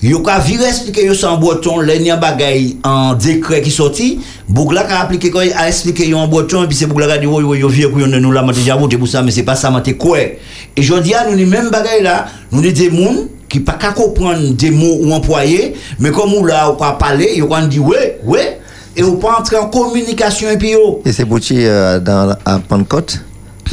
Yo ka vire expliquer yo en breton, les n'y a bagay en décret qui sorti, Bougla ka appliquer quoi a expliquer yo en breton et puis c'est Bougla qui dit oui yo vieux yo nous la mate déjà voté pour ça mais c'est pas ça mate quoi. Et je dis à nous les mêmes bagay là, nous des des moun qui pas qu'à comprendre des mots ou employés, mais comme ou là ou pas parler, yo quand dit ouais ouais et ou pas entrer en communication et puis yo Et c'est pour euh, dans à Pentecôte,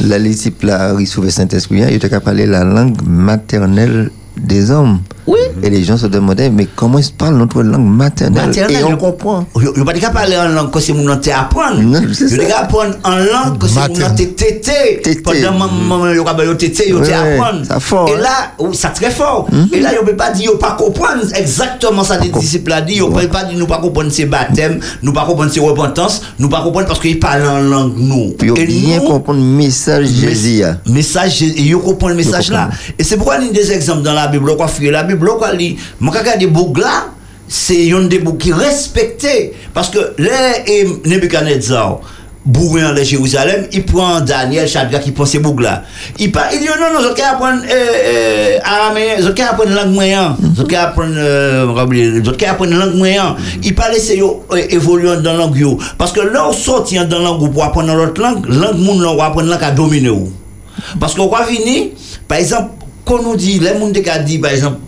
la disciple a reçu Saint-Esprit, hein, il était capable parler la langue maternelle des hommes. Oui. Et les gens se demandaient, mais comment ils parlent notre langue maternelle, maternelle. Et on yo- comprend. Yo yo pas parler en langue que c'est mon te apprendre. Yo ça. de apprendre en langue que c'est mon te tété. Pendant maman ka ba yo tété yo te apprendre. ça fort, Et hein. là, oh, ça très fort. Et là yo peut pas dire yo pas comprendre exactement ça des disciples a dit, yo peut pas dire nous pas comprendre ces baptêmes, nous pas comprendre ces repentance, nous pas comprendre parce qu'ils parlent en langue nous. Et bien nous, comprendre le message Jésus. hein. message yo comprend le message là et c'est pourquoi il y a des exemples dans la Bible la Bible quoi li mon kaka des boucs là c'est un des boucs qui respecté parce que les et Nebuchadnezzar bourré en Jérusalem, il prend Daniel, Shadrach, qui prend ces boucs là. Il, pas, il dit non, non, je vais apprendre euh, euh, araméen, je vais apprendre langue moyenne, je vais apprendre, euh, je vais apprendre langue moyenne. Il pas laisser euh, évoluer dans langue. Parce que là, on sortit dans langue pour apprendre l'autre langue, langue moun on va apprendre langue à dominer ou. Parce qu'on va venir, par exemple, quand on dit, les gens qui dit, par exemple,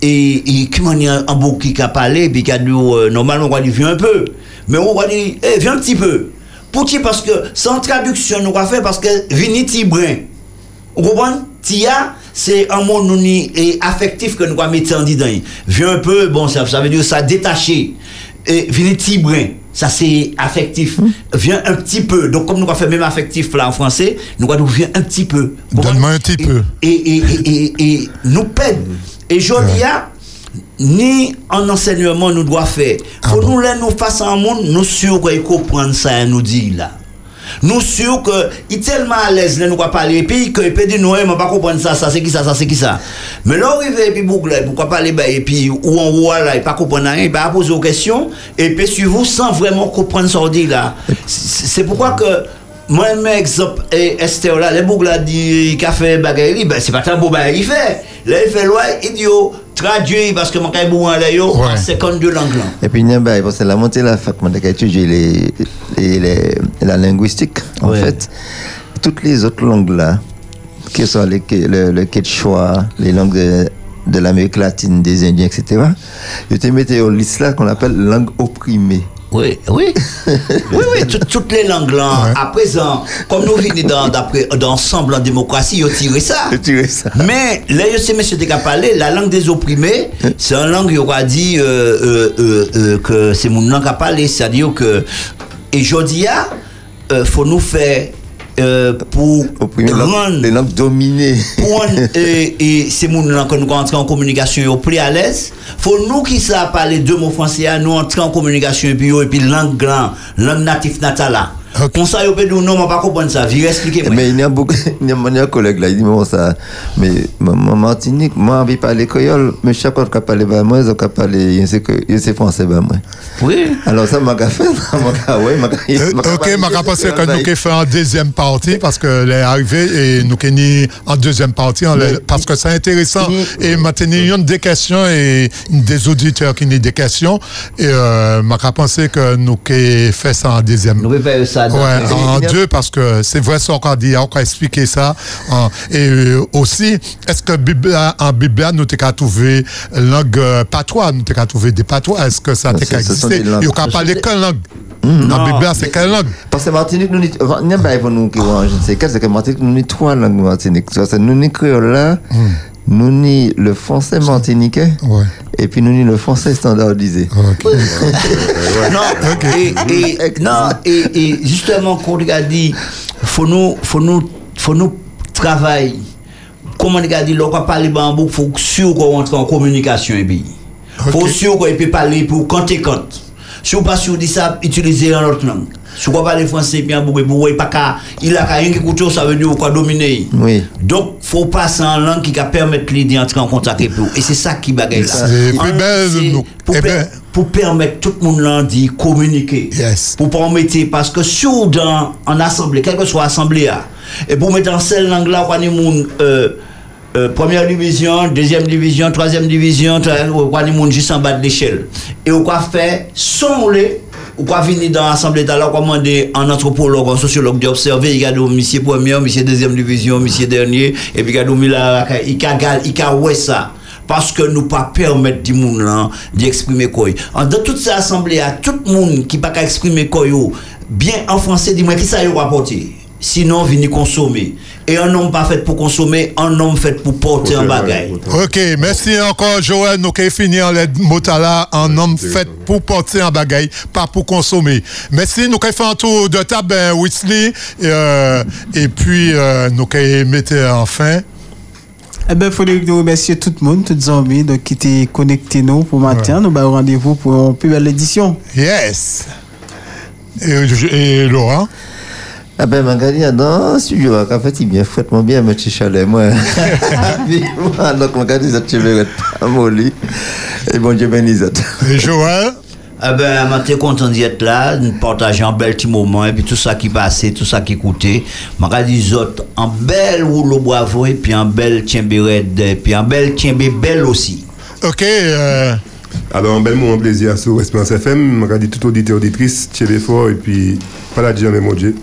et, et comment il y a un bouc qui a parlé, puis qui a dit, euh, normalement, on va dire, viens un peu. Mais on va dire, eh, viens un petit peu. Pour qui? Parce que sans traduction, nous va faire parce que vini tibrin. Vous comprenez? Tia, c'est un mot et affectif que nous va mettre en dedans. Viens un peu, bon, ça, veut dire ça détaché. Et vini. Ça c'est affectif. Viens un petit peu. Donc comme nous va faire même affectif là en français, nous va nous viens un petit peu. Donne-moi un petit peu. Et, et, et, et, et nous pède. Et je dis, ah, ni en enseignement nous doit faire. Faut nous là nous face en monde, nous sûr qu'on comprendre ça et nous dit là. Nous sûr que il est tellement à l'aise là nous va parler et puis que il peut dire non, mais pas comprendre ça, ça c'est qui ça, ça c'est qui ça. Mais là arrive et puis boucle pourquoi parler ben et puis ou en haut là, il pas comprendre rien, il va poser aux questions et puis suivre sans vraiment comprendre ce qu'on dit là. C'est pourquoi que moi, un exemple, et Esther là, les boucles là, dit qu'il a fait bagaille, ben c'est pas tant beau bagaille, il fait. Là, il fait loi, idiot, traduit, parce que mon caille bouin là, yo, en 52 langues là. Et puis, il y a un bail, parce que la montée de la j'ai étudié les, les, les- la linguistique, en Ouais. fait. Toutes les autres langues là, que ce soit les, le, le quechua, les langues de, de l'Amérique latine, des Indiens, etc., je te mettais au liste là qu'on appelle langue opprimée. Oui, oui. oui, oui, tout- toutes les langues là. À présent, comme nous venons dans, d'après, d'ensemble en démocratie, ils ont tiré ça. ça. Mais là, je sais, monsieur Deka parlé, la langue des opprimés, c'est une langue, il aura dit euh, euh, euh, euh, que c'est mon langue à parler. C'est-à-dire que, et je dis, il faut nous faire euh, pour rendre les langues dominées. pour et, et c'est mon langue que nous entrons en communication au plus à l'aise. Faut nous qui savent parler deux mots français, nous entrer en communication et puis et puis langue grand, langue natif natala. Ça, peut dire non, mais pas comprendre ça. Viens expliquer. Mais il y a beaucoup, il y a un collègue là, il dit, bon, ça, mais, ma- ma Martinique, moi, je parle créole, mais chaque fois que je parle, bah, moi, je parle, je je français, bah, moi. Oui. Alors, ça, m'a fait, m'a Ok, je pense que nous avons fait en deuxième partie parce que est arrivé et nous avons mis en deuxième partie en parce que c'est intéressant. Et maintenant, il y a des questions et des auditeurs qui ont des questions. Et euh, je pense que nous avons fait ça en deuxième. Nous fait ça dans- Ouais, en deux parce que c'est vrai ce qu'on dit, on a expliqué ça. hein. Et euh, aussi, est-ce que en Bible, nous avons trouvé langue euh, patois, nous avons trouvé des patois, est-ce que ça a existé? Et on a parlé quelle langue? Hmm. En Bible, c'est quelle langue? Parce que Martinique, nous, enfin, il y a pas pour nous qui je ne sais quel, c'est que Martinique, nous, avons trois langues Martinique. Ça, C'est nous, ni créole là, nous, ni le français martiniquais, et puis nous, ni le français standardisé. non, et, et- non, et, et justement, quand on a dit, faut nous, faut nous, faut nous travailler. Comme on a dit, l'on parler bambou, faut que sûr qu'on rentre en communication et puis. Faut sûr qu'on peut parler pour quand et quand. Si on pas sûr de ça, utiliser en autre langue. Si on parle français, bien beaucoup, pour pas qu'à, il a qu'à qui écoute ça veut dire qu'on dominer. Oui. Donc, faut passer en langue qui va permettre lui d'entrer en contact avec nous. Et c'est ça qui bagaille là. Pour, Eh ben- pour permettre tout le monde d'y communiquer. Pour pas mettre, parce que si on dans en assemblée, quelle que soit l'assemblée, et pour mettre en cette langue là, on monde, euh, euh, première division, deuxième division, troisième division, on monde juste en bas de l'échelle. Et on va faire son lait, ou quoi venir dans l'assemblée d'alors, on demander un anthropologue, un sociologue d'observer, il y a des monsieur première, monsieur deuxième division, monsieur dernier, et puis il y a il a ça. Parce que nous pas permettre du monde là d'exprimer quoi. Dans toute cette assemblée, à tout le monde qui pas exprimer quoi, bien en français, dis-moi qui ça y rapporter. Sinon, venir consommer. Et un homme pas fait pour consommer, un homme fait pour porter un bagage. Ok, merci encore Joël. Nous avons fini en les mots là en homme fait pour porter un bagaille, pas pour consommer. Merci, nous avons fait un tour de table, Whitley, et, euh, et puis euh, nous avons mis enfin. Eh ben, Frédéric, nous remercier tout le monde, toutes les amis donc, qui étaient connectés nous pour matin. Nous avons rendez-vous pour une plus belle édition. Yes. Et, et Laurent? Ah ben, Magali, dans studio, en fait, il bien moi bien, mettre chalet, moi. Donc, Magali, ça te verrait pas molli. Et bon Dieu bénisse. Et Joël? Ah ben, je suis content d'être là, de partager un bel petit moment, et puis tout ça qui passait, tout ça qui écoutait. Je dis autres, un bel rouleau bravo, et puis un bel tiembé red, et puis un bel tiembé belle aussi. Ok. euh, Alors, un bel moment plaisir sur Espérance FM. Je dis tout auditeur, auditrice, Tchébé fort, et puis, pas la jamais mon Dieu.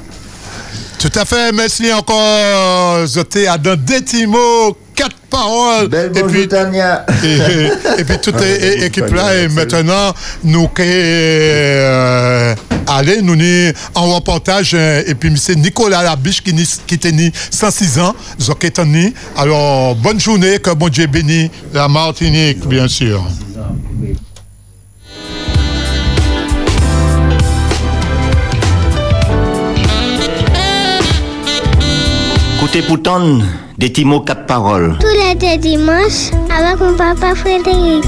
Tout à fait, merci encore. J'étais à dans des petits mots, quatre paroles. et puis, Tania. Et, et puis toute l'équipe là, et maintenant, nous euh, allez, nous ni en reportage, euh, et puis c'est Nicolas Labiche qui, qui était né 106 ans, né. Alors, bonne journée, que bon Dieu bénisse la Martinique, bien sûr. Écoutez pourtant des petits mots, quatre paroles. Tous les deux dimanches avec mon papa Frédéric.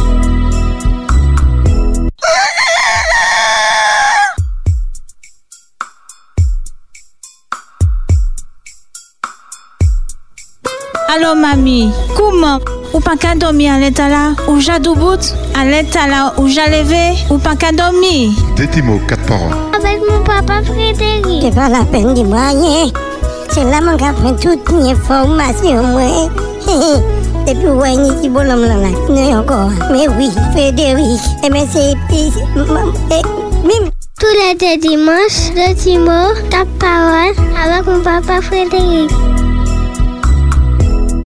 Allô, mamie, comment? Ou pas qu'à dormir à l'état là Ou j'ai bout À l'état là Ou j'ai levé Ou pas qu'à dormir? Des petits mots, quatre paroles. Avec mon papa Frédéric. C'est pas la peine de moi se la man ka pren tout nye formasyon mwen. Depi wè ni ki bolom lan la, nou yon kon. Mè wè, Frédéric, e mè se pis, mè, mè. E, Tous les deux dimanches, le Timo, ta parole, avec mon papa Frédéric.